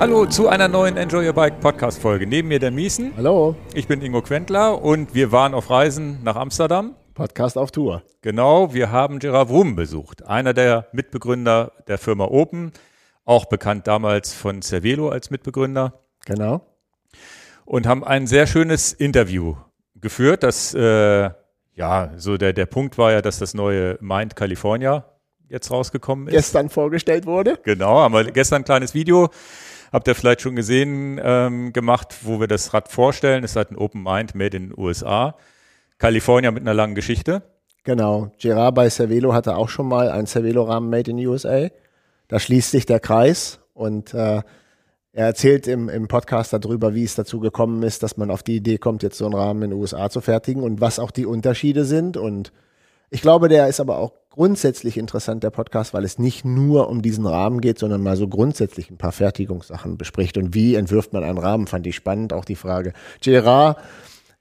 Hallo zu einer neuen Enjoy Your Bike Podcast Folge. Neben mir der Miesen. Hallo. Ich bin Ingo Quentler und wir waren auf Reisen nach Amsterdam. Podcast auf Tour. Genau, wir haben Gerard Wrum besucht, einer der Mitbegründer der Firma Open, auch bekannt damals von Cervelo als Mitbegründer. Genau. Und haben ein sehr schönes Interview geführt. Das, äh, ja, so der, der Punkt war ja, dass das neue Mind California jetzt rausgekommen ist. Gestern vorgestellt wurde. Genau, haben wir gestern ein kleines Video, habt ihr vielleicht schon gesehen, ähm, gemacht, wo wir das Rad vorstellen. Es hat ein Open Mind made in den USA. California mit einer langen Geschichte. Genau. Gerard bei Cervelo hatte auch schon mal ein Cervelo-Rahmen made in USA. Da schließt sich der Kreis und äh, er erzählt im, im Podcast darüber, wie es dazu gekommen ist, dass man auf die Idee kommt, jetzt so einen Rahmen in den USA zu fertigen und was auch die Unterschiede sind. Und ich glaube, der ist aber auch grundsätzlich interessant, der Podcast, weil es nicht nur um diesen Rahmen geht, sondern mal so grundsätzlich ein paar Fertigungssachen bespricht. Und wie entwirft man einen Rahmen, fand ich spannend. Auch die Frage, Gerard,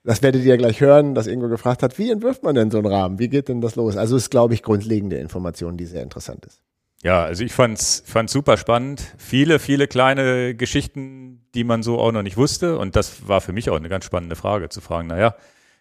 das werdet ihr gleich hören, dass Ingo gefragt hat, wie entwirft man denn so einen Rahmen? Wie geht denn das los? Also ist, glaube ich, grundlegende Information, die sehr interessant ist. Ja, also ich fand's fand's super spannend. Viele, viele kleine Geschichten, die man so auch noch nicht wusste. Und das war für mich auch eine ganz spannende Frage, zu fragen, naja,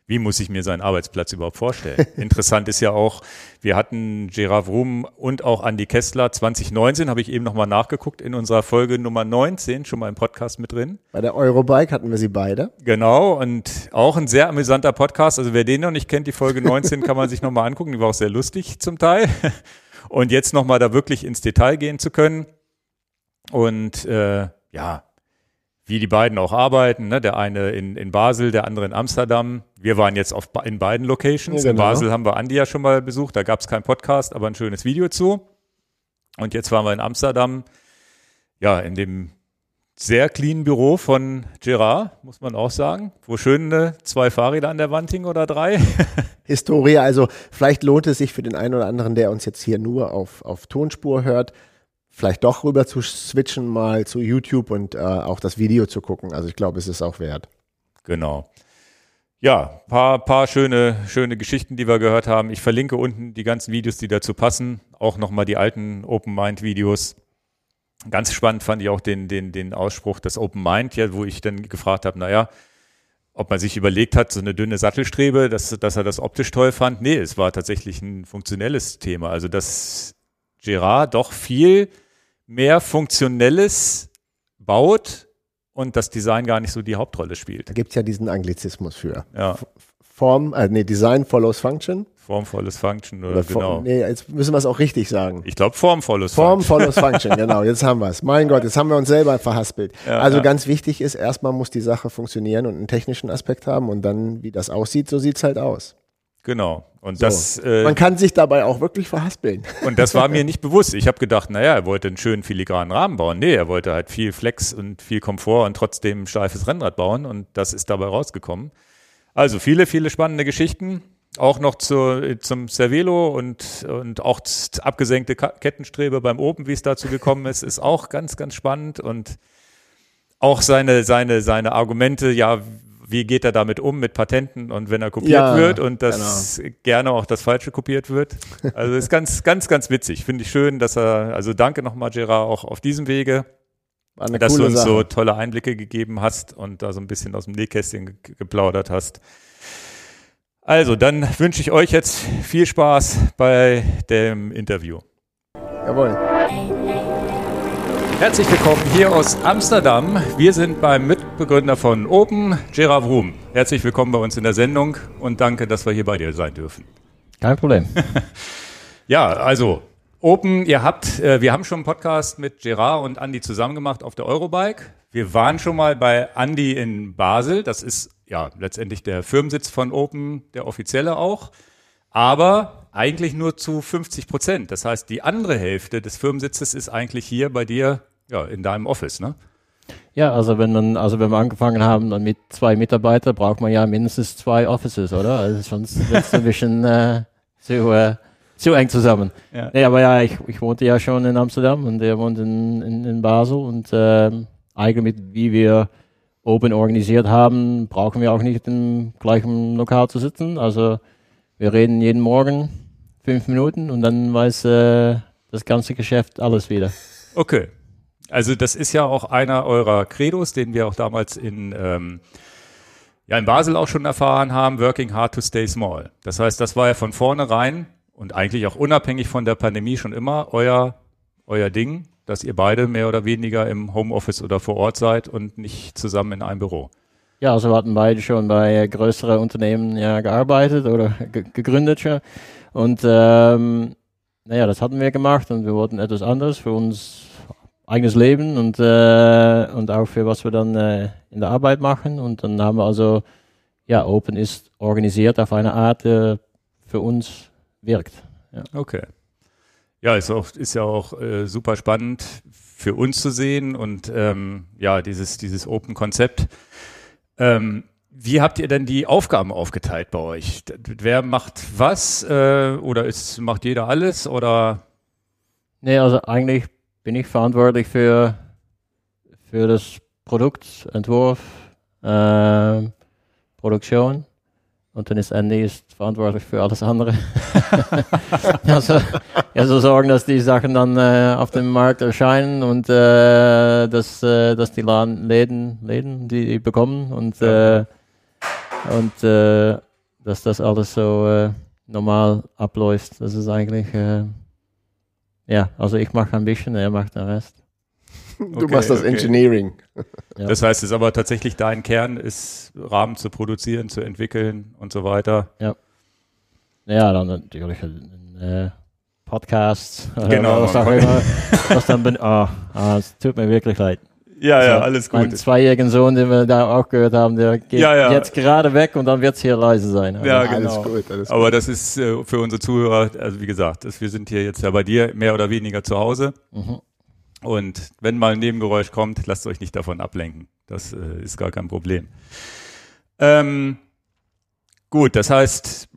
wie muss ich mir seinen Arbeitsplatz überhaupt vorstellen? Interessant ist ja auch, wir hatten Gerard Wrum und auch Andy Kessler 2019, habe ich eben nochmal nachgeguckt, in unserer Folge Nummer 19, schon mal im Podcast mit drin. Bei der Eurobike hatten wir sie beide. Genau, und auch ein sehr amüsanter Podcast. Also wer den noch nicht kennt, die Folge 19 kann man sich nochmal angucken, die war auch sehr lustig zum Teil. Und jetzt nochmal da wirklich ins Detail gehen zu können. Und äh, ja, wie die beiden auch arbeiten. Ne? Der eine in, in Basel, der andere in Amsterdam. Wir waren jetzt auf, in beiden Locations. Ja, genau. In Basel haben wir Andi ja schon mal besucht. Da gab es keinen Podcast, aber ein schönes Video zu. Und jetzt waren wir in Amsterdam. Ja, in dem sehr clean Büro von Gerard, muss man auch sagen. Wo schön zwei Fahrräder an der Wand hingen oder drei. Historie, also vielleicht lohnt es sich für den einen oder anderen, der uns jetzt hier nur auf, auf Tonspur hört, vielleicht doch rüber zu switchen mal zu YouTube und äh, auch das Video zu gucken. Also ich glaube, es ist auch wert. Genau. Ja, paar, paar schöne, schöne Geschichten, die wir gehört haben. Ich verlinke unten die ganzen Videos, die dazu passen. Auch nochmal die alten Open Mind Videos. Ganz spannend fand ich auch den, den, den Ausspruch, das Open Mind, ja, wo ich dann gefragt habe, naja, ob man sich überlegt hat, so eine dünne Sattelstrebe, dass, dass er das optisch toll fand. Nee, es war tatsächlich ein funktionelles Thema. Also, dass Gerard doch viel mehr Funktionelles baut und das Design gar nicht so die Hauptrolle spielt. Da gibt es ja diesen Anglizismus für. Ja. Form, äh, nee, Design follows Function. Form follows Function oder, oder genau. Nee, jetzt müssen wir es auch richtig sagen. Ich glaube Form follows Form Function. Form follows Function, genau. Jetzt haben wir es. Mein Gott, jetzt haben wir uns selber verhaspelt. Ja, also ja. ganz wichtig ist, erstmal muss die Sache funktionieren und einen technischen Aspekt haben und dann, wie das aussieht, so sieht es halt aus. Genau. Und so. das, äh, Man kann sich dabei auch wirklich verhaspeln. Und das war mir nicht bewusst. Ich habe gedacht, naja, er wollte einen schönen filigranen Rahmen bauen. Nee, er wollte halt viel Flex und viel Komfort und trotzdem ein steifes Rennrad bauen und das ist dabei rausgekommen. Also viele, viele spannende Geschichten. Auch noch zu, zum Cervelo und, und auch abgesenkte Kettenstrebe beim Open, wie es dazu gekommen ist, ist auch ganz, ganz spannend und auch seine, seine, seine Argumente, ja, wie geht er damit um mit Patenten und wenn er kopiert ja, wird und das genau. gerne auch das Falsche kopiert wird. Also ist ganz, ganz, ganz witzig. Finde ich schön, dass er, also danke nochmal, Gerard, auch auf diesem Wege, dass du uns Sache. so tolle Einblicke gegeben hast und da so ein bisschen aus dem Nähkästchen geplaudert hast. Also, dann wünsche ich euch jetzt viel Spaß bei dem Interview. Jawohl. Herzlich willkommen hier aus Amsterdam. Wir sind beim Mitbegründer von Open, Gerard Wrum. Herzlich willkommen bei uns in der Sendung und danke, dass wir hier bei dir sein dürfen. Kein Problem. ja, also Open, ihr habt, äh, wir haben schon einen Podcast mit Gerard und Andy zusammen gemacht auf der Eurobike. Wir waren schon mal bei Andy in Basel. Das ist ja letztendlich der Firmensitz von Open, der offizielle auch. Aber eigentlich nur zu 50 Prozent. Das heißt, die andere Hälfte des Firmensitzes ist eigentlich hier bei dir, ja, in deinem Office, ne? Ja, also wenn man, also wenn wir angefangen haben dann mit zwei Mitarbeitern, braucht man ja mindestens zwei Offices, oder? Also sonst wird es ein bisschen äh, zu, äh, zu eng zusammen. Ja. Nee, aber ja, ich, ich wohnte ja schon in Amsterdam und er wohnt in, in, in Basel und ähm, eigentlich wie wir Open organisiert haben, brauchen wir auch nicht im gleichen Lokal zu sitzen. Also wir reden jeden Morgen fünf Minuten und dann weiß äh, das ganze Geschäft alles wieder. Okay. Also das ist ja auch einer eurer Credos, den wir auch damals in, ähm, ja, in Basel auch schon erfahren haben, Working Hard to Stay Small. Das heißt, das war ja von vornherein und eigentlich auch unabhängig von der Pandemie schon immer euer, euer Ding, dass ihr beide mehr oder weniger im Homeoffice oder vor Ort seid und nicht zusammen in einem Büro. Ja, also wir hatten beide schon bei größeren Unternehmen ja gearbeitet oder gegründet schon. Und ähm, naja, das hatten wir gemacht und wir wollten etwas anderes für uns eigenes Leben und, äh, und auch für was wir dann äh, in der Arbeit machen. Und dann haben wir also, ja, Open ist organisiert auf eine Art, äh, für uns wirkt. Ja. Okay. Ja, ist, auch, ist ja auch äh, super spannend für uns zu sehen und ähm, ja, dieses, dieses Open-Konzept. Ähm, wie habt ihr denn die Aufgaben aufgeteilt bei euch? Wer macht was äh, oder ist, macht jeder alles oder? Nee, also eigentlich bin ich verantwortlich für, für das Produkt, Entwurf, äh, Produktion und dann ist Andy ist verantwortlich für alles andere. also, also sorgen, dass die Sachen dann äh, auf dem Markt erscheinen und äh, dass, äh, dass die Läden, Läden die, die bekommen und, äh, und äh, dass das alles so äh, normal abläuft. Das ist eigentlich ja, also ich mache ein bisschen, er macht den Rest. Du okay, machst das okay. Engineering. Ja. Das heißt, es ist aber tatsächlich dein Kern, ist Rahmen zu produzieren, zu entwickeln und so weiter. Ja. Ja, dann natürlich äh, Podcasts. Genau. Was, auch immer, was dann bin, oh, oh, es tut mir wirklich leid. Ja, ja, alles gut. Mein zweijährigen Sohn, den wir da auch gehört haben, der geht ja, ja. jetzt gerade weg und dann wird es hier leise sein. Also ja, genau. Gut, alles Aber das ist äh, für unsere Zuhörer, also wie gesagt, das, wir sind hier jetzt ja bei dir mehr oder weniger zu Hause. Mhm. Und wenn mal ein Nebengeräusch kommt, lasst euch nicht davon ablenken. Das äh, ist gar kein Problem. Ähm, gut, das heißt,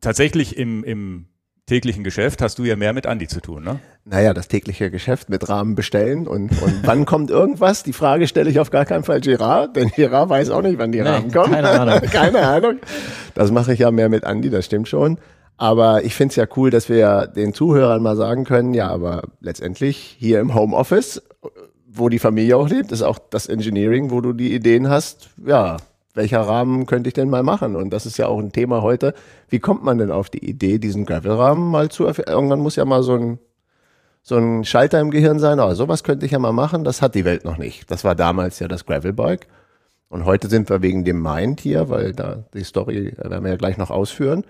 tatsächlich im, im täglichen Geschäft hast du ja mehr mit Andi zu tun, ne? Naja, das tägliche Geschäft mit Rahmen bestellen und, und wann kommt irgendwas? Die Frage stelle ich auf gar keinen Fall Gerard, denn Gerard weiß auch nicht, wann die nee, Rahmen kommen. Keine Ahnung. keine Ahnung. Das mache ich ja mehr mit Andi, das stimmt schon. Aber ich finde es ja cool, dass wir den Zuhörern mal sagen können, ja, aber letztendlich hier im Homeoffice, wo die Familie auch lebt, ist auch das Engineering, wo du die Ideen hast, ja, welcher Rahmen könnte ich denn mal machen? Und das ist ja auch ein Thema heute. Wie kommt man denn auf die Idee, diesen Gravel-Rahmen mal zu erfinden? Irgendwann muss ja mal so ein, so ein Schalter im Gehirn sein, aber sowas könnte ich ja mal machen, das hat die Welt noch nicht. Das war damals ja das Gravelbike. Und heute sind wir wegen dem Mind hier, weil da die Story werden wir ja gleich noch ausführen.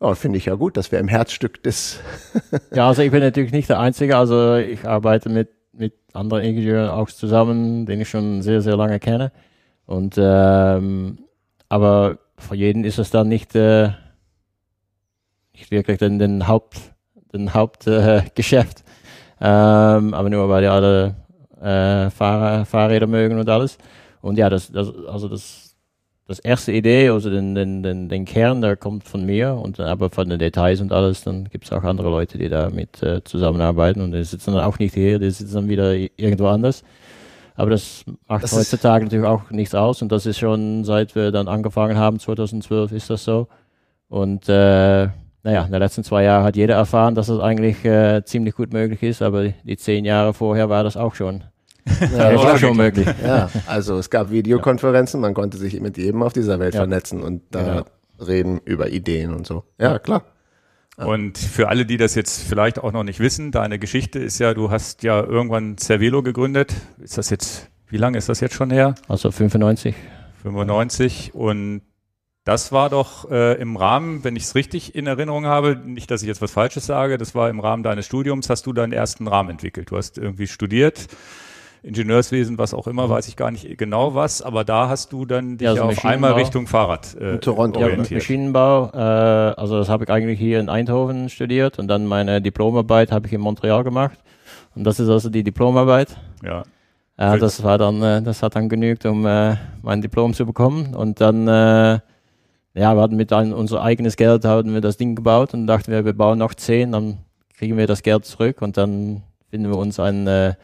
Ja, finde ich ja gut, dass wir im Herzstück des. ja, also ich bin natürlich nicht der Einzige. Also ich arbeite mit, mit anderen Ingenieuren auch zusammen, den ich schon sehr, sehr lange kenne. Und ähm, aber für jeden ist es dann nicht, äh, nicht wirklich den, den Haupt, den Hauptgeschäft. Äh, ähm, aber nur weil die alle äh, Fahrrad, Fahrräder mögen und alles. Und ja, das, das also das, das erste Idee, also den, den, den, den Kern, der kommt von mir und aber von den Details und alles, dann gibt es auch andere Leute, die da mit äh, zusammenarbeiten und die sitzen dann auch nicht hier, die sitzen dann wieder irgendwo anders. Aber das macht das heutzutage natürlich auch nichts aus und das ist schon, seit wir dann angefangen haben, 2012 ist das so. Und äh, naja, in den letzten zwei Jahren hat jeder erfahren, dass das eigentlich äh, ziemlich gut möglich ist, aber die zehn Jahre vorher war das auch schon. Ja, das war schon möglich. Ja, also es gab Videokonferenzen, man konnte sich mit jedem auf dieser Welt ja. vernetzen und da genau. reden über Ideen und so. Ja, klar. Und für alle, die das jetzt vielleicht auch noch nicht wissen, deine Geschichte ist ja, du hast ja irgendwann Cervelo gegründet. Ist das jetzt, wie lange ist das jetzt schon her? Also 95. 95 und das war doch äh, im Rahmen, wenn ich es richtig in Erinnerung habe, nicht, dass ich jetzt was Falsches sage, das war im Rahmen deines Studiums, hast du deinen ersten Rahmen entwickelt. Du hast irgendwie studiert, Ingenieurswesen, was auch immer, mhm. weiß ich gar nicht genau was, aber da hast du dann dich ja, also auf einmal Richtung Fahrrad äh, in Toronto orientiert. Ja, Maschinenbau, äh, also das habe ich eigentlich hier in Eindhoven studiert und dann meine Diplomarbeit habe ich in Montreal gemacht und das ist also die Diplomarbeit. Ja. Äh, das war dann, äh, das hat dann genügt, um äh, mein Diplom zu bekommen und dann äh, ja, wir hatten mit ein, unser eigenes Geld haben wir das Ding gebaut und dachten wir, wir bauen noch zehn, dann kriegen wir das Geld zurück und dann finden wir uns ein äh,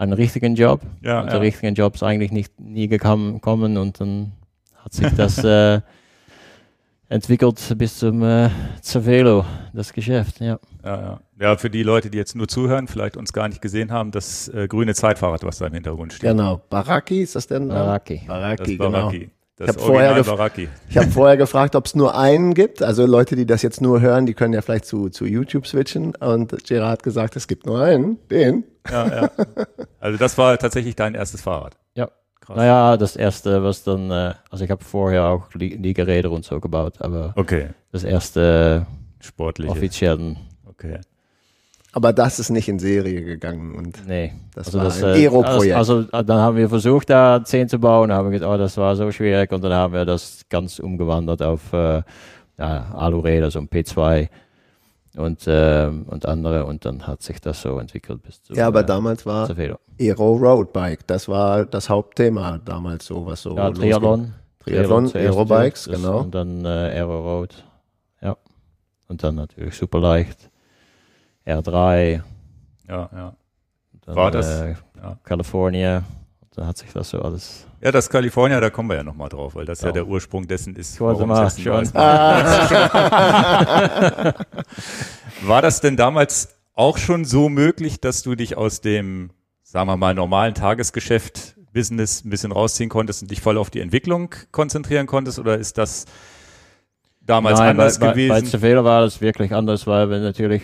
einen richtigen Job. Ja, und ja. der richtigen Job ist eigentlich nicht nie gekommen und dann hat sich das äh, entwickelt bis zum äh, Cervelo, das Geschäft, ja. Ja, ja. ja, für die Leute, die jetzt nur zuhören, vielleicht uns gar nicht gesehen haben, das äh, grüne Zeitfahrrad, was da im Hintergrund steht. Genau, Baraki, ist das denn? Baraki. Baraki, das genau. Baraki. Das Ich hab vorher gef-. Ich habe vorher gefragt, ob es nur einen gibt. Also Leute, die das jetzt nur hören, die können ja vielleicht zu, zu YouTube switchen. Und Gerard hat gesagt, es gibt nur einen, den. Ja, ja. Also das war tatsächlich dein erstes Fahrrad. Ja. Krass. Naja, das erste, was dann, äh, also ich habe vorher auch Li- Liegeräder und so gebaut, aber Okay, das erste sportliche. offiziellen, Okay. Aber das ist nicht in Serie gegangen. Und nee. das Also war das, ein äh, Aero-Projekt. Also, also dann haben wir versucht, da 10 zu bauen, haben wir gedacht, oh, das war so schwierig und dann haben wir das ganz umgewandert auf äh, ja, Aluräder, so ein P2 und, ähm, und andere und dann hat sich das so entwickelt bis zu ja, aber äh, damals war. Aero Roadbike. Das war das Hauptthema damals so, was so Ja. Triathlon. Triathlon, Aerobikes, genau. Und dann äh, Aero Road. Ja. Und dann natürlich super leicht. R3. Ja, ja. Dann, War das- Äh, ja. California. Dann hat sich das so alles. Ja, das California, da kommen wir ja nochmal drauf, weil das ja Ja. der Ursprung dessen ist. Warum mal schon. Ah, War das denn damals auch schon so möglich, dass du dich aus dem, sagen wir mal, normalen Tagesgeschäft Business ein bisschen rausziehen konntest und dich voll auf die Entwicklung konzentrieren konntest? Oder ist das damals Nein, anders bei, bei, gewesen? Bei Cervelo war das wirklich anders, weil wir natürlich,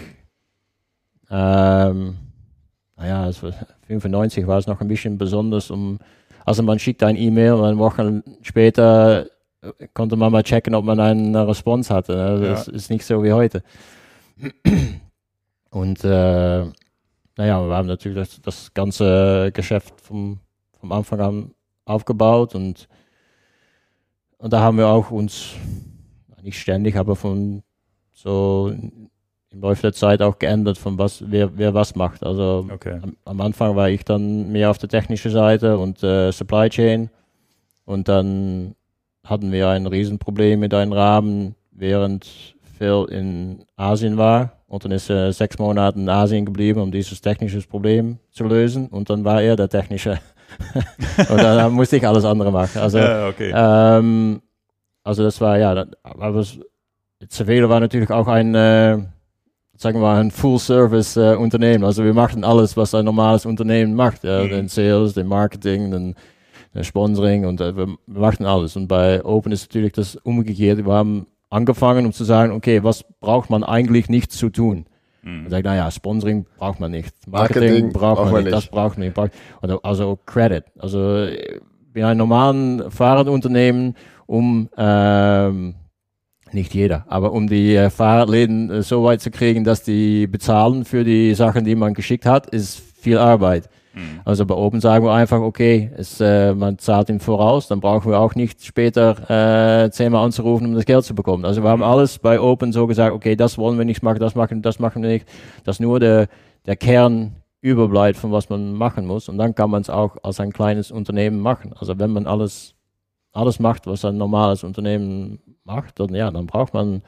ähm, naja, war, 95 war es noch ein bisschen besonders, um, also man schickt ein E-Mail und eine Woche später äh, konnte man mal checken, ob man eine Response hatte. ne? Also Ja. Das ist nicht so wie heute. Und äh, naja, wir haben natürlich das, das ganze Geschäft vom, vom Anfang an aufgebaut und, und da haben wir auch uns nicht ständig, aber von so im Laufe der Zeit auch geändert, von was wer, wer was macht. Also Okay. am, am Anfang war ich dann mehr auf der technischen Seite und äh, Supply Chain und dann hatten wir ein Riesenproblem mit einem Rahmen, während Phil in Asien war und dann ist er sechs Monate in Asien geblieben, um dieses technische Problem zu lösen und dann war er der Technische und dann musste ich alles andere machen. Also Ja, okay. ähm, also das war ja, aber es, Cervelo war natürlich auch ein, äh, sagen wir mal, ein Full-Service-Unternehmen. also wir machten alles, was ein normales Unternehmen macht. Mhm. Den Sales, den Marketing, den, den Sponsoring und äh, wir, machten alles. Und bei Open ist natürlich das umgekehrt. Wir haben angefangen, um zu sagen, okay, was braucht man eigentlich nicht zu tun? Mhm. Und sagt, naja, Sponsoring braucht man nicht. Marketing Marketing, braucht, man man nicht. Das nicht. braucht man nicht. Also Credit. Also äh, bei einem normalen Fahrradunternehmen, um ähm, nicht jeder, aber um die äh, Fahrradläden äh, so weit zu kriegen, dass die bezahlen für die Sachen, die man geschickt hat, ist viel Arbeit. Mhm. Also bei Open sagen wir einfach, okay, es, äh, man zahlt im Voraus, dann brauchen wir auch nicht später äh, zehnmal anzurufen, um das Geld zu bekommen. Also wir haben alles bei Open so gesagt, okay, das wollen wir nicht machen, das machen, das machen wir nicht, dass nur der, der Kern überbleibt von was man machen muss und dann kann man es auch als ein kleines Unternehmen machen. Also wenn man alles, alles macht, was ein normales Unternehmen macht, dann ja, dann braucht man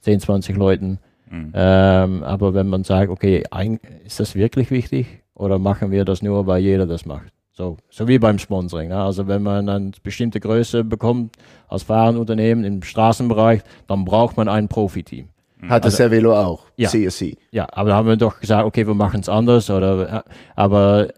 10, 20 Leuten. Mhm. Ähm, aber wenn man sagt, okay, ein, ist das wirklich wichtig oder machen wir das nur, weil jeder das macht? So, so wie beim Sponsoring. Ne? Also wenn man eine bestimmte Größe bekommt als Fahrradunternehmen im Straßenbereich, dann braucht man ein Profiteam. Hatte Cervelo auch. Ja. CSC. Ja, aber da haben wir doch gesagt, okay, wir machen es anders. Oder, aber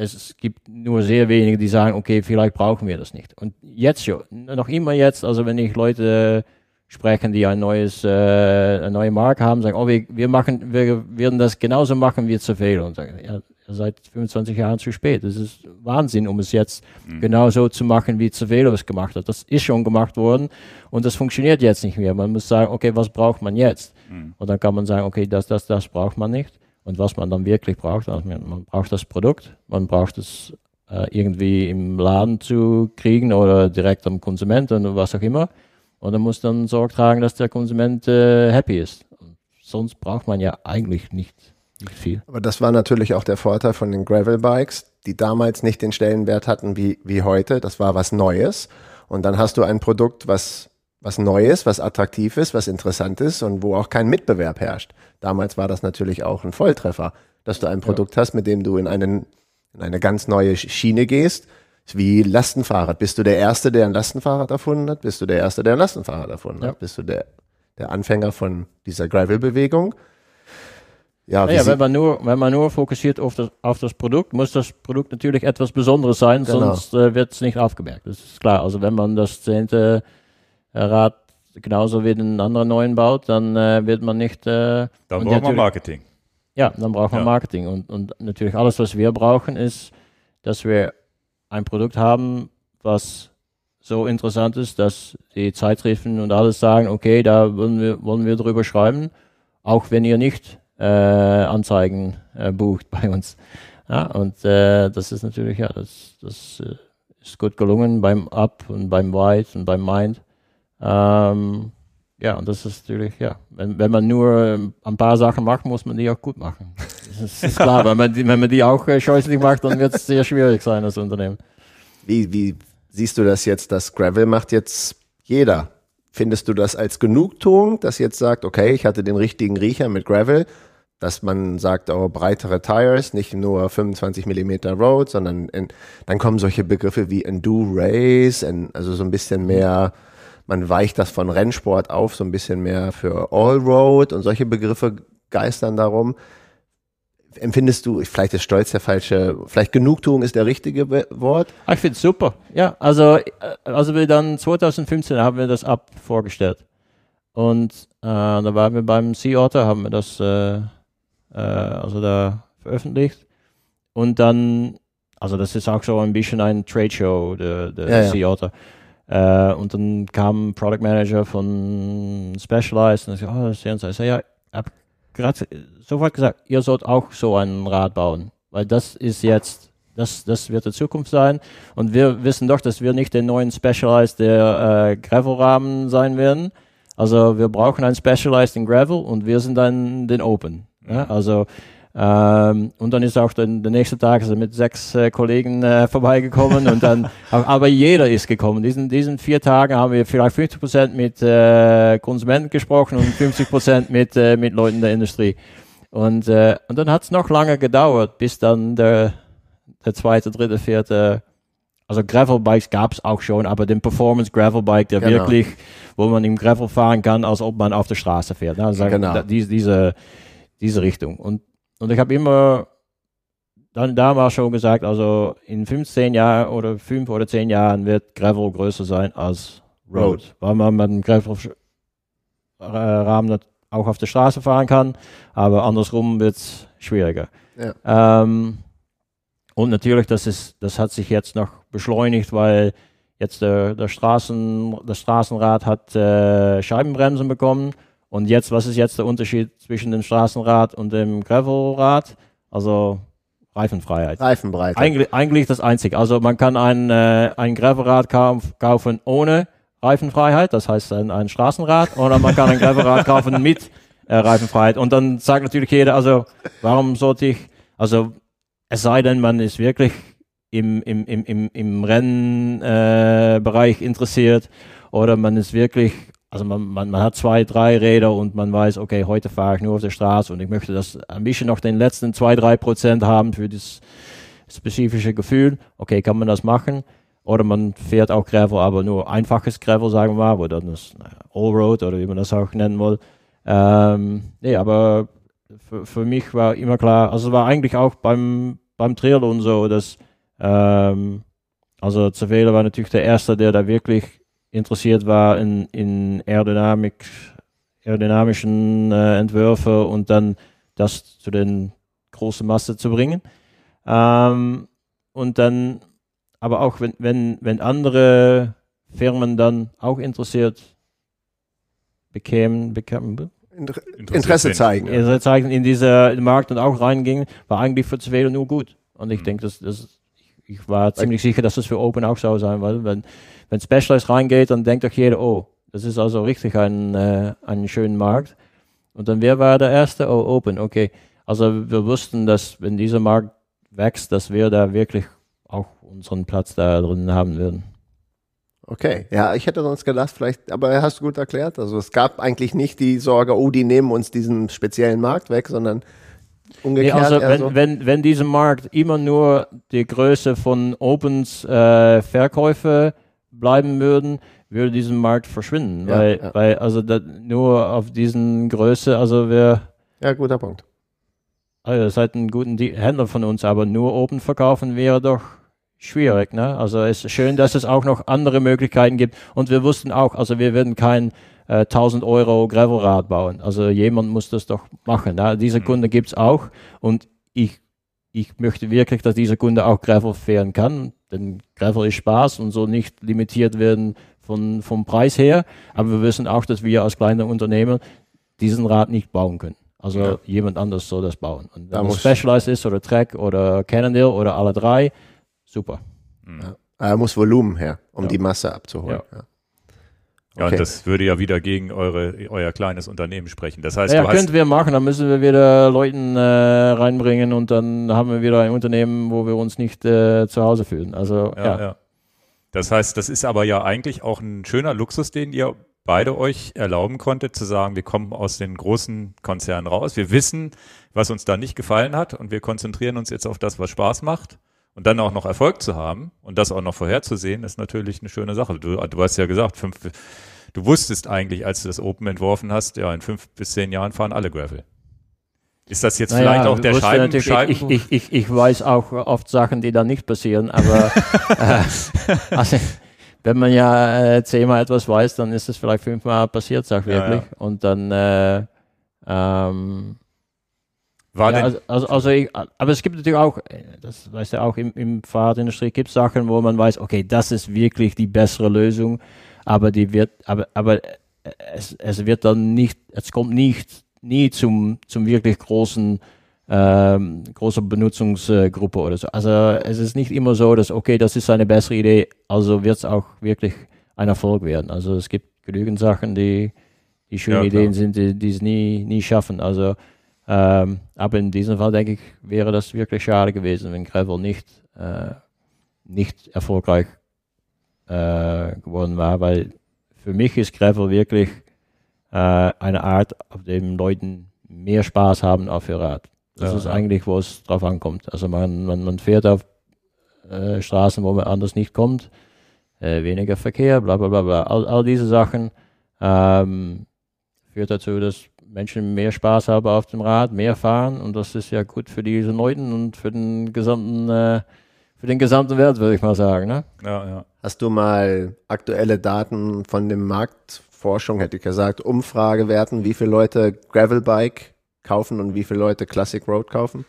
es gibt nur sehr wenige, die sagen, okay, vielleicht brauchen wir das nicht. Und jetzt schon, noch immer jetzt, also wenn ich Leute sprechen, die ein neues, äh, eine neue Marke haben, sagen, oh, wir, wir machen, wir werden das genauso machen wie Cervelo. Und sagen, ja, seid 25 Jahren zu spät. Das ist Wahnsinn, um es jetzt genauso zu machen, wie Cervelo es gemacht hat. Das ist schon gemacht worden und das funktioniert jetzt nicht mehr. Man muss sagen, okay, was braucht man jetzt? Und dann kann man sagen, okay, das, das, das braucht man nicht. Und was man dann wirklich braucht, also man man braucht das Produkt, man braucht es äh, irgendwie im Laden zu kriegen oder direkt am Konsumenten oder was auch immer. Und dann muss dann Sorge tragen, dass der Konsument äh, happy ist. Sonst braucht man ja eigentlich nicht, nicht viel. Aber das war natürlich auch der Vorteil von den Gravel-Bikes, die damals nicht den Stellenwert hatten wie, wie heute. Das war was Neues. Und dann hast du ein Produkt, was, was neu ist, was attraktiv ist, was interessant ist und wo auch kein Mitbewerb herrscht. Damals war das natürlich auch ein Volltreffer, dass du ein Produkt hast, mit dem du in, einen, in eine ganz neue Schiene gehst. Wie Lastenfahrrad. Bist du der Erste, der ein Lastenfahrrad erfunden hat? Bist du der Erste, der ein Lastenfahrrad erfunden Ja. hat? Bist du der, der Anfänger von dieser Gravel-Bewegung? Ja, Ja, sie- wenn man nur, wenn man nur fokussiert auf das, auf das Produkt, muss das Produkt natürlich etwas Besonderes sein, Genau. sonst äh, wird es nicht aufgemerkt. Das ist klar. Also wenn man das zehnte Rad genauso wie den anderen neuen baut, dann äh, wird man nicht. Äh, Da und braucht man Marketing. Ja, dann braucht man Ja. Marketing. Und, und natürlich alles, was wir brauchen, ist, dass wir ein Produkt haben, was so interessant ist, dass die Zeitschriften und alles sagen, okay, da wollen wir, wollen wir drüber schreiben, auch wenn ihr nicht äh, Anzeigen äh, bucht bei uns. Ja, und äh, das ist natürlich, ja, das, das äh, ist gut gelungen beim Up und beim White und beim Mind. Ähm, ja, und das ist natürlich, ja, wenn, wenn man nur ähm, ein paar Sachen macht, muss man die auch gut machen. Das ist, ist klar, wenn man, die, wenn man die auch äh, scheußlich macht, dann wird es sehr schwierig sein als Unternehmen. Wie, wie siehst du das jetzt, dass Gravel macht jetzt jeder? Findest du das als Genugtuung, dass jetzt sagt, okay, ich hatte den richtigen Riecher mit Gravel, dass man sagt, oh, breitere Tires, nicht nur 25 Millimeter Road, sondern in, dann kommen solche Begriffe wie Enduro Race, also so ein bisschen mehr, man weicht das von Rennsport auf, so ein bisschen mehr für Allroad und solche Begriffe geistern darum. Empfindest du, vielleicht ist Stolz der falsche, vielleicht Genugtuung ist der richtige Wort? Ah, Ich finde es super. Ja, also, äh, also wir dann 2015 haben wir das Up vorgestellt. Und äh, da waren wir beim Sea Otter, haben wir das äh, äh, also da veröffentlicht. Und dann, also das ist auch so ein bisschen ein Trade Show, der, der Ja, ja. Sea Otter. Äh, und dann kam ein Product Manager von Specialized und ich so, oh, das ist ja, und so. ich so, ja, hab gerade sofort gesagt, ihr sollt auch so ein Rad bauen, weil das ist jetzt, das, das wird die Zukunft sein. Und wir wissen doch, dass wir nicht den neuen Specialized der äh, Gravel-Rahmen sein werden. Also wir brauchen einen Specialized in Gravel und wir sind dann den Open. Ja? Also ähm, und dann ist auch den, der nächste Tag ist er mit sechs äh, Kollegen äh, vorbeigekommen und dann, aber, jeder ist gekommen. Diesen, diesen vier Tagen haben wir vielleicht 50 Prozent mit äh, Konsumenten gesprochen und 50 Prozent mit, äh, mit Leuten der Industrie. Und, äh, und dann hat es noch lange gedauert, bis dann der, der zweite, dritte, vierte, also Gravelbikes gab es auch schon, aber den Performance Gravelbike, der Genau. wirklich, wo man im Gravel fahren kann, als ob man auf der Straße fährt. Ne? Also Genau. da- diese, diese, diese Richtung. Und, und ich habe immer dann damals schon gesagt, also in 15 Jahren oder 5 oder 10 Jahren wird Gravel größer sein als Road. Road. Weil man mit dem Gravel-Rahmen auch auf der Straße fahren kann, aber andersrum wird es schwieriger. Ja. Ähm, und natürlich, das, ist, das hat sich jetzt noch beschleunigt, weil jetzt der, der, Straßen, das Straßenrad hat äh, Scheibenbremsen bekommen. Und jetzt, was ist jetzt der Unterschied zwischen dem Straßenrad und dem Gravelrad? Also Reifenfreiheit. Reifenbreite. Eigentlich, eigentlich das Einzige. Also man kann ein, äh, ein Gravelrad kauf, kaufen ohne Reifenfreiheit, das heißt ein, ein Straßenrad, oder man kann ein Gravelrad kaufen mit äh, Reifenfreiheit. Und dann sagt natürlich jeder, also warum sollte ich, also es sei denn, man ist wirklich im, im, im, im, im Rennbereich äh, interessiert oder man ist wirklich, also man, man, man hat zwei, drei Räder und man weiß, okay, heute fahre ich nur auf der Straße und ich möchte das ein bisschen noch den letzten zwei, drei Prozent haben für das spezifische Gefühl. Okay, kann man das machen? Oder man fährt auch Gravel, aber nur einfaches Gravel, sagen wir mal, wo dann das Allroad oder wie man das auch nennen will. Ähm, nee, aber für, für mich war immer klar, also war eigentlich auch beim, beim Triathlon so, dass ähm, also Cervelo war natürlich der Erste, der da wirklich interessiert war in, in Aerodynamik, aerodynamischen äh, Entwürfe und dann das zu den großen Masse zu bringen. Ähm, und dann, aber auch wenn, wenn, wenn andere Firmen dann auch interessiert bekämen, Inter Interessiert Interesse sind. zeigen. ja. zeigen in dieser Markt und auch reingingen, war eigentlich für Cervelo nur gut. Und ich Mhm. denke, das, das, ich war ziemlich sicher, dass das für Open auch so sein wird. Wenn, wenn Specialized reingeht, dann denkt doch jeder, oh, das ist also richtig ein, äh, ein schöner Markt. Und dann wer war der Erste? Oh, Open, okay. Also wir wussten, dass wenn dieser Markt wächst, dass wir da wirklich auch unseren Platz da drin haben würden. Okay, ja, ich hätte sonst gedacht, vielleicht, aber hast du gut erklärt. Also es gab eigentlich nicht die Sorge, oh, die nehmen uns diesen speziellen Markt weg, sondern umgekehrt. Nee, also eher wenn, wenn, wenn dieser Markt immer nur die Größe von Opens äh, Verkäufe bleiben würden, würde dieser Markt verschwinden. Ja, weil, ja. weil also nur auf diesen Größe, also wir ja, guter Punkt. also ihr seid ein guter Händler von uns, aber nur Open verkaufen wäre doch schwierig. Ne? Also es ist schön, dass es auch noch andere Möglichkeiten gibt. Und wir wussten auch, also wir werden kein äh, 1000 Euro Gravelrad bauen. Also jemand muss das doch machen. Ne? Diese Mhm. Kunde gibt es auch. Und ich, ich möchte wirklich, dass dieser Kunde auch Gravel fahren kann. Denn Gravel ist Spaß und soll nicht limitiert werden von, vom Preis her. Aber wir wissen auch, dass wir als kleine Unternehmer diesen Rad nicht bauen können. Also Ja. jemand anders soll das bauen. Und Da wenn es muss- Specialized ist oder Trek oder Cannondale oder alle drei, super. Mhm. Da muss Volumen her, um Ja. die Masse abzuholen. Ja. Ja, Okay. und das würde ja wieder gegen eure, euer kleines Unternehmen sprechen. Das heißt, ja, könnten wir machen, dann müssen wir wieder Leuten äh, reinbringen und dann haben wir wieder ein Unternehmen, wo wir uns nicht äh, zu Hause fühlen. Also ja, ja, ja. Das heißt, das ist aber ja eigentlich auch ein schöner Luxus, den ihr beide euch erlauben konntet, zu sagen, wir kommen aus den großen Konzernen raus. Wir wissen, was uns da nicht gefallen hat und wir konzentrieren uns jetzt auf das, was Spaß macht. Und dann auch noch Erfolg zu haben und das auch noch vorherzusehen, ist natürlich eine schöne Sache. Du, du hast ja gesagt, fünf, du wusstest eigentlich, als du das Open entworfen hast, ja, in fünf bis zehn Jahren fahren alle Gravel. Ist das jetzt Naja, vielleicht auch der Scheiben, Scheiben ich, ich, ich, ich weiß auch oft Sachen, die dann nicht passieren, aber äh, also, wenn man ja äh, zehnmal etwas weiß, dann ist es vielleicht fünfmal passiert, sag Ja, wirklich. Und dann äh, ähm, war ja, also, also, also ich, aber es gibt natürlich auch, äh, das weißt du auch, im, im Fahrradindustrie gibt es Sachen, wo man weiß, okay, das ist wirklich die bessere Lösung, aber die wird, aber, aber äh, es, es wird dann nicht, es kommt nicht, nie zum, zum wirklich großen, ähm, großer Benutzungsgruppe oder so. Also es ist nicht immer so, dass, okay, das ist eine bessere Idee, also wird es auch wirklich ein Erfolg werden. Also es gibt genügend Sachen, die, die schöne Ja. Ideen sind, die, die es nie, nie schaffen. Also ähm, aber in diesem Fall denke ich, wäre das wirklich schade gewesen, wenn Gravel nicht, äh, nicht erfolgreich äh, geworden war, weil für mich ist Gravel wirklich äh, eine Art, auf dem Leuten mehr Spaß haben auf ihr Rad. Das Ja, ist ja. eigentlich, wo es drauf ankommt. Also man, man, man fährt auf äh, Straßen, wo man anders nicht kommt, äh, weniger Verkehr, bla bla bla bla. All, all diese Sachen ähm, führt dazu, dass Menschen mehr Spaß haben auf dem Rad, mehr fahren und das ist ja gut für diese Leuten und für den gesamten, äh, für den gesamten Welt, würde ich mal sagen. Ne? ja, ja. Hast du mal aktuelle Daten von dem Marktforschung, hätte ich gesagt, Umfragewerten, wie viele Leute Gravelbike kaufen und wie viele Leute Classic Road kaufen?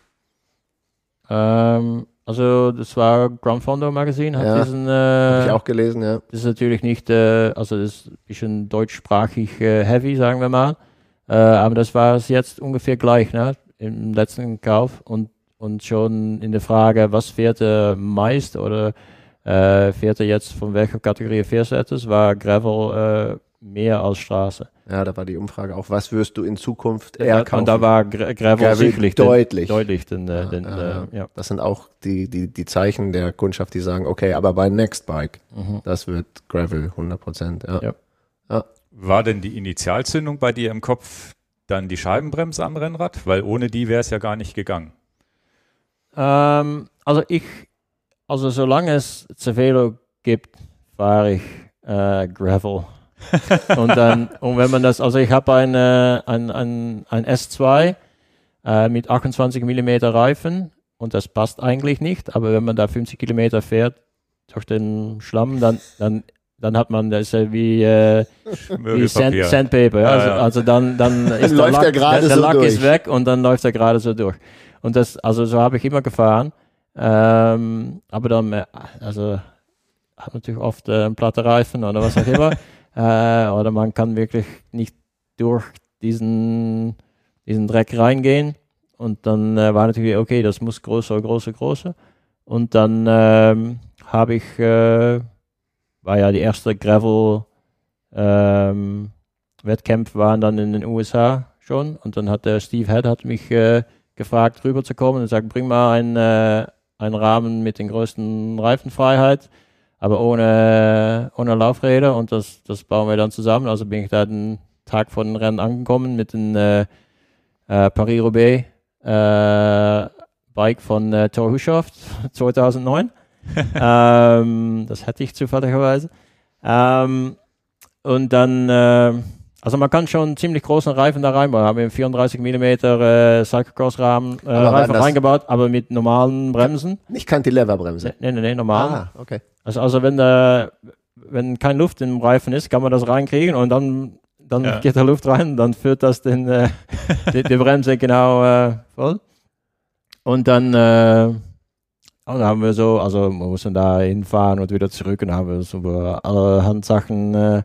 Ähm, also das war Ground Fondo Magazine, hat Ja, diesen, Habe äh, ich auch gelesen, ja. das ist natürlich nicht, äh, also das ist ein bisschen deutschsprachig äh, heavy, sagen wir mal, äh, aber das war es jetzt ungefähr gleich, ne, im letzten Kauf und, und schon in der Frage, was fährt er meist oder äh, fährt er jetzt von welcher Kategorie fährst du war Gravel äh, mehr als Straße. Ja, da war die Umfrage auch, was wirst du in Zukunft eher kaufen? und da war Gra Gravel, Gravel sicherlich den- deutlich. deutlich den, äh, Ja, den, ja, äh, ja. ja. Das sind auch die, die, die Zeichen der Kundschaft, die sagen, okay, aber bei Nextbike, Mhm. das wird Gravel 100 Prozent. Ja. War denn die Initialzündung bei dir im Kopf dann die Scheibenbremse am Rennrad? Weil ohne die wäre es ja gar nicht gegangen. Ähm, also ich, also solange es Cervelo gibt, fahre ich äh, Gravel. und dann, und wenn man das, also ich habe ein, ein, ein, ein S2 äh, mit 28 mm Reifen und das passt eigentlich nicht, aber wenn man da 50 Kilometer fährt durch den Schlamm, dann, dann, dann hat man das äh, wie, äh, wie Sand. Sandpaper. Ja? Also, also dann, dann ist läuft der er Lack, gerade der, der so Lack ist weg und dann läuft er gerade so durch. Und das, also so habe ich immer gefahren. Ähm, aber dann, äh, also hat natürlich oft äh, platte Reifen oder was auch immer. äh, oder man kann wirklich nicht durch diesen, diesen Dreck reingehen. Und dann äh, war natürlich, okay, das muss größer, größer, größer. Und dann ähm, habe ich, äh, war ja die erste Gravel ähm, Wettkämpfe waren dann in den USA schon. Und dann hat der Steve Head hat mich äh, gefragt, rüber zu kommen und sagt, bring mal einen, äh, einen Rahmen mit den größten Reifenfreiheit, aber ohne, ohne Laufräder und das, das bauen wir dann zusammen. Also bin ich da den Tag vor dem Rennen angekommen mit den äh, äh, Paris-Roubaix äh, Bike von äh, Thor Hushoft 2009. ähm, das hatte ich zufälligerweise. Ähm, und dann, äh, also man kann schon einen ziemlich großen Reifen da reinbauen. Da haben wir 34 mm äh, Cyclocross-Rahmen äh, Reifen reingebaut, aber mit normalen Bremsen. Nicht Cantilever-Bremse? Nee, nee, nee, normal. Ah, okay. Also, also wenn, der, wenn keine Luft im Reifen ist, kann man das reinkriegen und dann, dann ja. geht da Luft rein, dann führt das den, äh, die, die, Bremse genau äh, voll. Und dann, äh, und dann haben wir so, also wir mussten da hinfahren und wieder zurück und dann haben wir so über alle Handsachen äh,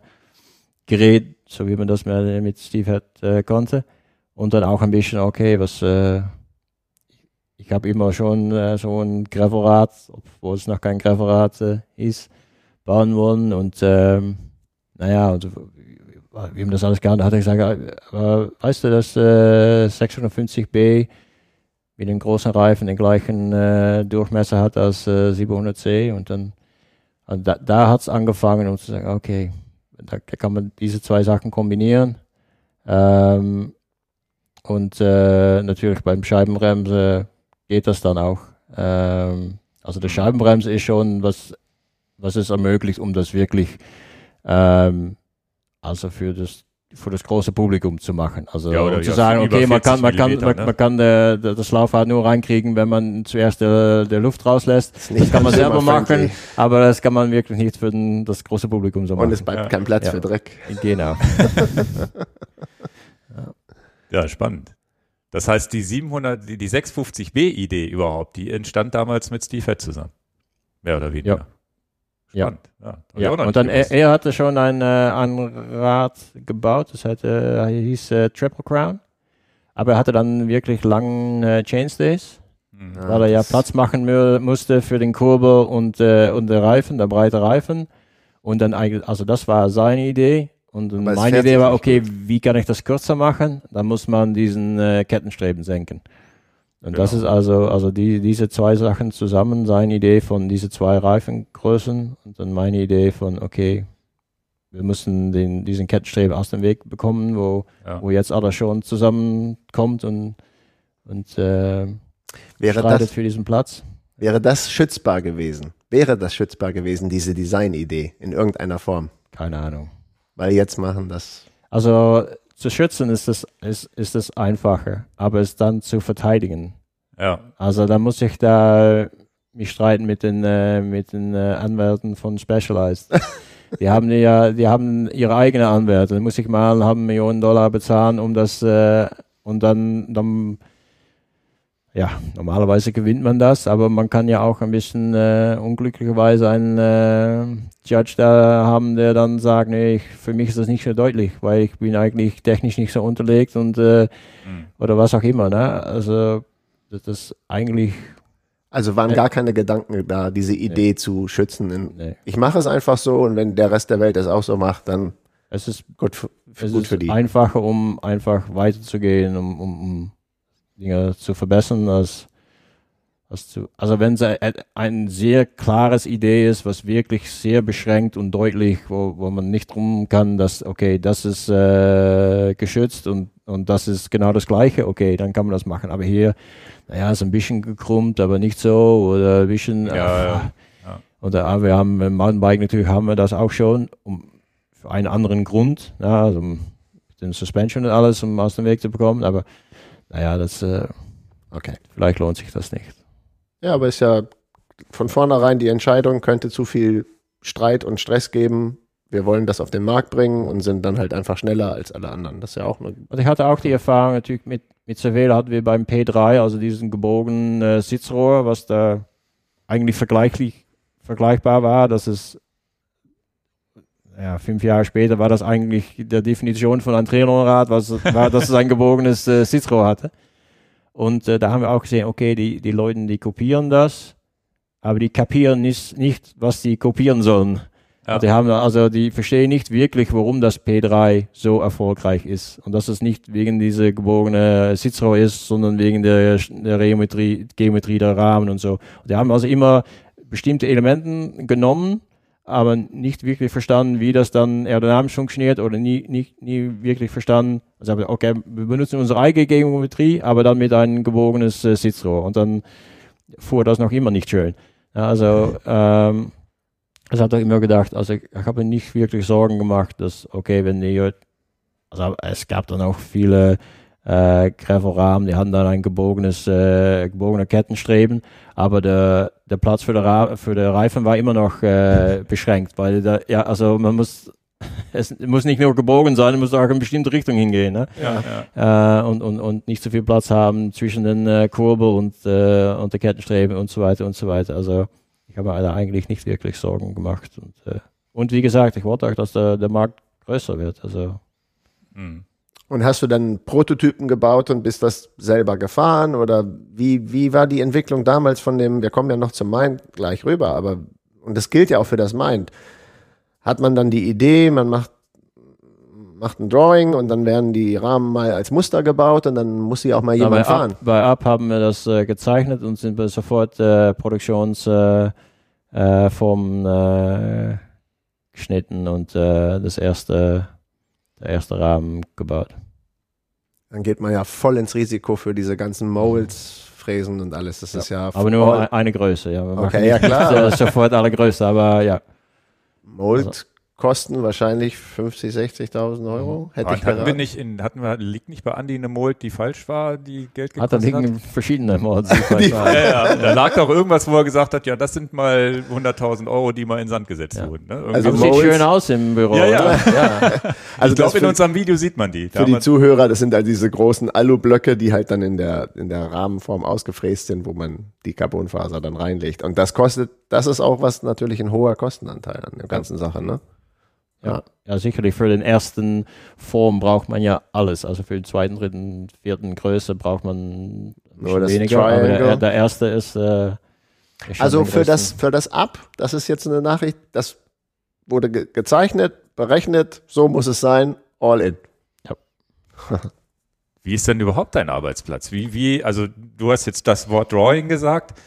geredet, so wie man das mit Steve hat, äh, konnte. Und dann auch ein bisschen, okay, was, äh, ich habe immer schon äh, so ein Gravelrad, obwohl es noch kein Gravelrad äh, ist, bauen wollen. Und ähm, naja, und, wie man das alles gehandelt hat, er gesagt, äh, weißt du, dass äh, 650b mit den großen Reifen den gleichen äh, Durchmesser hat als äh, 700C und dann also da, da hat es angefangen, um zu sagen, okay, da kann man diese zwei Sachen kombinieren. Ähm, und äh, natürlich beim Scheibenbremse geht das dann auch. Ähm, also der Scheibenbremse ist schon was, was es ermöglicht, um das wirklich ähm, also für das für das große Publikum zu machen. Also ja, um zu ja, sagen, okay, man kann, man kann, man, ne? man kann der, der, das Laufrad nur reinkriegen, wenn man zuerst der, der Luft rauslässt. Das, das kann man selber machen, aber das kann man wirklich nicht für den, das große Publikum so machen. Und es bleibt ja. kein Platz für Dreck. Genau. ja, spannend. Das heißt, die 700, die, die 650B-Idee überhaupt, die entstand damals mit Steve Head zusammen. Mehr oder weniger. Ja. Spannend. Ja, ja. ja. und dann er, er, hatte schon ein, äh, ein Rad gebaut, das hatte, hieß äh, Triple Crown. Aber er hatte dann wirklich langen äh, Chainstays, mhm. weil er ja Platz machen musste für den Kurbel und, äh, und der Reifen, der breite Reifen. Und dann eigentlich, also das war seine Idee. Und meine Idee war, okay, wie kann ich das kürzer machen? Dann muss man diesen äh, Kettenstreben senken. Und genau. das ist also, also die, diese zwei Sachen zusammen, seine Idee von diese zwei Reifengrößen und dann meine Idee von, okay, wir müssen den, diesen Kettenstrebe aus dem Weg bekommen, wo, ja. wo jetzt alles schon zusammenkommt und, und äh, wäre das, für diesen Platz. Wäre das schützbar gewesen? Wäre das schützbar gewesen, diese Designidee in irgendeiner Form? Keine Ahnung. Weil jetzt machen das. Also zu schützen ist es ist, ist es einfacher, aber es dann zu verteidigen. Ja. Also da muss ich da mich streiten mit den äh, mit den äh, Anwälten von Specialized. die haben ja, die haben ihre eigene Anwälte. Da muss ich mal halben Millionen Dollar bezahlen, um das äh, und dann dann ja, normalerweise gewinnt man das, aber man kann ja auch ein bisschen äh, unglücklicherweise einen äh, Judge da haben, der dann sagt, nee, ich, für mich ist das nicht so deutlich, weil ich bin eigentlich technisch nicht so unterlegt und äh, mhm. oder was auch immer. Ne? Also das ist eigentlich also waren gar keine Gedanken da, diese Idee nee. zu schützen. Nee. Ich mache es einfach so und wenn der Rest der Welt es auch so macht, dann es ist gut, für, es gut ist für die. einfacher, um einfach weiterzugehen, um, um, um Dinge zu verbessern, als, zu, also wenn es ein sehr klares Idee ist, was wirklich sehr beschränkt und deutlich, wo, wo man nicht drum kann, dass, okay, das ist äh, geschützt und, und das ist genau das Gleiche, okay, dann kann man das machen. Aber hier, naja, ist ein bisschen gekrummt, aber nicht so, oder ein bisschen, ja, äh, ja. ja. oder ah, wir haben im Mountainbike natürlich haben wir das auch schon, um, für einen anderen Grund, ja, also den Suspension und alles, um aus dem Weg zu bekommen, aber naja, das, äh, okay, vielleicht lohnt sich das nicht. Ja, aber ist ja von vornherein die Entscheidung, könnte zu viel Streit und Stress geben. Wir wollen das auf den Markt bringen und sind dann halt einfach schneller als alle anderen. Das ist ja auch eine. Also ich hatte auch die Erfahrung natürlich mit, mit Cervelo hatten wir beim P3, also diesen gebogenen äh, Sitzrohr, was da eigentlich vergleichlich, vergleichbar war, dass es ja, fünf Jahre später war das eigentlich der Definition von einem Trailerrad, was war, dass es ein gebogenes äh, Sitzrohr hatte. Und äh, da haben wir auch gesehen, okay, die, die Leute, die kopieren das, aber die kapieren nicht, nicht was sie kopieren sollen. Ja. Die haben also, die verstehen nicht wirklich, warum das P3 so erfolgreich ist. Und dass es nicht wegen dieser gebogene Sitzrohr ist, sondern wegen der, der Geometrie, Geometrie der Rahmen und so. Die haben also immer bestimmte Elementen genommen aber nicht wirklich verstanden, wie das dann aerodynamisch funktioniert oder nie, nie, nie wirklich verstanden. Also okay, wir benutzen unsere eigene Geometrie, aber dann mit einem gebogenes äh, Sitzrohr und dann fuhr das noch immer nicht schön. Ja, also ähm, ich habe immer gedacht, also ich, ich habe nicht wirklich Sorgen gemacht, dass okay, wenn die also es gab dann auch viele äh, Gravelrahmen, die hatten dann ein gebogenes, äh, gebogene Kettenstreben, aber der, der Platz für, der für den Reifen war immer noch äh, beschränkt, weil da, ja, also man muss, es muss nicht nur gebogen sein, es muss auch in eine bestimmte Richtung hingehen, ne? Ja, ja. Äh, und, und, und nicht so viel Platz haben zwischen den äh, Kurbel und, äh, und der Kettenstreben und so weiter und so weiter. Also ich habe mir da eigentlich nicht wirklich Sorgen gemacht. Und, äh, und wie gesagt, ich wollte auch, dass der, der Markt größer wird. Also. Mhm. Und hast du dann Prototypen gebaut und bist das selber gefahren? Oder wie, wie war die Entwicklung damals von dem, wir kommen ja noch zum Mind gleich rüber, aber, und das gilt ja auch für das Mind. Hat man dann die Idee, man macht, macht ein Drawing und dann werden die Rahmen mal als Muster gebaut und dann muss sie auch mal jemand fahren. Up, bei Up haben wir das äh, gezeichnet und sind wir sofort äh, Produktionsform äh, äh, geschnitten und äh, das erste der erste Rahmen gebaut. Dann geht man ja voll ins Risiko für diese ganzen Molds, Fräsen und alles. Das ja. ist ja. Aber nur eine Größe, ja. Okay, ja klar. sofort alle Größe, aber ja. Mold also kosten wahrscheinlich 50, 60.000 Euro. Hätte ich hatten wir nicht in, hatten wir, liegt nicht bei Andi eine Mold, die falsch war, die Geld gekostet hat? Da liegen hat? verschiedene Molds. Die ja, ja, da lag doch irgendwas, wo er gesagt hat, ja, das sind mal 100.000 Euro, die mal in Sand gesetzt ja. wurden. Ne? Also sieht schön aus im Büro. Ja, ja. ja. also ich glaube, in unserem Video sieht man die. Für die Zuhörer, das sind halt diese großen Alublöcke, die halt dann in der, in der Rahmenform ausgefräst sind, wo man die Carbonfaser dann reinlegt. Und das kostet, das ist auch was natürlich ein hoher Kostenanteil an der ganzen Sache, ne? Ja. ja, sicherlich für den ersten Form braucht man ja alles. Also für den zweiten, dritten, vierten Größe braucht man Nur das weniger. Aber der, der erste ist. Äh, ist also für das, für das Ab, das ist jetzt eine Nachricht, das wurde ge gezeichnet, berechnet, so muss es sein, all in. Ja. wie ist denn überhaupt dein Arbeitsplatz? Wie, wie, also du hast jetzt das Wort Drawing gesagt.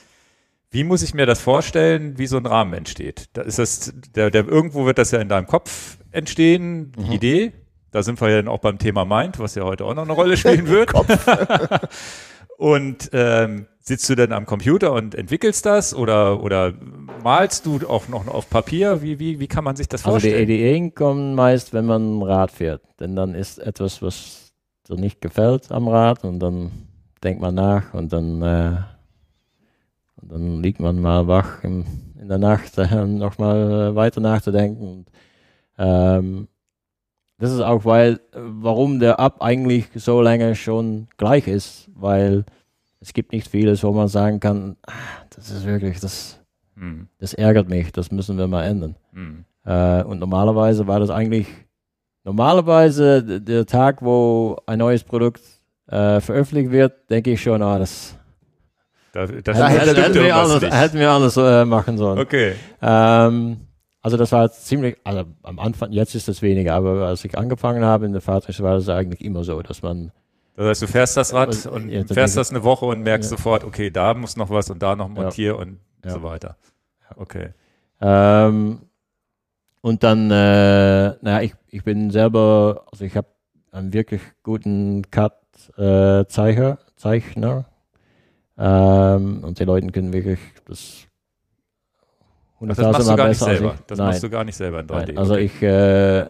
Wie muss ich mir das vorstellen, wie so ein Rahmen entsteht? Da ist das, der, der, irgendwo wird das ja in deinem Kopf entstehen, die mhm. Idee. Da sind wir ja dann auch beim Thema Mind, was ja heute auch noch eine Rolle spielen wird. und ähm, sitzt du dann am Computer und entwickelst das oder, oder malst du auch noch auf Papier? Wie, wie, wie kann man sich das vorstellen? Also die Ideen kommen meist, wenn man Rad fährt. Denn dann ist etwas, was so nicht gefällt am Rad und dann denkt man nach und dann äh, und dann liegt man mal wach im, in der Nacht, äh, nochmal weiter nachzudenken. Und, ähm, das ist auch, weil, warum der Ab eigentlich so lange schon gleich ist, weil es gibt nicht vieles, wo man sagen kann, ah, das ist wirklich, das, mhm. das ärgert mich, das müssen wir mal ändern. Mhm. Äh, und normalerweise war das eigentlich, normalerweise der Tag, wo ein neues Produkt äh, veröffentlicht wird, denke ich schon, ah, das, da, das ja, hätten, hätten, wir anders, hätten wir anders äh, machen sollen. Okay. Ähm, also das war ziemlich, also am Anfang, jetzt ist das weniger, aber als ich angefangen habe in der Fahrzeug, war das eigentlich immer so, dass man das heißt, du fährst das Rad und ja, fährst das eine Woche und merkst ja. sofort, okay, da muss noch was und da noch montier ja. und so weiter. Okay. Ähm, und dann, äh, naja, ich, ich bin selber, also ich habe einen wirklich guten Cut-Zeichner, äh, Zeichner, ähm, und die Leute können wirklich das hunderttausendmal also das machst du gar nicht selber. Das Nein. machst du gar nicht selber in 3D. Nein. Also ich, äh,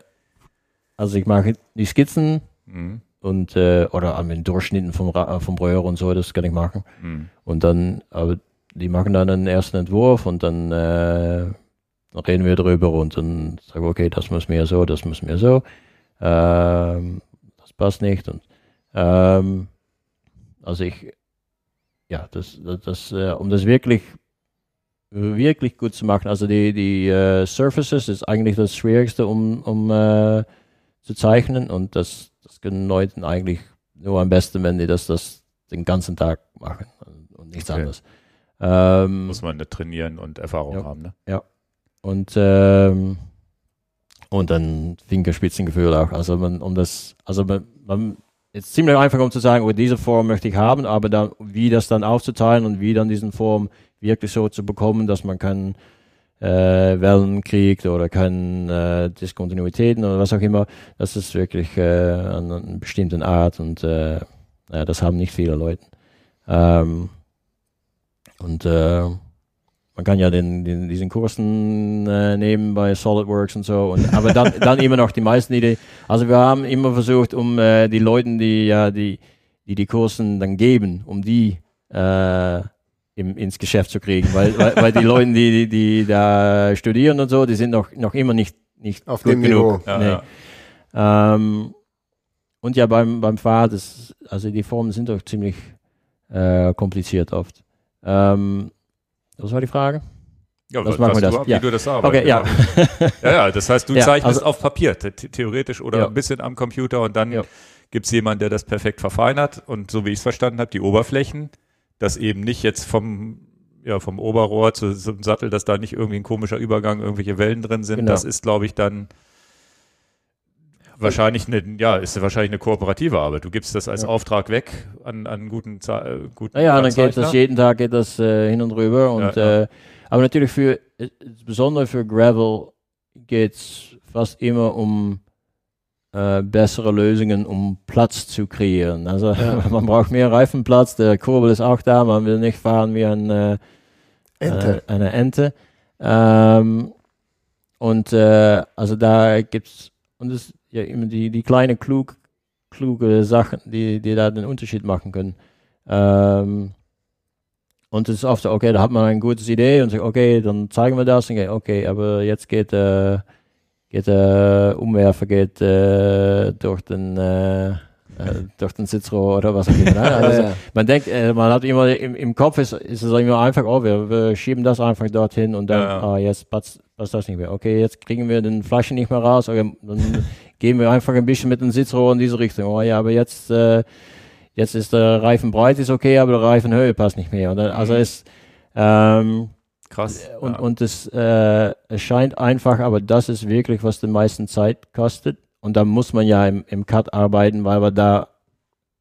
also ich mache die Skizzen mhm. und äh, oder an den Durchschnitten vom, vom Röhr und so, das kann ich machen. Mhm. Und dann, aber die machen dann einen ersten Entwurf und dann, äh, dann reden wir drüber und dann sagen wir, okay, das muss mir so, das muss mir so. Ähm, das passt nicht. Und ähm, also ich, ja, das, das, das äh, um das wirklich, wirklich gut zu machen. Also die, die äh, Surfaces ist eigentlich das Schwierigste, um, um äh, zu zeichnen und das, das können Leute eigentlich nur am besten, wenn die das, das den ganzen Tag machen und nichts okay. anderes. Ähm, Muss man nicht trainieren und Erfahrung ja, haben, ne? Ja. Und, ähm, und dann Fingerspitzengefühl auch. Also man, um das, also man, man ist ziemlich einfach, um zu sagen, oh, diese Form möchte ich haben, aber dann, wie das dann aufzuteilen und wie dann diesen Form wirklich so zu bekommen, dass man kann äh, Wellen kriegt oder keine äh, Diskontinuitäten oder was auch immer. Das ist wirklich äh, an einer bestimmten Art und äh, ja, das haben nicht viele Leute. Ähm, und äh, man kann ja den, den, diesen Kursen äh, nehmen bei SolidWorks und so. Und, aber dann, dann immer noch die meisten Ideen. Also wir haben immer versucht, um äh, die Leute, die ja die, die die Kursen dann geben, um die äh, im, ins Geschäft zu kriegen. Weil, weil, weil die Leute, die, die, die da studieren und so, die sind noch, noch immer nicht, nicht Auf gut dem genug. Niveau. Ja, Nee. ja. Ähm, und ja, beim, beim Fahrrad, ist, also die Formen sind doch ziemlich äh, kompliziert oft. Ähm, was war die Frage? Ja, Was machen wir du, das? wie Ja. du das arbeitest. Okay, ja. ja, ja, das heißt, du Ja, zeichnest also- auf Papier, the theoretisch oder Ja. ein bisschen am Computer und dann Ja. gibt es jemanden, der das perfekt verfeinert und so wie ich es verstanden habe, die Oberflächen, dass eben nicht jetzt vom, ja, vom Oberrohr zu, zum Sattel, dass da nicht irgendwie ein komischer Übergang, irgendwelche Wellen drin sind. Genau. Das ist, glaube ich, dann wahrscheinlich eine, ja, ist wahrscheinlich eine kooperative Arbeit. Du gibst das als Ja. Auftrag weg an, an guten, äh, guten Naja, dann geht das jeden Tag geht das äh, hin und rüber. Und, Ja, ja. Äh, aber natürlich für, äh, besonders für Gravel geht es fast immer um äh, bessere Lösungen, um Platz zu kreieren. Also Ja. man braucht mehr Reifenplatz, der Kurbel ist auch da, man will nicht fahren wie ein äh, Ente. Äh, eine Ente. Ähm, und äh, also da gibt's und es ja immer die, die kleine klug, kluge Sachen, die, die da den Unterschied machen können. Ähm, und es ist oft so, okay, da hat man eine gute Idee und sagt, okay, dann zeigen wir das. Und geht, okay, aber jetzt geht, äh, geht der Umwerfer geht, äh, durch den äh, durch den Sitzrohr oder was auch immer. ne? Also, ja, ja. man denkt, äh, man hat immer im, im Kopf ist, ist es immer einfach, oh, wir, wir schieben das einfach dorthin und dann, Ja, ja. ah, jetzt passt, passt das nicht mehr. Okay, jetzt kriegen wir den Flaschen nicht mehr raus, okay, dann gehen wir einfach ein bisschen mit dem Sitzrohr in diese Richtung. Oh ja, aber jetzt, äh, jetzt ist der Reifen breit, ist okay, aber der Reifenhöhe passt nicht mehr. Und dann, also Mhm. es, ähm, Krass. und, ja. und es, äh, es scheint einfach, aber das ist wirklich, was die meisten Zeit kostet. Und da muss man ja im, im Cut arbeiten, weil wir da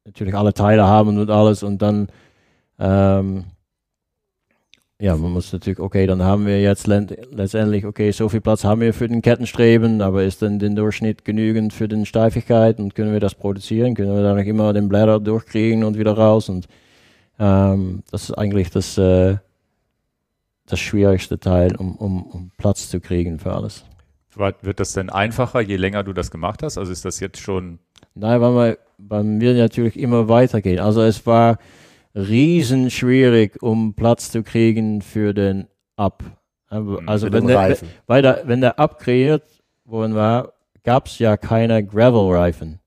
natürlich alle Teile haben und alles. Und dann, ähm, ja, man muss natürlich, okay, dann haben wir jetzt letztendlich, okay, so viel Platz haben wir für den Kettenstreben, aber ist denn der Durchschnitt genügend für den Steifigkeit und können wir das produzieren? Können wir dann noch immer den Blätter durchkriegen und wieder raus? Und ähm, das ist eigentlich das, äh, das schwierigste Teil, um, um, um Platz zu kriegen für alles. Wird das denn einfacher, je länger du das gemacht hast? Also ist das jetzt schon Nein, weil wir, weil wir natürlich immer weitergehen. Also es war riesen schwierig, um Platz zu kriegen für den Up. Also Mit wenn der, weil der, wenn der Up kreiert worden war, gab es ja keine Gravel-Reifen.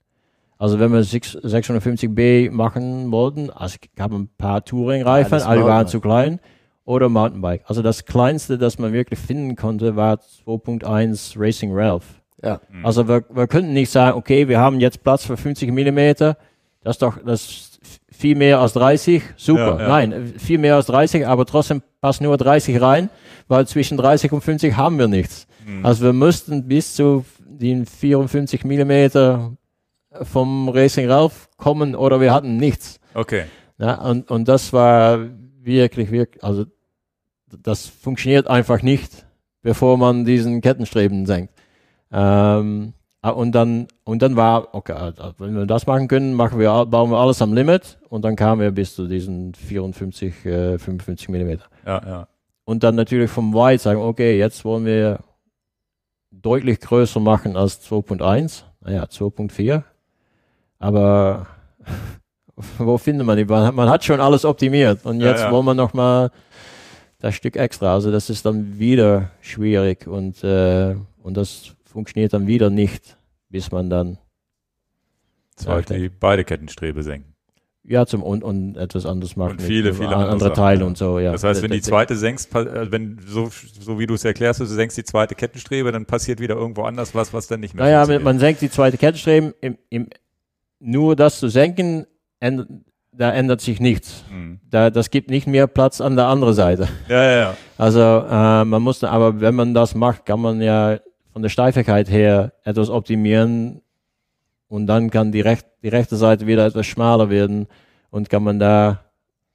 Also wenn wir 6 650B machen wollten, also es gab ein paar Touring-Reifen, Ja, alle waren zu klein, oder Mountainbike. Also das kleinste, das man wirklich finden konnte, war 2.1 Racing Ralph. Ja. Also wir, wir könnten nicht sagen, okay, wir haben jetzt Platz für 50 Millimeter. Das ist doch das ist viel mehr als 30. Super. Ja, ja. Nein, viel mehr als 30, aber trotzdem passt nur 30 rein, weil zwischen 30 und 50 haben wir nichts. Also wir müssten bis zu den 54 Millimeter vom Racing Ralph kommen oder wir hatten nichts. okay. Ja, und, und das war wirklich, wirklich, also das funktioniert einfach nicht, bevor man diesen Kettenstreben senkt. Ähm, und dann, und dann war, okay, wenn wir das machen können, machen wir, bauen wir alles am Limit und dann kamen wir bis zu diesen 54, äh, 55 Millimeter. Ja, ja. Und dann natürlich vom Wide sagen, okay, jetzt wollen wir deutlich größer machen als 2.1, naja, 2.4. Aber wo findet man die? Man hat, schon alles optimiert und Ja, jetzt ja. wollen wir noch mal das Stück extra. Also das ist dann wieder schwierig und, äh, und das funktioniert dann wieder nicht, bis man dann Zwei, Ja, die beide Kettenstrebe senken. ja zum und, und etwas anderes machen. Und viele, mit, viele an- andere andere Teile ja. und so. Ja. Das heißt, wenn die zweite senkst, äh, wenn so, so wie du es erklärst, du senkst die zweite Kettenstrebe, dann passiert wieder irgendwo anders was, was dann nicht mehr Naja, man, senkt die zweite Kettenstreben, im, im, nur das zu senken, ändert, da ändert sich nichts. Hm. Da, das gibt nicht mehr Platz an der anderen Seite. Ja, ja, ja. Also äh, man muss, aber wenn man das macht, kann man ja von der Steifigkeit her etwas optimieren und dann kann die, recht, die rechte Seite wieder etwas schmaler werden und kann man da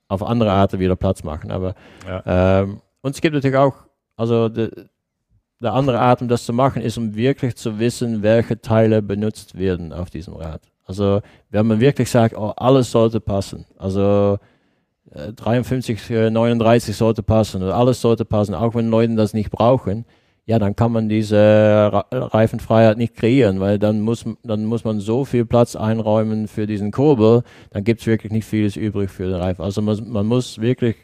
auf andere Arten wieder Platz machen. Aber Ja. ähm, und es gibt natürlich auch also de, der andere Art, um das zu machen, ist, um wirklich zu wissen, welche Teile benutzt werden auf diesem Rad. Also wenn man wirklich sagt, oh, alles sollte passen, also äh, 53, äh, 39 sollte passen alles sollte passen, auch wenn Leute das nicht brauchen, ja, dann kann man diese Reifenfreiheit nicht kreieren, weil dann muss, dann muss man so viel Platz einräumen für diesen Kurbel, dann gibt es wirklich nicht vieles übrig für den Reifen. Also man, man muss wirklich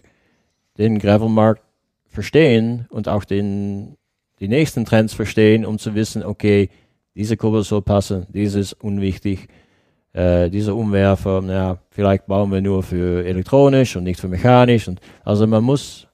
den Gravelmarkt verstehen und auch den, die nächsten Trends verstehen, um zu wissen, okay, diese Kurbel soll passen, dieses ist unwichtig, äh, dieser Umwerfer, ja, vielleicht bauen wir nur für elektronisch und nicht für mechanisch. Und, also man muss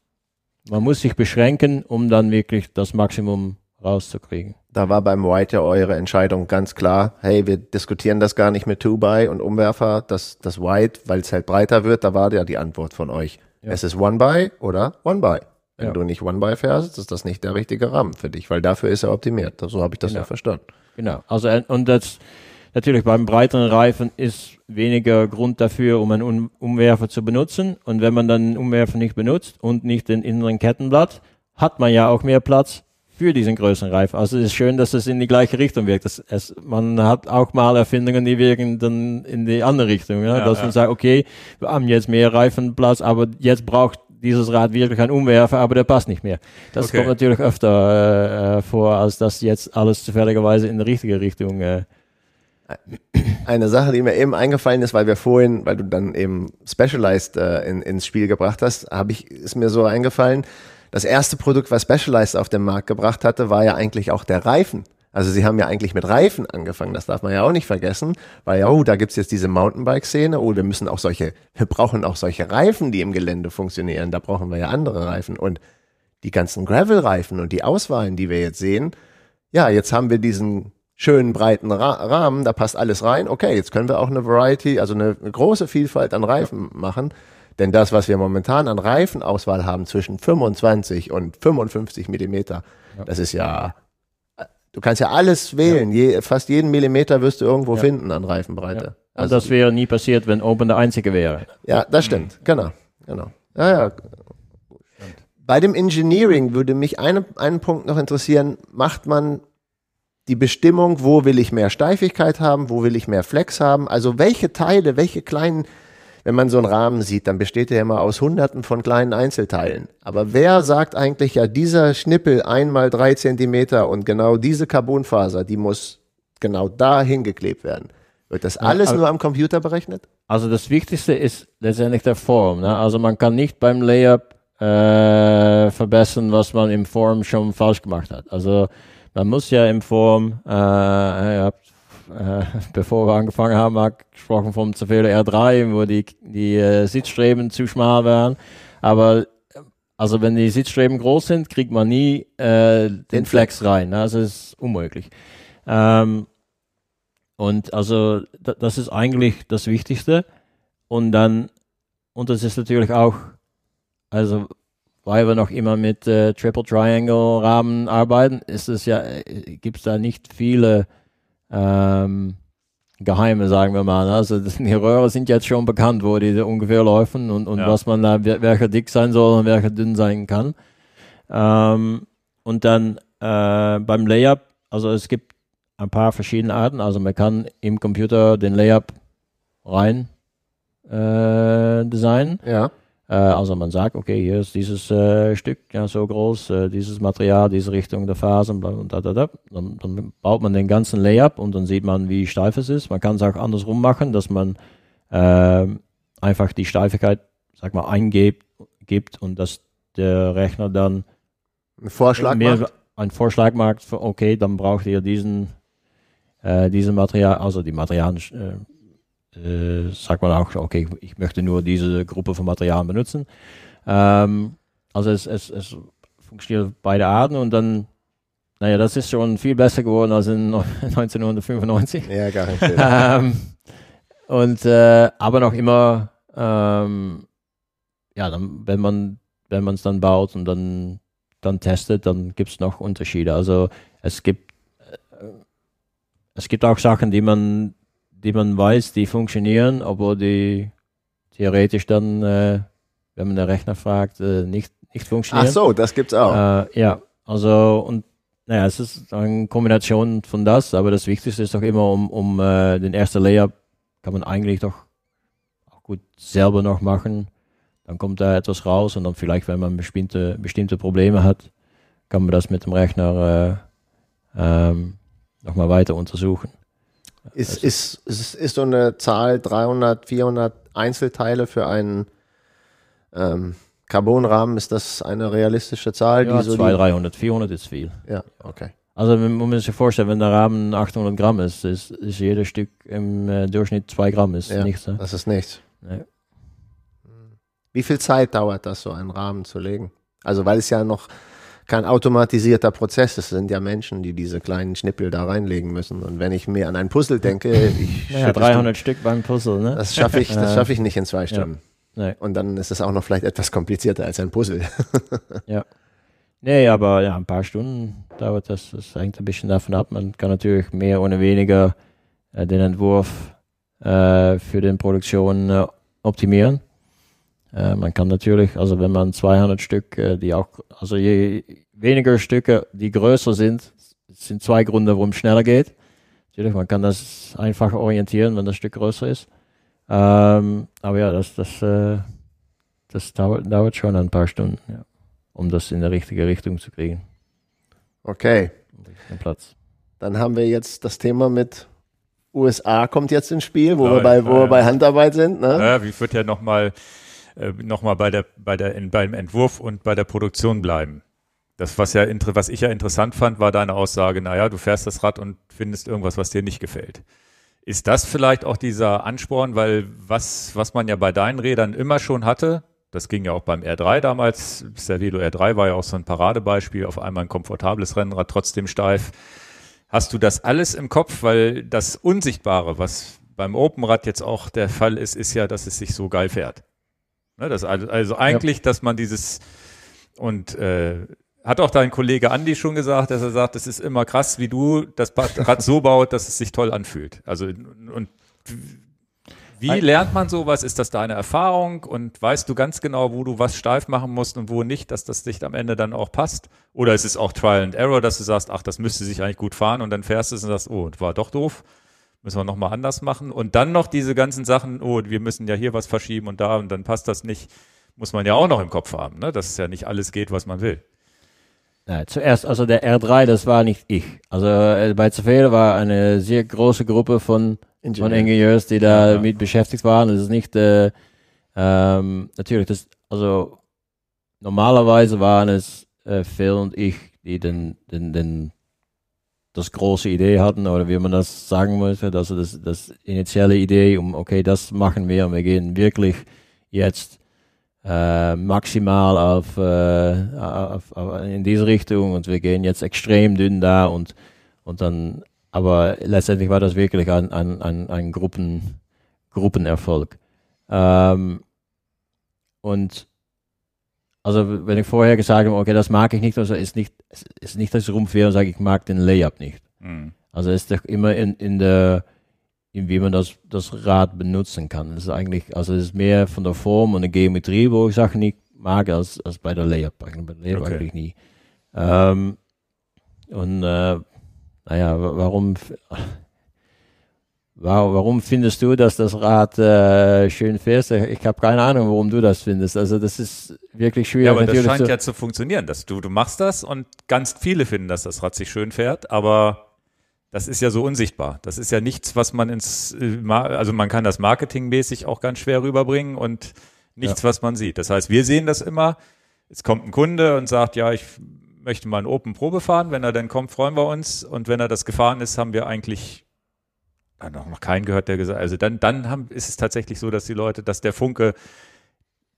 man muss sich beschränken, um dann wirklich das Maximum rauszukriegen. Da war beim White ja eure Entscheidung ganz klar, hey, wir diskutieren das gar nicht mit Two-By und Umwerfer, das, das White, weil es halt breiter wird, da war ja die Antwort von euch. Ja. Es ist One-By oder One-By. Wenn ja. du nicht One-By fährst, ist das nicht der richtige Rahmen für dich, weil dafür ist er optimiert. So habe ich das genau. ja verstanden. Genau. Also, und das, Natürlich beim breiteren Reifen ist weniger Grund dafür, um einen Umwerfer zu benutzen. Und wenn man dann einen Umwerfer nicht benutzt und nicht den inneren Kettenblatt, hat man ja auch mehr Platz für diesen größeren Reifen. Also es ist schön, dass es in die gleiche Richtung wirkt. Das, es, man hat auch mal Erfindungen, die wirken dann in die andere Richtung. Ja? ja dass ja. man sagt, okay, wir haben jetzt mehr Reifenplatz, aber jetzt braucht dieses Rad wirklich einen Umwerfer, aber der passt nicht mehr. Das okay. kommt natürlich öfter äh, vor, als dass jetzt alles zufälligerweise in die richtige Richtung äh, eine Sache, die mir eben eingefallen ist, weil wir vorhin, weil du dann eben Specialized äh, in, ins Spiel gebracht hast, habe ich, ist mir so eingefallen, das erste Produkt, was Specialized auf den Markt gebracht hatte, war ja eigentlich auch der Reifen. Also sie haben ja eigentlich mit Reifen angefangen, das darf man ja auch nicht vergessen, weil ja, oh, da gibt's jetzt diese Mountainbike-Szene, oh, wir müssen auch solche, wir brauchen auch solche Reifen, die im Gelände funktionieren, da brauchen wir ja andere Reifen und die ganzen Gravel-Reifen und die Auswahlen, die wir jetzt sehen, ja, jetzt haben wir diesen schönen breiten Ra Rahmen, da passt alles rein. Okay, jetzt können wir auch eine Variety, also eine große Vielfalt an Reifen ja. machen. Denn das, was wir momentan an Reifenauswahl haben zwischen 25 und 55 Millimeter, ja. das ist ja, du kannst ja alles wählen. Ja. Je, fast jeden Millimeter wirst du irgendwo finden an Reifenbreite. Also das wäre nie passiert, wenn Open der einzige wäre. Ja, das stimmt. Mhm. Genau, genau. Ja. Bei dem Engineering würde mich eine, einen Punkt noch interessieren. Macht man die Bestimmung, wo will ich mehr Steifigkeit haben, wo will ich mehr Flex haben, also welche Teile, welche kleinen, wenn man so einen Rahmen sieht, dann besteht er immer aus hunderten von kleinen Einzelteilen. Aber wer sagt eigentlich, ja, dieser Schnippel einmal drei Zentimeter und genau diese Carbonfaser, die muss genau da hingeklebt werden? Wird das alles ja, nur am Computer berechnet? Also das Wichtigste ist letztendlich der Form. Ne? Also man kann nicht beim Layup äh, verbessern, was man im Form schon falsch gemacht hat. Also man muss ja im Form, äh, ihr habt, äh, bevor wir angefangen haben, gesprochen vom Zerfehler R3, wo die, die äh, Sitzstreben zu schmal waren. Aber also wenn die Sitzstreben groß sind, kriegt man nie äh, den, Flex rein. Ne? Also das ist unmöglich. Ähm, und also das ist eigentlich das Wichtigste. Und dann, und das ist natürlich auch, also weil wir noch immer mit äh, Triple Triangle Rahmen arbeiten, ist es ja, äh, gibt es da nicht viele ähm, Geheime, sagen wir mal. Also die Röhre sind jetzt schon bekannt, wo die ungefähr laufen und, und ja. was man da, welcher dick sein soll und welcher dünn sein kann. Ähm, und dann äh, beim Layup, also es gibt ein paar verschiedene Arten. Also man kann im Computer den Layup rein äh, designen. Ja. Äh, also man sagt, okay, hier ist dieses äh, Stück ja so groß, äh, dieses Material, diese Richtung der Phasen, und da, da, da. Dann, dann, baut man den ganzen Layup und dann sieht man, wie steif es ist. Man kann es auch andersrum machen, dass man äh, einfach die Steifigkeit, sag mal, eingibt gibt und dass der Rechner dann einen Vorschlag macht. Einen Vorschlag macht, für, okay, dann braucht ihr diesen, äh, diesen Material, also die Materialien äh, sagt man auch, okay, ich möchte nur diese Gruppe von Materialien benutzen. Ähm, also es, es, es funktioniert beide Arten und dann, naja, das ist schon viel besser geworden als in 1995. Ja, gar nicht. ähm, und äh, aber noch immer, ähm, ja, dann, wenn man wenn man es dann baut und dann dann testet, dann gibt es noch Unterschiede. Also es gibt äh, es gibt auch Sachen, die man die man weiß, die funktionieren, aber die theoretisch dann, äh, wenn man den Rechner fragt, äh, nicht, nicht funktionieren. Ach so, das gibt's auch. Äh, ja, also und naja, es ist eine Kombination von das, aber das Wichtigste ist doch immer, um, um äh, den ersten Layup kann man eigentlich doch auch gut selber noch machen. Dann kommt da etwas raus und dann vielleicht, wenn man bestimmte, bestimmte Probleme hat, kann man das mit dem Rechner äh, ähm, nochmal weiter untersuchen. Ist, ist, ist, ist so eine Zahl 300, 400 Einzelteile für einen ähm, Carbonrahmen, ist das eine realistische Zahl? Ja, die so 200, die, 300, 400 ist viel. ja, okay. Also man muss sich vorstellen, wenn der Rahmen 800 Gramm ist, ist, ist jedes Stück im äh, Durchschnitt 2 Gramm, ist Ja, nichts. Ne? das ist nichts. Nee. Wie viel Zeit dauert das, so einen Rahmen zu legen? Also, weil es ja noch kein automatisierter Prozess es sind ja Menschen, die diese kleinen Schnippel da reinlegen müssen. Und wenn ich mir an ein Puzzle denke, ich Naja, schätze, 300 Stück beim Puzzle, ne? das schaffe ich, das schaffe ich nicht in zwei Stunden. Nee. Und dann ist es auch noch vielleicht etwas komplizierter als ein Puzzle. Nee, aber ja, ein paar Stunden dauert das. Das hängt ein bisschen davon ab. Man kann natürlich mehr oder weniger äh, den Entwurf äh, für die Produktion äh, optimieren. Äh, man kann natürlich, also wenn man 200 Stück, äh, die auch, also je weniger Stücke, die größer sind, sind zwei Gründe, warum es schneller geht. Natürlich, man kann das einfacher orientieren, wenn das Stück größer ist. Ähm, aber ja, das, das, äh, das dauert, dauert schon ein paar Stunden, ja, um das in die richtige Richtung zu kriegen. Okay, Den Platz. dann haben wir jetzt das Thema mit USA kommt jetzt ins Spiel, wo, wir, Ja, bei, wo ja. wir bei Handarbeit sind. Ne? Ja, ich würde ja nochmal äh, noch mal bei der, bei der, in, beim Entwurf und bei der Produktion bleiben. Das, was ja, was ich ja interessant fand, war deine Aussage, naja, du fährst das Rad und findest irgendwas, was dir nicht gefällt. Ist das vielleicht auch dieser Ansporn, weil was, was man ja bei deinen Rädern immer schon hatte, das ging ja auch beim R3 damals, Cervelo R3 war ja auch so ein Paradebeispiel, auf einmal ein komfortables Rennrad, trotzdem steif. Hast du das alles im Kopf? Weil das Unsichtbare, was beim Openrad jetzt auch der Fall ist, ist ja, dass es sich so geil fährt. Ne, das, also, eigentlich, dass man dieses und äh, hat auch dein Kollege Andi schon gesagt, dass er sagt, es ist immer krass, wie du das Rad so baut, dass es sich toll anfühlt. Also und wie lernt man sowas? Ist das deine Erfahrung und weißt du ganz genau, wo du was steif machen musst und wo nicht, dass das dich am Ende dann auch passt? Oder ist es auch Trial and Error, dass du sagst, ach, das müsste sich eigentlich gut fahren und dann fährst du es und sagst, oh, war doch doof, müssen wir nochmal anders machen. Und dann noch diese ganzen Sachen, oh, wir müssen ja hier was verschieben und da und dann passt das nicht, muss man ja auch noch im Kopf haben, ne? dass es ja nicht alles geht, was man will. Ja, zuerst, also der R3, das war nicht ich. Also äh, bei Zervele war eine sehr große Gruppe von, von Ingenieur. Ingenieurs, die da Ja. mit beschäftigt waren. Das ist nicht, äh, ähm, natürlich, das, also normalerweise waren es äh, Phil und ich, die den, den, den, das große Idee hatten, oder wie man das sagen möchte, also das, das initiale Idee, um, okay, das machen wir und wir gehen wirklich jetzt äh, maximal auf, äh, auf, auf in diese Richtung und wir gehen jetzt extrem dünn da und, und dann, aber letztendlich war das wirklich ein, ein, ein, ein Gruppen, Gruppenerfolg. Ähm, und also wenn ich vorher gesagt habe, okay, das mag ich nicht, also ist nicht, es ist nicht, dass ich rumfahre und sage, ich mag den Layup nicht. Hm. Also es ist doch immer in, in der, in wie man das, das Rad benutzen kann. Das ist eigentlich, also es ist mehr von der Form und der Geometrie, wo ich Sachen nicht mag, als, als bei der Layup. Bei der Layup Okay. eigentlich nie. Ähm, und äh, naja, wa- warum, warum findest du, dass das Rad äh, schön fährst? Ich habe keine Ahnung, warum du das findest. Also das ist wirklich schwierig. Ja, aber das scheint zu- ja zu funktionieren, dass du, du machst das und ganz viele finden, dass das Rad sich schön fährt, aber das ist ja so unsichtbar. Das ist ja nichts, was man ins, äh, also man kann das marketingmäßig auch ganz schwer rüberbringen und nichts, was man sieht. Das heißt, wir sehen das immer. Es kommt ein Kunde und sagt, ja, ich möchte mal ein Open Probe fahren. Wenn er dann kommt, freuen wir uns. Und wenn er das gefahren ist, haben wir eigentlich äh, noch, noch keinen gehört, der gesagt, also dann, dann haben, ist es tatsächlich so, dass die Leute, dass der Funke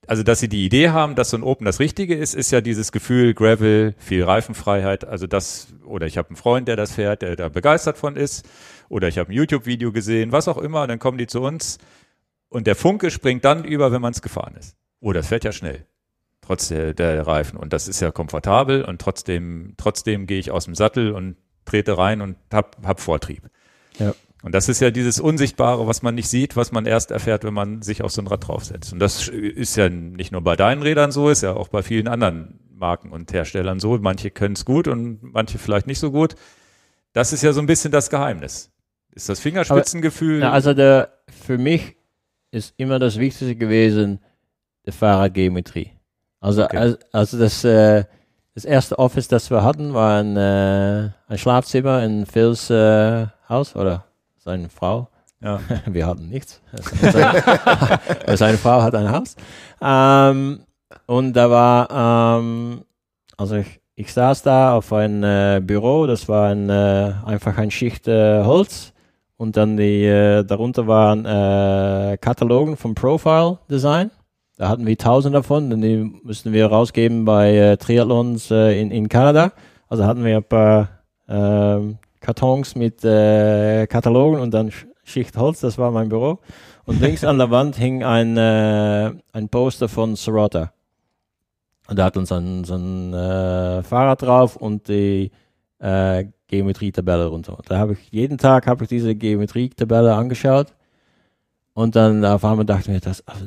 also dass sie die Idee haben, dass so ein Open das Richtige ist, ist ja dieses Gefühl Gravel, viel Reifenfreiheit. Also das, oder ich habe einen Freund, der das fährt, der da begeistert von ist, oder ich habe ein YouTube-Video gesehen, was auch immer, dann kommen die zu uns und der Funke springt dann über, wenn man es gefahren ist. Oh, das fährt ja schnell, trotz der, der Reifen und das ist ja komfortabel und trotzdem, trotzdem gehe ich aus dem Sattel und trete rein und hab, hab Vortrieb. Ja. Und das ist ja dieses Unsichtbare, was man nicht sieht, was man erst erfährt, wenn man sich auf so ein Rad draufsetzt. Und das ist ja nicht nur bei deinen Rädern so, ist ja auch bei vielen anderen Marken und Herstellern so. Manche können es gut und manche vielleicht nicht so gut. Das ist ja so ein bisschen das Geheimnis. Ist das Fingerspitzengefühl? Aber, also der, für mich ist immer das Wichtigste gewesen, die Fahrradgeometrie. Also, okay. also, also das, äh, das erste Office, das wir hatten, war ein, äh, ein Schlafzimmer in Phils äh, Haus oder seine Frau. Ja. Wir hatten nichts. Seine, seine Frau hat ein Haus. Ähm, und da war, ähm, also ich, ich saß da auf ein äh, Büro, das war ein, äh, einfach ein Schicht äh, Holz und dann die, äh, darunter waren äh, Katalogen vom Profile Design. Da hatten wir tausend davon und die mussten wir rausgeben bei äh, Triathlons in, in Kanada. Also hatten wir ein paar äh, Kartons mit äh, Katalogen und dann Schicht Holz, das war mein Büro. Und links an der Wand hing ein, äh, ein Poster von Sorota. Und da hat uns ein, so ein äh, Fahrrad drauf und die äh, Geometrie-Tabelle runter. Da habe ich jeden Tag habe ich diese Geometrie-Tabelle angeschaut und dann auf einmal dachte ich mir, das, also,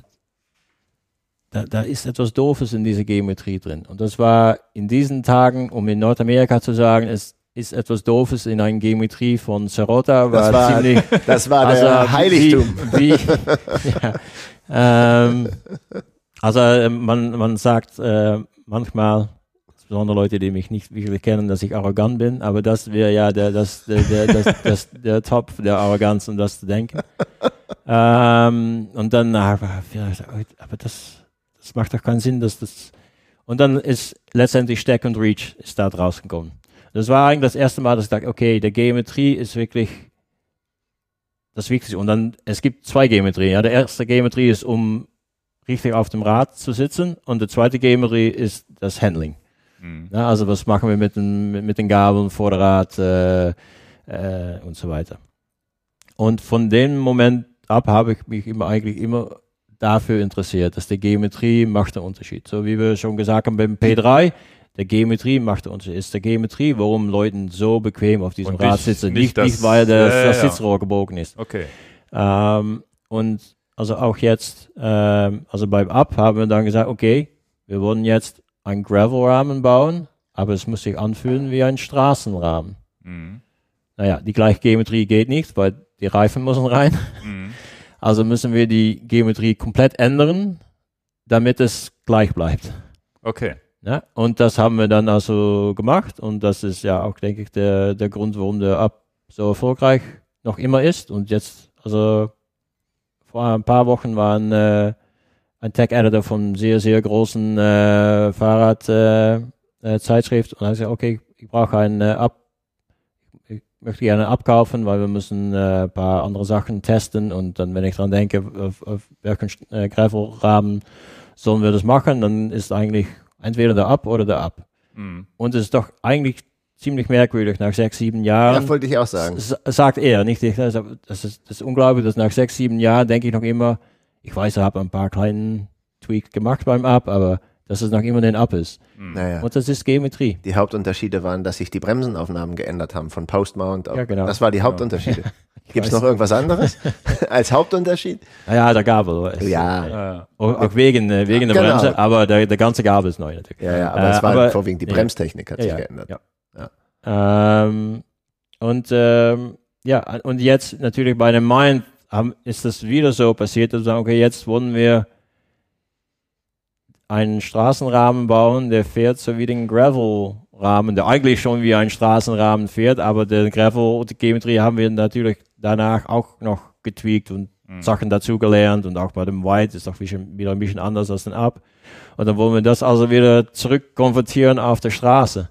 da, da ist etwas Doofes in dieser Geometrie drin. Und das war in diesen Tagen, um in Nordamerika zu sagen, es ist etwas Doofes in einer Geometrie von Serota. War das war, ziemlich, das war also der Heiligtum. Wie, wie, ja, ähm, also äh, man, man sagt äh, manchmal, insbesondere Leute, die mich nicht wirklich kennen, dass ich arrogant bin, aber das wäre ja der, das, der, der, das, das, der Top der Arroganz, um das zu denken. ähm, und dann, aber das, das macht doch keinen Sinn, dass das. Und dann ist letztendlich Stack und Reach ist da draus gekommen. Das war eigentlich das erste Mal, dass ich dachte, okay, der Geometrie ist wirklich das Wichtigste. Und dann, es gibt zwei Geometrien. Ja, der erste Geometrie ist, um richtig auf dem Rad zu sitzen. Und der zweite Geometrie ist das Handling. Mhm. Ja, also was machen wir mit den, mit, den Gabeln, Vorderrad äh, äh, und so weiter. Und von dem Moment ab habe ich mich immer eigentlich immer dafür interessiert, dass die Geometrie macht einen Unterschied. So wie wir schon gesagt haben beim P3, der Geometrie macht uns ist der Geometrie, warum Leute so bequem auf diesem Rad sitzen. Nicht, nicht, nicht weil das, ja, das Sitzrohr gebogen ist. Okay. Ähm, und also auch jetzt, ähm, also beim Up haben wir dann gesagt, okay, wir wollen jetzt einen Gravel-Rahmen bauen, aber es muss sich anfühlen wie ein Straßenrahmen. Mhm. Naja, die gleiche Geometrie geht nicht, weil die Reifen müssen rein. Mhm. Also müssen wir die Geometrie komplett ändern, damit es gleich bleibt. Okay. Ja, und das haben wir dann also gemacht. Und das ist ja auch, denke ich, der, der Grund, warum der Up so erfolgreich noch immer ist. Und jetzt, also vor ein paar Wochen war ein, äh, ein Tech-Editor von sehr, sehr großen äh, Fahrradzeitschrift äh, äh, und hat gesagt, okay, ich brauche einen äh, Up, ich möchte gerne abkaufen, weil wir müssen äh, ein paar andere Sachen testen. Und dann, wenn ich dran denke, auf, auf welchen Gravelrahmen sollen wir das machen, dann ist eigentlich Entweder der Up oder der Up. Mhm. Und es ist doch eigentlich ziemlich merkwürdig nach sechs, sieben Jahren. Ja, wollte ich auch sagen. Sagt er, nicht ich. Das ist, das ist unglaublich, dass nach sechs, sieben Jahren denke ich noch immer, ich weiß, ich habe ein paar kleinen Tweaks gemacht beim Up, aber dass es noch immer den Up ist. Mhm. Naja. Und das ist Geometrie. Die Hauptunterschiede waren, dass sich die Bremsenaufnahmen geändert haben von Post-Mount. Ja, genau. Das war die Hauptunterschiede. Gibt es noch irgendwas anderes als Hauptunterschied? Ja, der Gabel. Ist, ja. ja. Auch, auch, wegen, äh, wegen der genau. Bremse, aber der, der ganze Gabel ist neu natürlich. Ja, ja aber äh, es war aber, vorwiegend die Bremstechnik hat sich geändert. Ja. Ähm, und ähm, ja, und jetzt natürlich bei dem Mind haben, ist das wieder so passiert, dass wir sagen, okay, jetzt wollen wir einen Straßenrahmen bauen, der fährt so wie den Gravel-Rahmen, der eigentlich schon wie ein Straßenrahmen fährt, aber den Gravel, die Geometrie haben wir natürlich danach auch noch getweakt und mhm. Sachen dazugelernt und auch bei dem White ist auch wieder ein bisschen anders als den Up. Und dann wollen wir das also wieder zurückkonvertieren auf der Straße.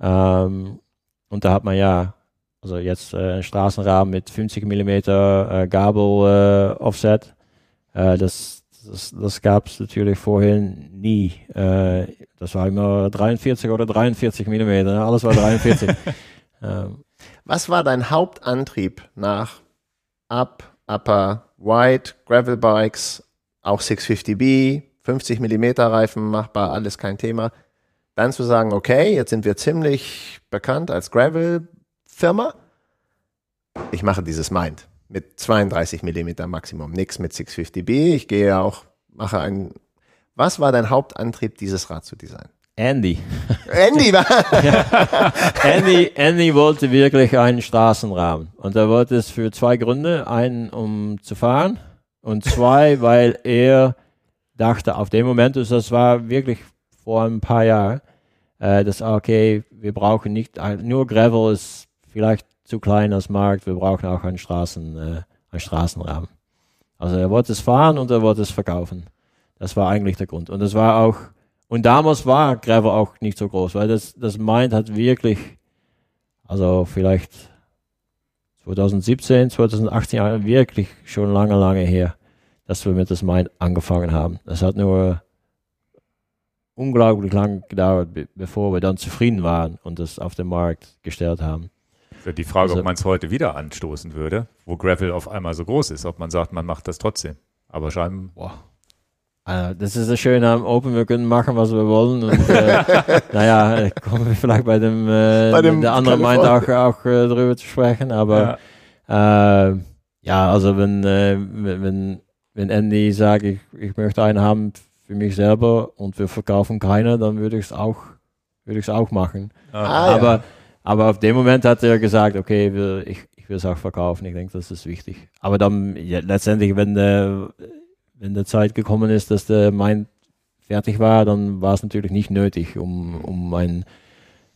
Ähm, und da hat man ja, also jetzt äh, einen Straßenrahmen mit 50 mm äh, Gabel äh, Offset. Äh, das das, das gab es natürlich vorher nie. Äh, das war immer 43 oder 43 Millimeter. Ne? Alles war 43. ähm. Was war dein Hauptantrieb nach Up, Upper, White, Gravel Bikes, auch 650B, 50 Millimeter Reifen machbar, alles kein Thema. Dann zu sagen, okay, jetzt sind wir ziemlich bekannt als Gravel-Firma. ich mache dieses Mind mit 32 mm Maximum, nichts mit 650B. Ich gehe auch, mache ein. Was war dein Hauptantrieb, dieses Rad zu designen? Andy. Andy war. Andy, Andy wollte wirklich einen Straßenrahmen. Und er wollte es für zwei Gründe. Einen, um zu fahren. Und zwei, weil er dachte, auf dem Moment, das war wirklich vor ein paar Jahren, äh, dass, okay, wir brauchen nicht, nur Gravel ist vielleicht zu klein als Markt, wir brauchen auch einen, Straßen, äh, einen Straßenrahmen. Also er wollte es fahren und er wollte es verkaufen. Das war eigentlich der Grund. Und das war auch, und damals war Gravel auch nicht so groß, weil das, das Mind hat wirklich, also vielleicht 2017, 2018 wirklich schon lange, lange her, dass wir mit das Mind angefangen haben. Das hat nur unglaublich lang gedauert, bevor wir dann zufrieden waren und das auf den Markt gestellt haben. Die Frage, also, ob man es heute wieder anstoßen würde, wo Gravel auf einmal so groß ist, ob man sagt, man macht das trotzdem. Aber scheinbar. Also, das ist das Schöne am Open, wir können machen, was wir wollen. Und äh, naja, kommen wir vielleicht bei dem, äh, bei dem der andere meint auch, auch äh, drüber zu sprechen. Aber ja, äh, ja also wenn, äh, wenn, wenn Andy sagt, ich, ich möchte einen haben für mich selber und wir verkaufen keiner, dann würde ich es auch, würde ich es auch machen. Ah, aber, ja. aber auf dem Moment hat er gesagt, okay, wir, ich, ich will es auch verkaufen. Ich denke, das ist wichtig. Aber dann ja, letztendlich, wenn der, wenn der Zeit gekommen ist, dass der mein fertig war, dann war es natürlich nicht nötig, um, um ein,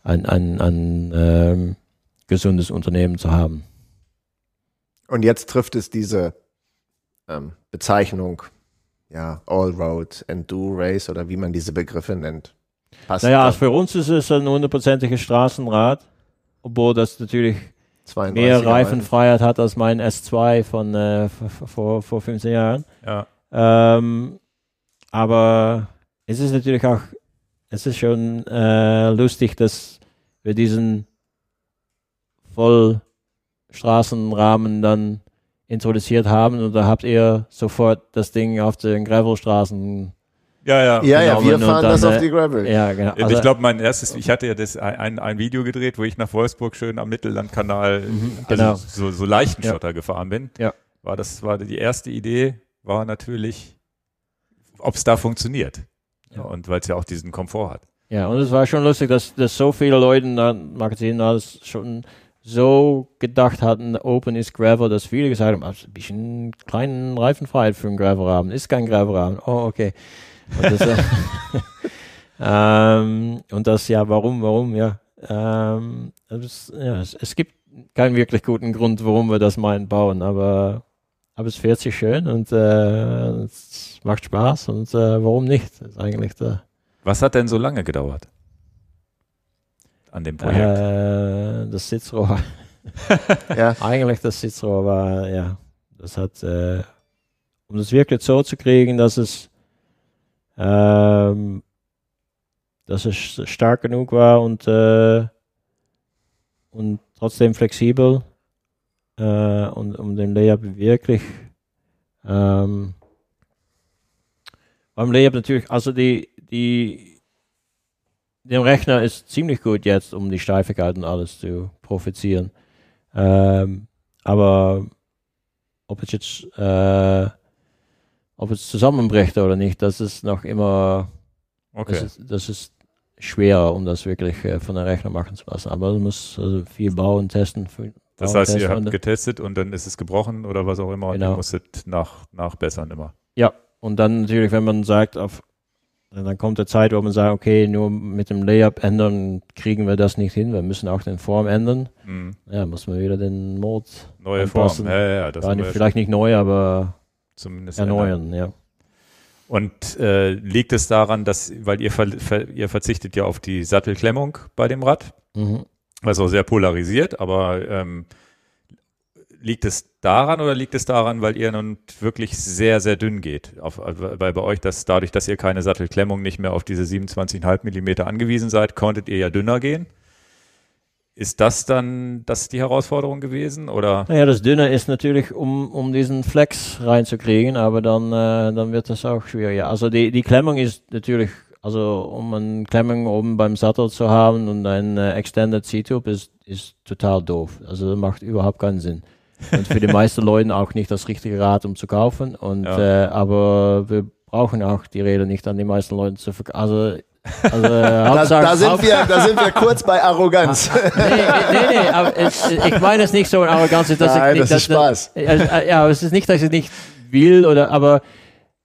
ein, ein, ein ähm, gesundes Unternehmen zu haben. Und jetzt trifft es diese ähm, Bezeichnung ja, All-Road, Enduro-Race oder wie man diese Begriffe nennt. Passt naja, also für uns ist es ein hundertprozentiges Straßenrad, obwohl das natürlich mehr Reifenfreiheit hat als mein S2 von äh, vor, vor 15 Jahren. Ja. Ähm, aber es ist natürlich auch, es ist schon äh, lustig, dass wir diesen Vollstraßenrahmen dann introduziert haben und da habt ihr sofort das Ding auf den Gravelstraßen ja, ja. Ja, ja, wir fahren dann, das auf die Gravel. Ja, genau. Also, ich glaube, mein erstes, ich hatte ja das ein, ein Video gedreht, wo ich nach Wolfsburg schön am Mittellandkanal, mhm, also genau. so, so leichten Schotter ja. gefahren bin. Ja. War das war die erste Idee, war natürlich, ob es da funktioniert. Ja. Und weil es ja auch diesen Komfort hat. Ja, und es war schon lustig, dass, dass so viele Leute dann Magazin alles schon so gedacht hatten, Open ist Gravel, dass viele gesagt haben, ein bisschen kleinen Reifenfreiheit für einen Gravelrahmen, ist kein Gravelrahmen. Oh, okay. Und das, äh, ähm, und das, ja, warum, warum, ja. Ähm, es, ja es, es, gibt keinen wirklich guten Grund, warum wir das meinen bauen, aber, aber es fährt sich schön und äh, es macht Spaß und äh, warum nicht? Ist eigentlich der. Was hat denn so lange gedauert? an dem Projekt? Äh, das Sitzrohr. ja. Eigentlich das Sitzrohr war, ja, das hat, äh, um das wirklich so zu kriegen, dass es, ähm, dass es stark genug war und, äh, und trotzdem flexibel äh, und um den Layup wirklich ähm, beim Layup natürlich, also die, die der Rechner ist ziemlich gut jetzt, um die Steifigkeit und alles zu profitieren. Ähm, aber ob es jetzt, äh, ob es zusammenbricht oder nicht, das ist noch immer, okay. das, ist, das ist schwerer, um das wirklich äh, von der Rechner machen zu lassen. Aber man muss also viel bauen, testen. Das heißt, ihr habt getestet und dann ist es gebrochen oder was auch immer genau. und ihr musstet nach, nachbessern immer. Ja, und dann natürlich, wenn man sagt, auf dann kommt der Zeit, wo man sagt, okay, nur mit dem Layup ändern kriegen wir das nicht hin. Wir müssen auch den Form ändern. Mhm. Ja, muss man wieder den Mod neue anpassen. Form. Ja, ja, das nicht, vielleicht nicht neu, aber zumindest erneuern, ja. Und äh, liegt es daran, dass, weil ihr, ver, ver, ihr verzichtet ja auf die Sattelklemmung bei dem Rad, mhm. Was auch sehr polarisiert, aber ähm, liegt es daran oder liegt es daran, weil ihr nun wirklich sehr, sehr dünn geht? Auf, weil bei euch, dass dadurch, dass ihr keine Sattelklemmung nicht mehr auf diese 27,5 Millimeter angewiesen seid, konntet ihr ja dünner gehen. Ist das dann das die Herausforderung gewesen? Oder? Naja, das Dünne ist natürlich, um, um diesen Flex reinzukriegen, aber dann, äh, dann wird das auch schwieriger. Also die, die Klemmung ist natürlich also um eine Klemmung oben beim Sattel zu haben und ein äh, Extended C-Tube ist, ist total doof. Also das macht überhaupt keinen Sinn. Und für die meisten Leute auch nicht das richtige Rad, um zu kaufen. Und, Ja. äh, aber wir brauchen auch die Räder nicht an die meisten Leute zu verkaufen. Also, also äh, Da, da, sind wir, da sind wir kurz bei Arroganz. nee, nee, nee, aber es, ich meine es nicht so in Arroganz, dass Nein, ich nicht, das ist Spaß. Äh, äh, ja, es ist nicht, dass ich nicht will oder, aber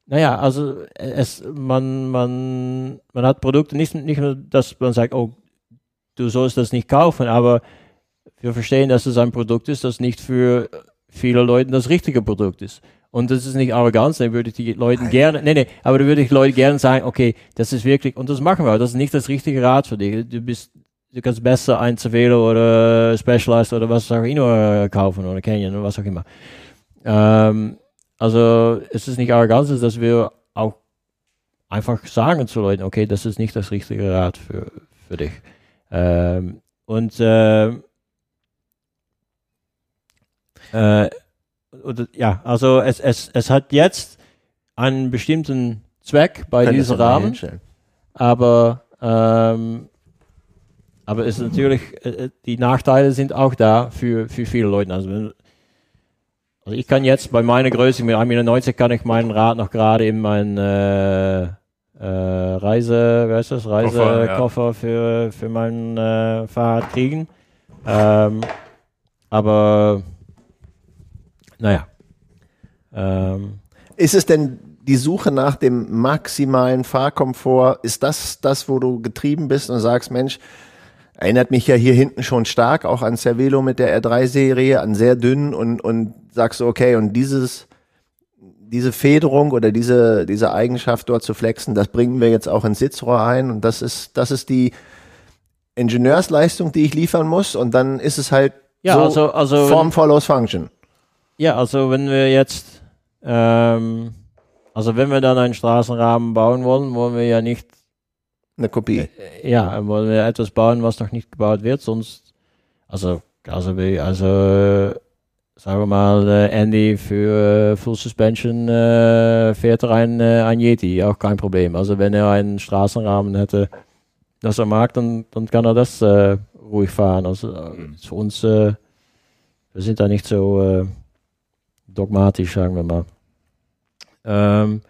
naja, also es, man, man, man hat Produkte nicht, nicht nur, dass man sagt, oh, du sollst das nicht kaufen, aber wir verstehen, dass es ein Produkt ist, das nicht für viele Leute das richtige Produkt ist. Und das ist nicht Arroganz, dann würde ich die Leuten gerne, nee, nee, aber da würde ich Leute gerne sagen, okay, das ist wirklich, und das machen wir, das ist nicht das richtige Rad für dich. Du bist, du kannst besser ein Cervelo oder Specialized oder was auch immer kaufen oder Canyon oder was auch immer. Ähm, also es ist nicht Arroganz, dass wir auch einfach sagen zu Leuten, okay, das ist nicht das richtige Rad für, für dich. Ähm, und ähm, äh, oder, ja, also es, es, es hat jetzt einen bestimmten Zweck bei diesem Rahmen, hinstellen. aber ähm, aber es ist natürlich, äh, äh, die Nachteile sind auch da für, für viele Leute. Also, wenn, also ich kann jetzt bei meiner Größe, mit 1,90 Meter kann ich mein Rad noch gerade in mein äh, äh, Reise, wie heißt das, Koffer, ja. Reisekoffer für, für mein äh, Fahrrad kriegen. Ähm, aber naja. Ähm, Ist es denn die Suche nach dem maximalen Fahrkomfort, ist das das, wo du getrieben bist und sagst, Mensch, erinnert mich ja hier hinten schon stark auch an Cervelo mit der R3-Serie, an sehr dünn und, und sagst du, okay, und dieses, diese Federung oder diese, diese Eigenschaft dort zu flexen, das bringen wir jetzt auch ins Sitzrohr ein und das ist, das ist die Ingenieursleistung, die ich liefern muss und dann ist es halt ja, so also, also Form follows Function. Ja, also wenn wir jetzt, ähm, also wenn wir dann einen Straßenrahmen bauen wollen, wollen wir ja nicht, Eine Kopie. ja, wollen wir etwas bauen, was noch nicht gebaut wird, sonst, also, also, also, äh, sagen wir mal, äh, Andy für äh, Full Suspension äh, fährt er ein, äh, ein Yeti, auch kein Problem. Also wenn er einen Straßenrahmen hätte, das er mag, dann, dann kann er das äh, ruhig fahren. Also äh, für uns, wir sind da nicht so dogmatisch, sagen wir mal. Ähm,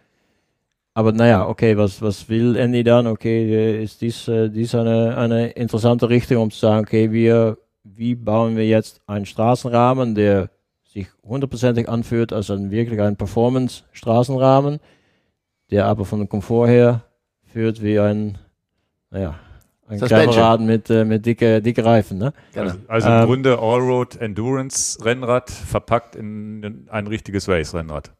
aber naja, okay, was, was will Andy dann? Okay, ist dies, dies eine, eine interessante Richtung, um zu sagen, okay, wir, wie bauen wir jetzt einen Straßenrahmen, der sich hundertprozentig anfühlt als ein wirklich ein Performance-Straßenrahmen, der aber von dem Komfort her führt wie ein, naja, ein. Kleinraden mit, äh, mit dicke, dicke Reifen, ne? Also, also im Ähm, Grunde Allroad Endurance Rennrad verpackt in ein richtiges Race Rennrad.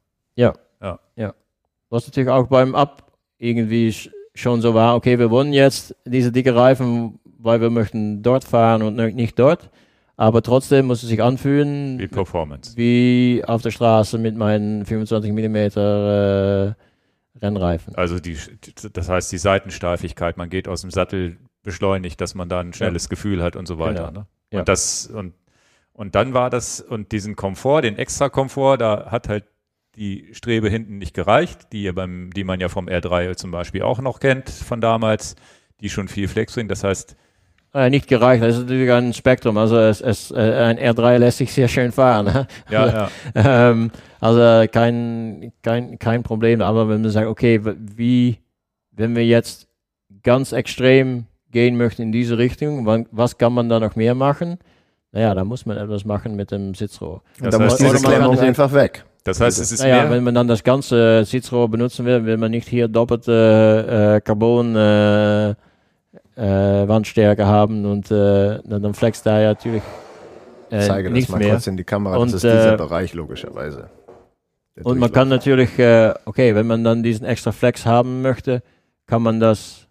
Was natürlich auch beim Ab irgendwie sch- schon so war, okay, wir wollen jetzt diese dicke Reifen, weil wir möchten dort fahren und nicht dort. Aber trotzdem muss es sich anfühlen Wie Performance. wie auf der Straße mit meinen 25 mm äh, Rennreifen. Also die, das heißt die Seitensteifigkeit, man geht aus dem Sattel beschleunigt, dass man da ein schnelles Gefühl hat und so weiter. Genau. Ne? Ja. Und das und und dann war das und diesen Komfort, den extra Komfort, da hat halt die Strebe hinten nicht gereicht, die, beim, die man ja vom R3 zum Beispiel auch noch kennt von damals, die schon viel Flex bringen. Das heißt, Äh, nicht gereicht, das ist natürlich ein Spektrum. Also es, es, äh, ein R3 lässt sich sehr schön fahren. ne? ja, ja, ähm, also kein, kein, kein Problem. Aber wenn man sagt, okay, wie, wenn wir jetzt ganz extrem gehen möchten in diese Richtung, wann, was kann man da noch mehr machen? Naja, da muss man etwas machen mit dem Sitzrohr. Das da muss heißt, diese Klemmung einfach weg. das heißt, es ist Naja, mehr, wenn man dann das ganze Sitzrohr benutzen will, will man nicht hier doppelte äh, Carbon äh, äh, Wandstärke haben und äh, dann flext da ja natürlich Ich äh, zeige das mal mehr. kurz in die Kamera. Und, das ist dieser äh, Bereich logischerweise. Der Und man kann natürlich, äh, okay, wenn man dann diesen extra Flex haben möchte, kann man das,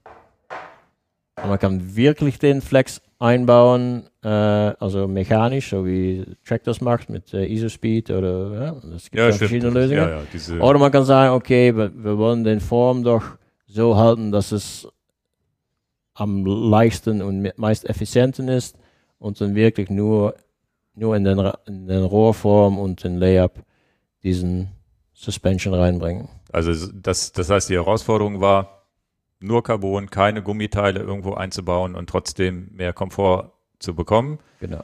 man kann wirklich den Flex einbauen, äh, also mechanisch, so wie Track das macht mit äh, ISO-Speed oder, ja, es gibt ja, ja stimmt. verschiedene Lösungen. Ja, ja, Oder man kann sagen, okay, wir, wir wollen den Form doch so halten, dass es am leichten und me- meist effizienten ist und dann wirklich nur, nur in, den, in den Rohrform und den Layup diesen Suspension reinbringen. Also das, das heißt, die Herausforderung war, nur Carbon, keine Gummiteile irgendwo einzubauen und trotzdem mehr Komfort zu bekommen. Genau.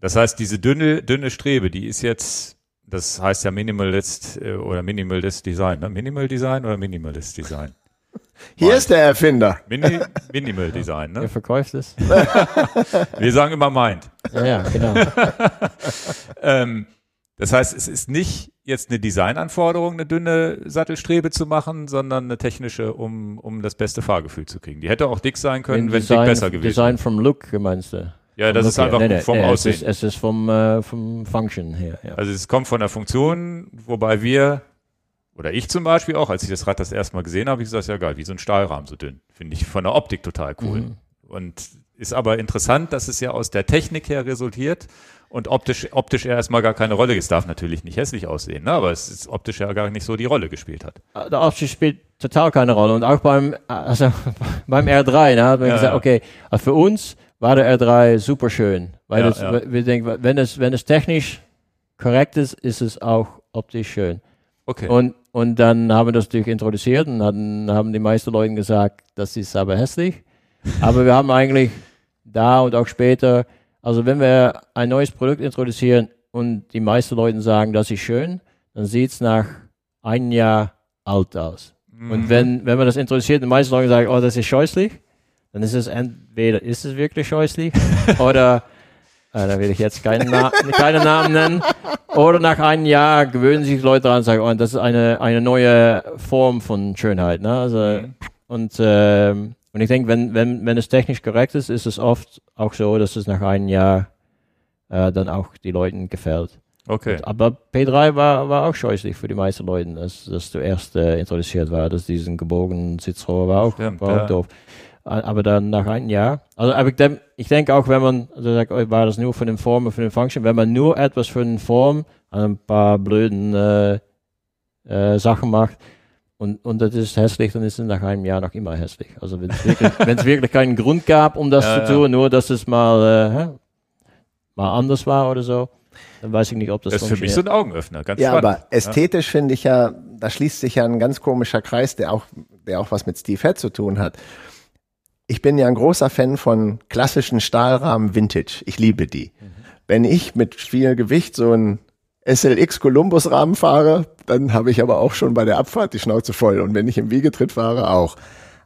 Das heißt, diese dünne, dünne Strebe, die ist jetzt, das heißt ja Minimalist äh, oder Minimalist Design, ne? Minimal Design oder Minimalist Design? Hier Mind. ist der Erfinder. Mini, Minimal Design, ne? Wer verkauft es? Wir sagen immer Mind. Ja, ja, genau. ähm, das heißt, es ist nicht jetzt eine Designanforderung, eine dünne Sattelstrebe zu machen, sondern eine technische, um, um das beste Fahrgefühl zu kriegen. Die hätte auch dick sein können, wenn es dick besser gewesen wäre. Design vom Look, meinst du? Ja, das ist einfach nee, nee, vom nee, Aussehen. Es ist, es ist vom, äh, vom Function her. Ja. Also es kommt von der Funktion, wobei wir, oder ich zum Beispiel auch, als ich das Rad das erste Mal gesehen habe, ich gesagt, ja geil, wie so ein Stahlrahmen so dünn. Finde ich von der Optik total cool. Mhm. Und ist aber interessant, dass es ja aus der Technik her resultiert und optisch, optisch erstmal gar keine Rolle. Es darf natürlich nicht hässlich aussehen, ne? aber es ist optisch ja gar nicht so die Rolle gespielt hat. Äh, der optisch spielt total keine Rolle. Und auch beim, also beim R3, ne, hat man ja, gesagt, ja. okay, also für uns war der R3 super schön. Weil ja, das, wir denken, wenn es, wenn es technisch korrekt ist, ist es auch optisch schön. Okay. Und, und dann haben wir das natürlich introduziert und hatten, haben die meisten Leute gesagt, das ist aber hässlich. aber wir haben eigentlich da und auch später also wenn wir ein neues Produkt introduzieren und die meisten Leute sagen, das ist schön, dann sieht es nach einem Jahr alt aus. Mhm. Und wenn, wenn man das introduziert und die meisten Leute sagen, oh, das ist scheußlich, dann ist es entweder ist es wirklich scheußlich oder da will ich jetzt keinen, Na keinen Namen nennen. Oder nach einem Jahr gewöhnen sich Leute daran und sagen, oh, das ist eine, eine neue Form von Schönheit. Ne? Also, mhm. Und ähm, und ich denke, wenn, wenn, wenn es technisch korrekt ist, ist es oft auch so, dass es nach einem Jahr äh, dann auch die Leuten gefällt. Okay. Und, aber P3 war, war auch scheußlich für die meisten Leute, dass das zuerst äh, introduziert war, dass diesen gebogenen Sitzrohr war auch, Stimmt, war auch ja. doof. Aber dann nach einem Jahr, also aber ich, denk, ich denke auch, wenn man, also sagt, oh, war das nur für den Form und für den Function, wenn man nur etwas für den Form, ein paar blöden äh, äh, Sachen macht, und, und das ist hässlich, dann ist es nach einem Jahr noch immer hässlich. Also wenn es wirklich, wirklich keinen Grund gab, um das ja, zu tun, ja. nur dass es mal, äh, mal anders war oder so, dann weiß ich nicht, ob das Das ist für mich so ein Augenöffner, ganz Ja, spannend. aber ästhetisch ja. finde ich ja, da schließt sich ja ein ganz komischer Kreis, der auch, der auch was mit Steve Head zu tun hat. Ich bin ja ein großer Fan von klassischen Stahlrahmen Vintage. Ich liebe die. Mhm. Wenn ich mit viel Gewicht so ein SLX Columbus Rahmen fahre, dann habe ich aber auch schon bei der Abfahrt die Schnauze voll und wenn ich im Wiegetritt fahre auch.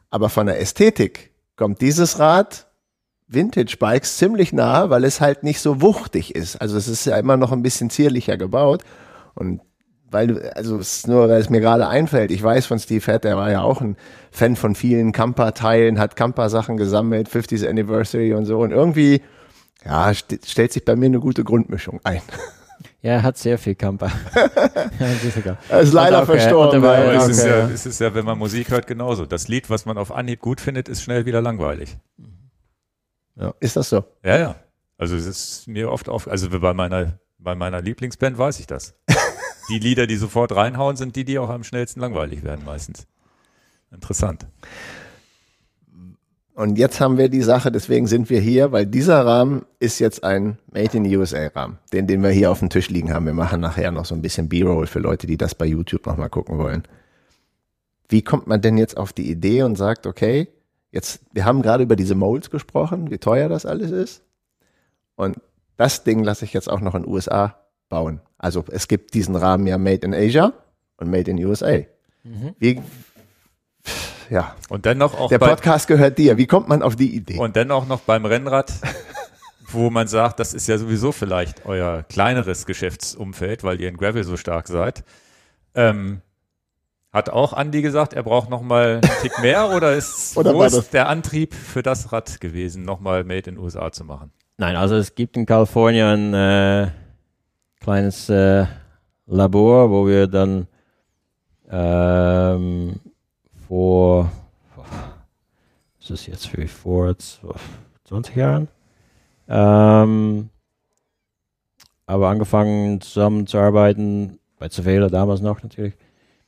Aber von der Ästhetik kommt dieses Rad Vintage Bikes ziemlich nahe, weil es halt nicht so wuchtig ist. Also es ist ja immer noch ein bisschen zierlicher gebaut und weil also es ist nur, weil es mir gerade einfällt. Ich weiß von Steve Head, der war ja auch ein Fan von vielen Camper-Teilen, hat Camper-Sachen gesammelt, 50th Anniversary und so und irgendwie ja, st stellt sich bei mir eine gute Grundmischung ein. Ja, er hat sehr viel Camper. er ist leider auch, verstorben. Ja, aber es, ist ja, es ist ja, wenn man Musik hört, genauso. Das Lied, was man auf Anhieb gut findet, ist schnell wieder langweilig. Ja. Ist das so? Ja, ja. Also es ist mir oft auf, also bei meiner, bei meiner Lieblingsband weiß ich das. die Lieder, die sofort reinhauen, sind die, die auch am schnellsten langweilig werden meistens. Interessant. Und jetzt haben wir die Sache, deswegen sind wir hier, weil dieser Rahmen ist jetzt ein Made in USA Rahmen, den, den wir hier auf dem Tisch liegen haben. Wir machen nachher noch so ein bisschen B-Roll für Leute, die das bei YouTube nochmal gucken wollen. Wie kommt man denn jetzt auf die Idee und sagt, okay, jetzt, wir haben gerade über diese Molds gesprochen, wie teuer das alles ist. Und das Ding lasse ich jetzt auch noch in den USA bauen. Also es gibt diesen Rahmen ja Made in Asia und Made in USA. Mhm. Wie, ja. Und dennoch auch Der Podcast gehört dir. Wie kommt man auf die Idee? Und dennoch noch beim Rennrad, wo man sagt, das ist ja sowieso vielleicht euer kleineres Geschäftsumfeld, weil ihr in Gravel so stark seid. Ähm, hat auch Andy gesagt, er braucht noch mal einen Tick mehr oder ist, oder wo ist der Antrieb für das Rad gewesen, noch mal Made in USA zu machen? Nein, also es gibt in Kalifornien äh, kleines äh, Labor, wo wir dann ähm, vor, was ist jetzt für vor 20 Jahren. Ähm, aber angefangen zusammenzuarbeiten, bei Cervelo damals noch natürlich,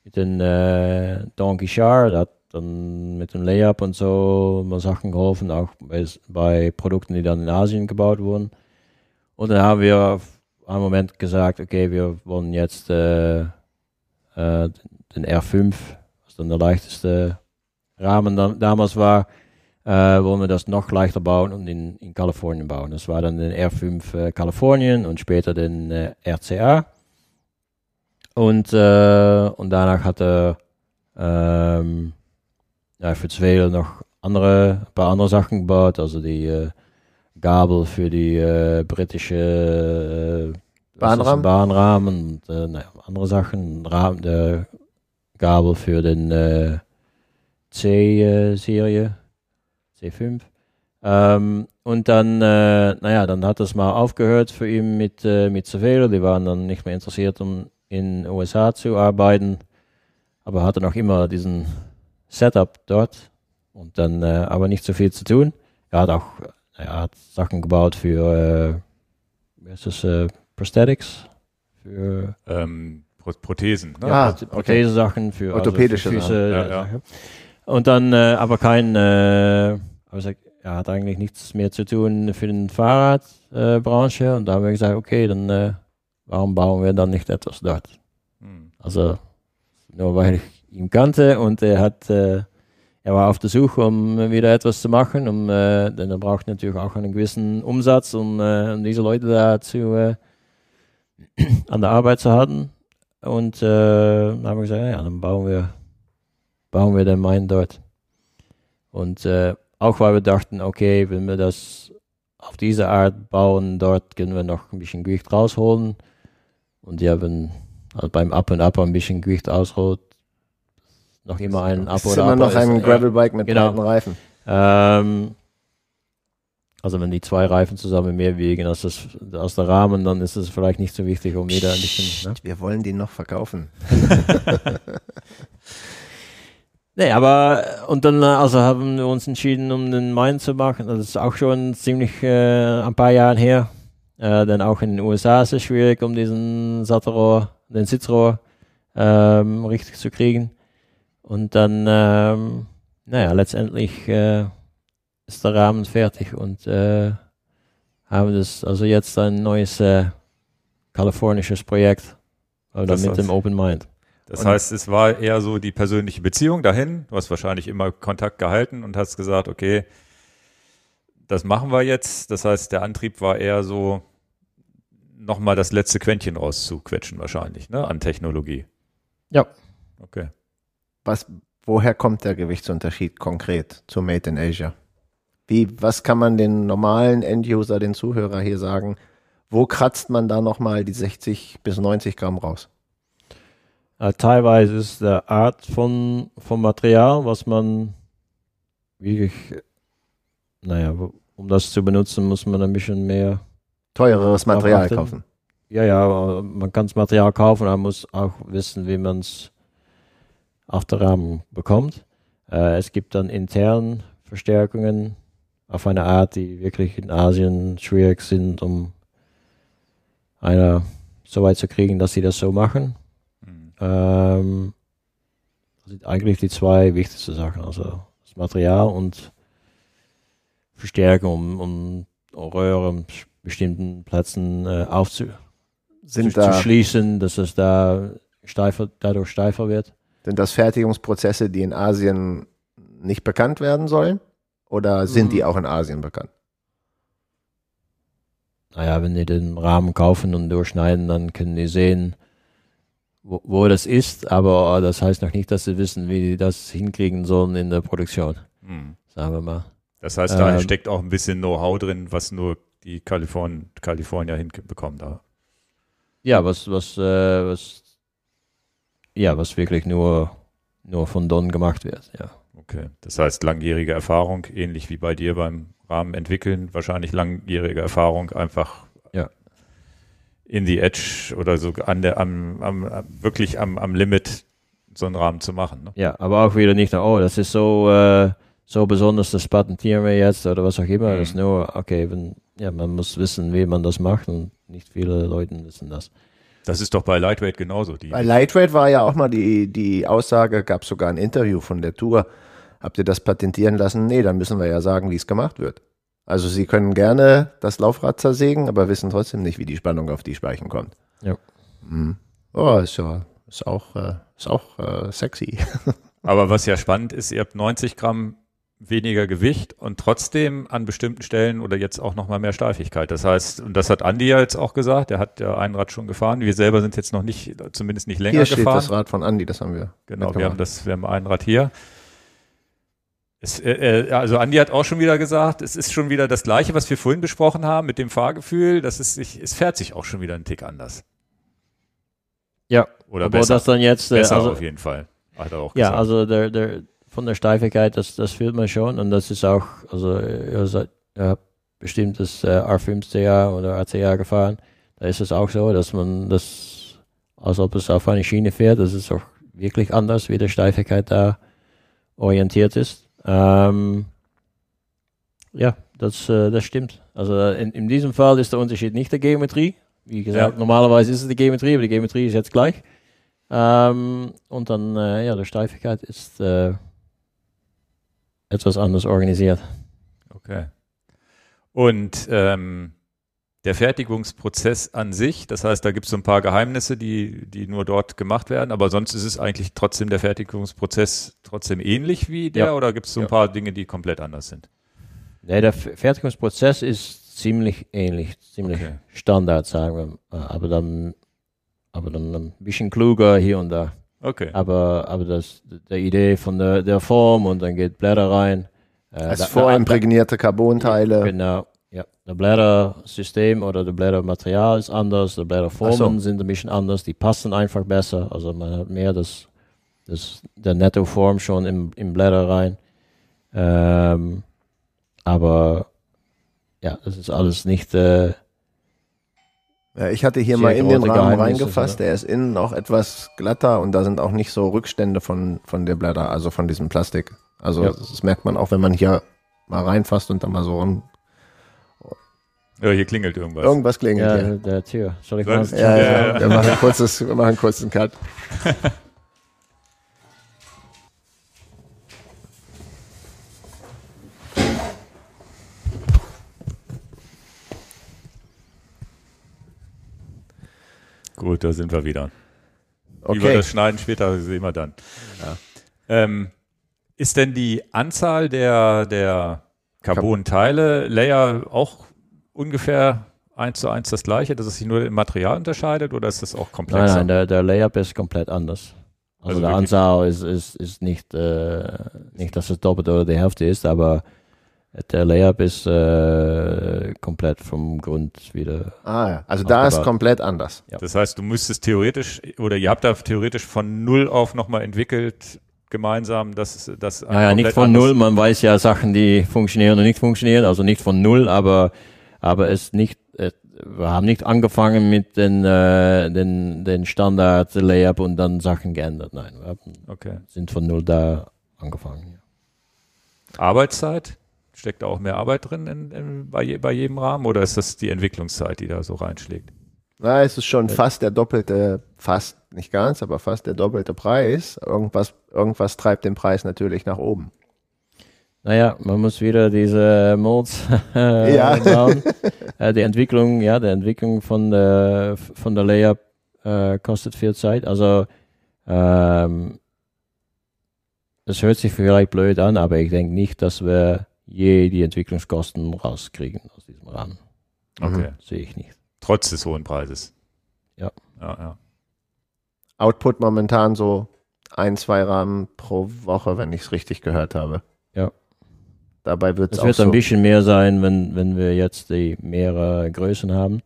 mit den äh, Don Guichard, hat dann mit dem Layup und so mal Sachen geholfen, auch bei, bei, Produkten, die dann in Asien gebaut wurden. Und dann haben wir auf einen Moment gesagt, okay, wir wollen jetzt äh, äh, den R5 dann der leichteste Rahmen da, damals war, äh, wollen wir das noch leichter bauen und in, in Kalifornien bauen. Das war dann den R5 äh, Kalifornien und später den äh, RCA. Und, äh, und danach hat er ähm, ja, für Zweel noch andere, ein paar andere Sachen gebaut. Also die Gabel für die äh, britische äh, Bahnrahmen? Bahnrahmen und äh, naja, andere Sachen. Rahmen, der Gabel für den äh, C-Serie, C5. Ähm, und dann, äh, naja, dann hat es mal aufgehört für ihn mit, äh, mit Cervelo. Die waren dann nicht mehr interessiert, um in den USA zu arbeiten. Aber hatte noch immer diesen Setup dort und dann äh, aber nicht so viel zu tun. Er hat auch er hat Sachen gebaut für, äh, das, äh, Prosthetics? Für Ähm, Pro Prothesen. Ne? Ah, Proth- Prothesesachen für Orthopädische also für Füße. Sachen. Ja, ja. Sachen. Und dann äh, aber kein, äh, aber sagt, er hat eigentlich nichts mehr zu tun für den Fahrradbranche. Äh, Branche. und da haben wir gesagt, okay, dann äh, warum bauen wir dann nicht etwas dort? Hm. Also nur weil ich ihn kannte und er hat, äh, er war auf der Suche, um wieder etwas zu machen, um, äh, denn er braucht natürlich auch einen gewissen Umsatz, um, äh, um diese Leute da zu, äh, an der Arbeit zu halten. Und äh, dann haben wir gesagt, ja, dann bauen wir, bauen wir den Main dort. Und äh, auch weil wir dachten, okay, wenn wir das auf diese Art bauen, dort können wir noch ein bisschen Gewicht rausholen. Und ja, wenn also beim Up und Up ein bisschen Gewicht ausholt, noch immer ein ist oder immer Up noch ein ist, Gravelbike mit Genau. breiten Reifen. ähm, also wenn die zwei Reifen zusammen mehr wiegen als, das, als der Rahmen, dann ist es vielleicht nicht so wichtig, um jeder ein bisschen. Ne? Wir wollen die noch verkaufen. Nee, aber und dann also haben wir uns entschieden, um den Main zu machen. Das ist auch schon ziemlich äh, ein paar Jahren her. Äh, denn auch in den USA ist es schwierig, um diesen Sattelrohr, den Sitzrohr ähm, richtig zu kriegen. Und dann, ähm, naja, letztendlich äh, ist der Rahmen fertig und äh, haben das also jetzt ein neues äh, kalifornisches Projekt oder Das mit dem Open Mind. Das Und- heißt, es war eher so die persönliche Beziehung dahin. Du hast wahrscheinlich immer Kontakt gehalten und hast gesagt, okay, das machen wir jetzt. Das heißt, der Antrieb war eher so, nochmal das letzte Quäntchen rauszuquetschen wahrscheinlich, ne, an Technologie. Ja. Okay. Was, woher kommt der Gewichtsunterschied konkret zu Made in Asia? Wie, was kann man den normalen End-User, den Zuhörer hier sagen? Wo kratzt man da nochmal die 60 bis 90 Gramm raus? Äh, teilweise ist der Art von, von Material, was man wirklich, naja, wo- um das zu benutzen, muss man ein bisschen mehr. Teureres Material achten. kaufen. Ja, ja, äh, man kann das Material kaufen, aber man muss auch wissen, wie man es auf der Rahmen bekommt. Äh, es gibt dann intern Verstärkungen auf eine Art, die wirklich in Asien schwierig sind, um einer so weit zu kriegen, dass sie das so machen. Hm. Ähm, das sind eigentlich die zwei wichtigsten Sachen. Also das Material und Verstärkung, um, um Röhre an bestimmten Plätzen äh, aufzu Sind zu, da, zu schließen, dass es da steifer, dadurch steifer wird. Sind das Fertigungsprozesse, die in Asien nicht bekannt werden sollen? Oder sind Mhm. die auch in Asien bekannt? Naja, wenn die den Rahmen kaufen und durchschneiden, dann können die sehen, wo, wo das ist, aber das heißt noch nicht, dass sie wissen, wie die das hinkriegen sollen in der Produktion, Hm. sagen wir mal. Das heißt, da Ähm, steckt auch ein bisschen Know-how drin, was nur die Kaliforn Kalifornier hinbekommen da. Ja, was, was, äh, was, ja, was wirklich nur, nur von Don gemacht wird, ja. Okay. Das heißt, langjährige Erfahrung, ähnlich wie bei dir beim Rahmen entwickeln, wahrscheinlich langjährige Erfahrung, einfach Ja. in die Edge oder so an der, am, am, wirklich am, am Limit so einen Rahmen zu machen. Ne? Ja, aber auch wieder nicht, oh, das ist so, äh, so besonders, das patentieren wir jetzt oder was auch immer. Das ist Mhm. nur, okay, wenn, ja, man muss wissen, wie man das macht und nicht viele Leute wissen das. Das ist doch bei Lightweight genauso. Die, Bei Lightweight war ja auch mal die, die Aussage, gab es sogar ein Interview von der Tour. Habt ihr das patentieren lassen? Nee, dann müssen wir ja sagen, wie es gemacht wird. Also sie können gerne das Laufrad zersägen, aber wissen trotzdem nicht, wie die Spannung auf die Speichen kommt. Ja. Mhm. Oh, ist ja ist auch, äh, ist auch äh, sexy. Aber was ja spannend ist, ihr habt 90 Gramm weniger Gewicht und trotzdem an bestimmten Stellen oder jetzt auch nochmal mehr Steifigkeit. Das heißt, und das hat Andi ja jetzt auch gesagt, der hat ja ein Rad schon gefahren. Wir selber sind jetzt noch nicht, zumindest nicht länger Hier steht gefahren. das Rad von Andi, das haben wir. Genau, wir haben das, wir haben ein Rad hier. Es, äh, äh, also Andi hat auch schon wieder gesagt, es ist schon wieder das Gleiche, was wir vorhin besprochen haben mit dem Fahrgefühl. Das ist sich, es fährt sich auch schon wieder einen Tick anders. Ja, Oder aber besser. das dann jetzt, äh, besser also, auf jeden Fall. Hat er auch ja, gesagt. also der, der, von der Steifigkeit, das, das fühlt man schon und das ist auch, also ihr habt bestimmt das äh, R5CA oder ACA gefahren, da ist es auch so, dass man das, als ob es auf eine Schiene fährt, das ist auch wirklich anders, wie die Steifigkeit da orientiert ist. Ähm, ja, das, äh, das stimmt. Also in, in diesem Fall ist der Unterschied nicht der Geometrie. Wie gesagt, Ja. normalerweise ist es die Geometrie, aber die Geometrie ist jetzt gleich. Ähm, und dann, äh, ja, die Steifigkeit ist äh, etwas anders organisiert. Okay. Und ähm, der Fertigungsprozess an sich, das heißt, da gibt es so ein paar Geheimnisse, die, die nur dort gemacht werden, aber sonst ist es eigentlich trotzdem der Fertigungsprozess trotzdem ähnlich wie der Ja. oder gibt es so ein Ja. paar Dinge, die komplett anders sind? Nee, der Fertigungsprozess ist ziemlich ähnlich, ziemlich Okay. Standard, sagen wir. Äh, Aber dann, aber dann ein bisschen kluger hier und da. Okay. Aber, aber das, die Idee von der, der Form und dann geht Blätter rein. Äh, Als vorimprägnierte Carbonteile. Genau, ja. Das Blättersystem oder das Blättermaterial ist anders, die Blätterformen so. sind ein bisschen anders, die passen einfach besser. Also man hat mehr das, das der Nettoform schon im, im Blätter rein. Ähm, aber ja, das ist alles nicht. Äh, Ja, ich hatte hier Sehr mal in den Rahmen reingefasst. oder? Der ist innen auch etwas glatter und da sind auch nicht so Rückstände von, von der Blätter, also von diesem Plastik. Also Ja. das merkt man auch, wenn man hier mal reinfasst und dann mal so rum. Ja, hier klingelt irgendwas. Irgendwas klingelt ja, hier. der Tür. Soll ich mal? Ja, ja, Ja, ja. Wir, machen kurzes, wir machen einen kurzen Cut. Gut, da sind wir wieder. Wie wir Okay. das schneiden später, sehen wir dann. Ähm, ist denn die Anzahl der, der Carbon-Teile, Layer auch ungefähr eins zu eins das gleiche, dass es sich nur im Material unterscheidet oder ist das auch Nein, komplexer? nein, der, der Layup ist komplett anders. Also Also, der Anzahl ist, ist, ist nicht, äh, nicht, dass es doppelt oder die Hälfte ist, aber der Layup ist äh, komplett vom Grund wieder. Ah ja, also da ist komplett anders. Das heißt, du müsstest theoretisch, oder ihr habt da theoretisch von null auf nochmal entwickelt, gemeinsam, dass das Ja, ja, nicht von null, man weiß ja Sachen, die funktionieren und nicht funktionieren, also nicht von null, aber, aber es nicht, äh, wir haben nicht angefangen mit den, äh, den, den Standard Layup und dann Sachen geändert. Nein, wir haben, Okay. sind von null da angefangen. Ja. Arbeitszeit? Steckt da auch mehr Arbeit drin in, in, bei, je, bei jedem Rahmen oder ist das die Entwicklungszeit, die da so reinschlägt? Na, es ist schon fast der doppelte, fast nicht ganz, aber fast der doppelte Preis. Irgendwas, irgendwas treibt den Preis natürlich nach oben. Naja, man muss wieder diese Molds äh, Ja. bauen. äh, die Entwicklung, ja, die Entwicklung von der, von der Layup äh, kostet viel Zeit. Also, ähm, es hört sich vielleicht blöd an, aber ich denke nicht, dass wir je die Entwicklungskosten rauskriegen aus diesem Rahmen. Okay. Sehe ich nicht. Trotz des hohen Preises. Ja. Ja, ja. Output momentan so ein, zwei Rahmen pro Woche, wenn ich es richtig gehört habe. Ja. Dabei wird es wird so. ein bisschen mehr sein, wenn, wenn wir jetzt die mehrere Größen haben.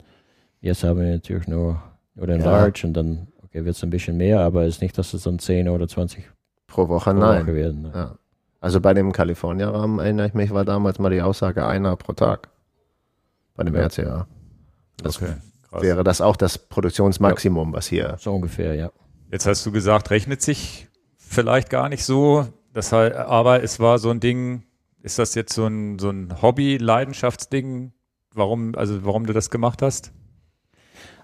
Jetzt haben wir natürlich nur, nur den Ja. Large und dann okay, wird es ein bisschen mehr, aber es ist nicht, dass es dann 10 oder 20 pro Woche, pro nein. Woche werden. ne? Ja. Also bei dem California-Rahmen erinnere ich mich, war damals mal die Aussage einer pro Tag. Bei dem Ja. RCA. Das Okay. Krass. wäre das auch das Produktionsmaximum, was hier. So ungefähr, ja. Jetzt hast du gesagt, rechnet sich vielleicht gar nicht so. Das heißt, aber es war so ein Ding, ist das jetzt so ein, so ein Hobby-Leidenschaftsding? Warum, also warum du das gemacht hast?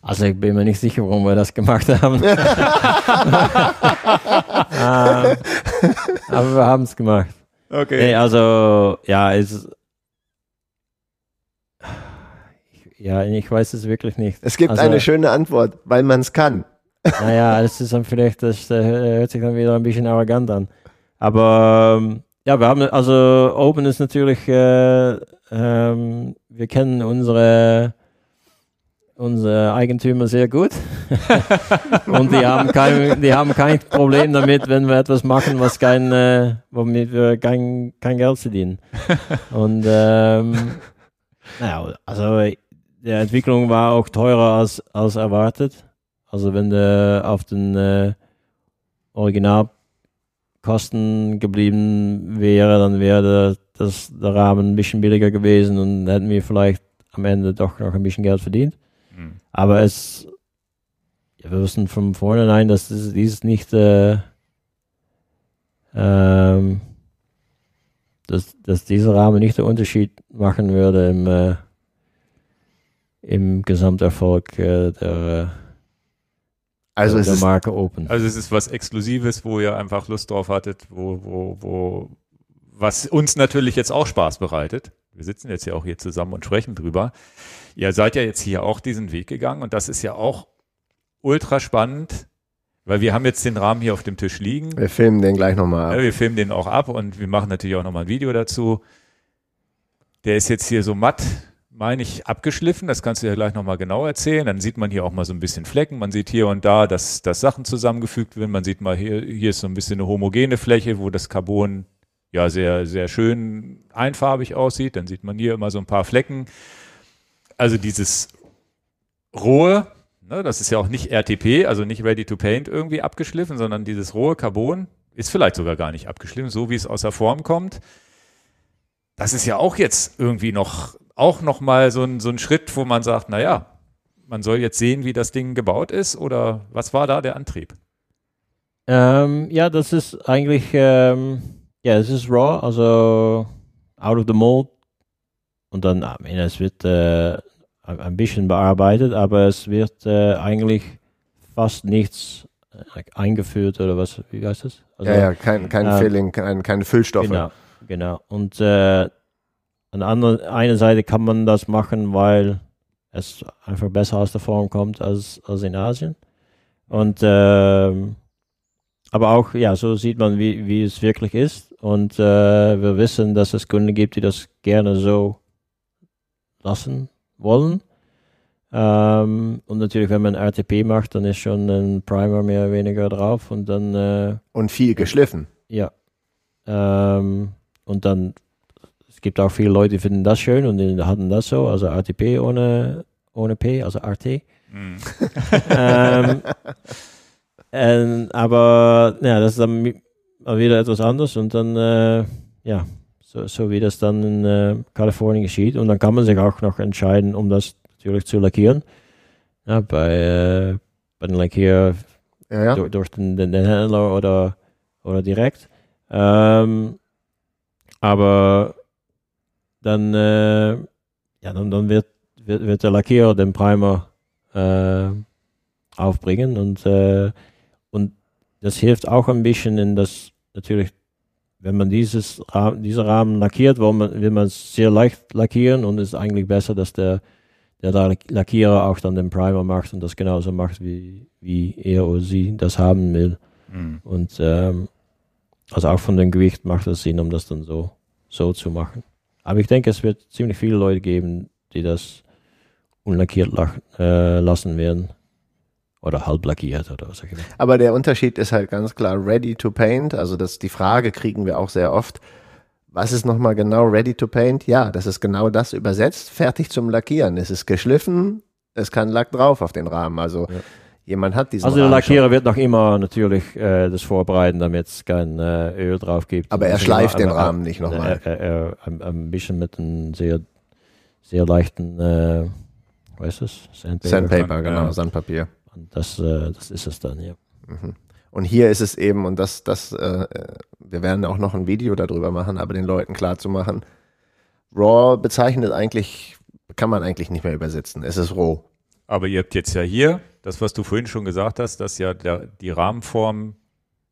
Also ich bin mir nicht sicher, warum wir das gemacht haben. Aber wir haben es gemacht. Okay. Nee, also ja, es ich- ja, ich weiß es wirklich nicht. Es gibt also, eine schöne Antwort, weil man es kann. Naja, es ist dann vielleicht, das äh, hört sich dann wieder ein bisschen arrogant an. Aber ähm, ja, wir haben, also Open ist natürlich, äh, ähm, wir kennen unsere unsere Eigentümer sehr gut. und die haben, kein, die haben kein Problem damit, wenn wir etwas machen, was kein, äh, womit wir kein, kein Geld verdienen. Und ähm, naja, also die Entwicklung war auch teurer als, als erwartet. Also wenn der auf den äh, Originalkosten geblieben wäre, dann wäre das, der Rahmen ein bisschen billiger gewesen und hätten wir vielleicht am Ende doch noch ein bisschen Geld verdient. Mhm. Aber es, ja, wir wissen von vornherein, dass das, dies nicht, äh, ähm, dass, dass dieser Rahmen nicht den Unterschied machen würde im, äh, im Gesamterfolg äh, der, also der Marke Open. Also es ist was Exklusives, wo ihr einfach Lust drauf hattet, wo, wo, wo, was uns natürlich jetzt auch Spaß bereitet. Wir sitzen jetzt ja auch hier zusammen und sprechen drüber. Ihr seid ja jetzt hier auch diesen Weg gegangen und das ist ja auch ultra spannend, weil wir haben jetzt den Rahmen hier auf dem Tisch liegen. Wir filmen den gleich nochmal ab. Ja, wir filmen den auch ab und wir machen natürlich auch nochmal ein Video dazu. Der ist jetzt hier so matt, meine ich, abgeschliffen. Das kannst du ja gleich nochmal genau erzählen. Dann sieht man hier auch mal so ein bisschen Flecken. Man sieht hier und da, dass, dass Sachen zusammengefügt werden. Man sieht mal hier, hier ist so ein bisschen eine homogene Fläche, wo das Carbon ja sehr, sehr schön einfarbig aussieht. Dann sieht man hier immer so ein paar Flecken also dieses rohe, ne, das ist ja auch nicht RTP, also nicht Ready to Paint irgendwie abgeschliffen, sondern dieses rohe Carbon ist vielleicht sogar gar nicht abgeschliffen, so wie es aus der Form kommt. Das ist ja auch jetzt irgendwie noch, auch noch mal so ein, so ein Schritt, wo man sagt, naja, man soll jetzt sehen, wie das Ding gebaut ist oder was war da der Antrieb? Ähm, ja, das ist eigentlich, ähm, ja, es ist raw, also out of the mold und dann, ich meine, es wird äh, ein bisschen bearbeitet, aber es wird äh, eigentlich fast nichts äh, eingeführt oder was, wie heißt das? Also, ja, ja, kein, kein äh, Filling, kein, keine Füllstoffe. Genau, genau. Und äh, an der anderen eine Seite kann man das machen, weil es einfach besser aus der Form kommt als, als in Asien. Und ähm, aber auch, ja, so sieht man, wie, wie es wirklich ist. Und äh, wir wissen, dass es Kunden gibt, die das gerne so lassen wollen. Ähm, und natürlich, wenn man RTP macht, dann ist schon ein Primer mehr oder weniger drauf und dann. Äh, und viel geschliffen. Ja. Ähm, und dann, es gibt auch viele Leute, die finden das schön und die hatten das so, also RTP ohne, ohne P, also RT. Mm. ähm, und, aber ja, das ist dann wieder etwas anderes und dann, äh, ja, so, so wie das dann in äh, Kalifornien geschieht. Und dann kann man sich auch noch entscheiden, um das natürlich zu lackieren. Ja, bei, äh, bei den Lackier ja, ja. durch, durch den, den, den, Händler oder, oder direkt. Ähm, aber dann, äh, ja, dann, dann wird, wird, wird der Lackierer den Primer äh, aufbringen und, äh, das hilft auch ein bisschen in das natürlich wenn man dieses, dieser Rahmen lackiert, will man, will man es sehr leicht lackieren und es ist eigentlich besser, dass der, der Lackierer auch dann den Primer macht und das genauso macht, wie, wie er oder sie das haben will. Mhm. Und ähm, also auch von dem Gewicht macht es Sinn, um das dann so, so zu machen. Aber ich denke, es wird ziemlich viele Leute geben, die das unlackiert äh, lassen werden. Oder halb lackiert oder was auch immer. Aber der Unterschied ist halt ganz klar ready to paint. Also das, die Frage kriegen wir auch sehr oft. Was ist nochmal genau ready to paint? Ja, das ist genau das übersetzt, fertig zum Lackieren. Es ist geschliffen, es kann Lack drauf auf den Rahmen. Also ja. jemand hat diesen Also der Lackierer schon. wird noch immer natürlich äh, das vorbereiten, damit es kein äh, Öl drauf gibt. Aber er schleift den Rahmen nicht nochmal. Äh, ein, ein, bisschen mit einem sehr, sehr leichten, äh, was ist das? Sandpaper, Sandpaper genau, Sandpapier. Und das, äh, das ist es dann, ja. Mhm. Und hier ist es eben, und das, das, äh, wir werden auch noch ein Video darüber machen, aber den Leuten klar zu machen, Raw bezeichnet eigentlich, kann man eigentlich nicht mehr übersetzen. Es ist roh. Aber ihr habt jetzt ja hier, das, was du vorhin schon gesagt hast, dass ja der, die Rahmenform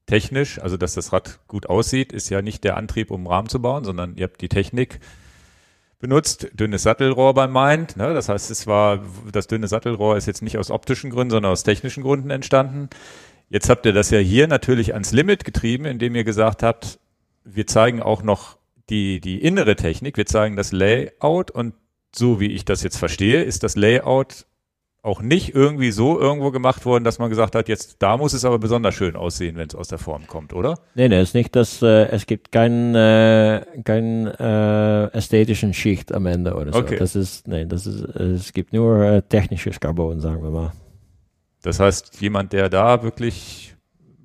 technisch, also dass das Rad gut aussieht, ist ja nicht der Antrieb, um Rahmen zu bauen, sondern ihr habt die Technik, benutzt, dünnes Sattelrohr beim Mind. Ne? Das heißt, es war, das dünne Sattelrohr ist jetzt nicht aus optischen Gründen, sondern aus technischen Gründen entstanden. Jetzt habt ihr das ja hier natürlich ans Limit getrieben, indem ihr gesagt habt, wir zeigen auch noch die, die innere Technik, wir zeigen das Layout und so wie ich das jetzt verstehe, ist das Layout auch nicht irgendwie so irgendwo gemacht worden, dass man gesagt hat, jetzt da muss es aber besonders schön aussehen, wenn es aus der Form kommt, oder? Nee, nee, es ist nicht, dass äh, es gibt keinen äh, kein, äh, ästhetischen Schicht am Ende oder so. Okay. Das ist, nee, das ist, es gibt nur äh, technisches Carbon, sagen wir mal. Das heißt, jemand, der da wirklich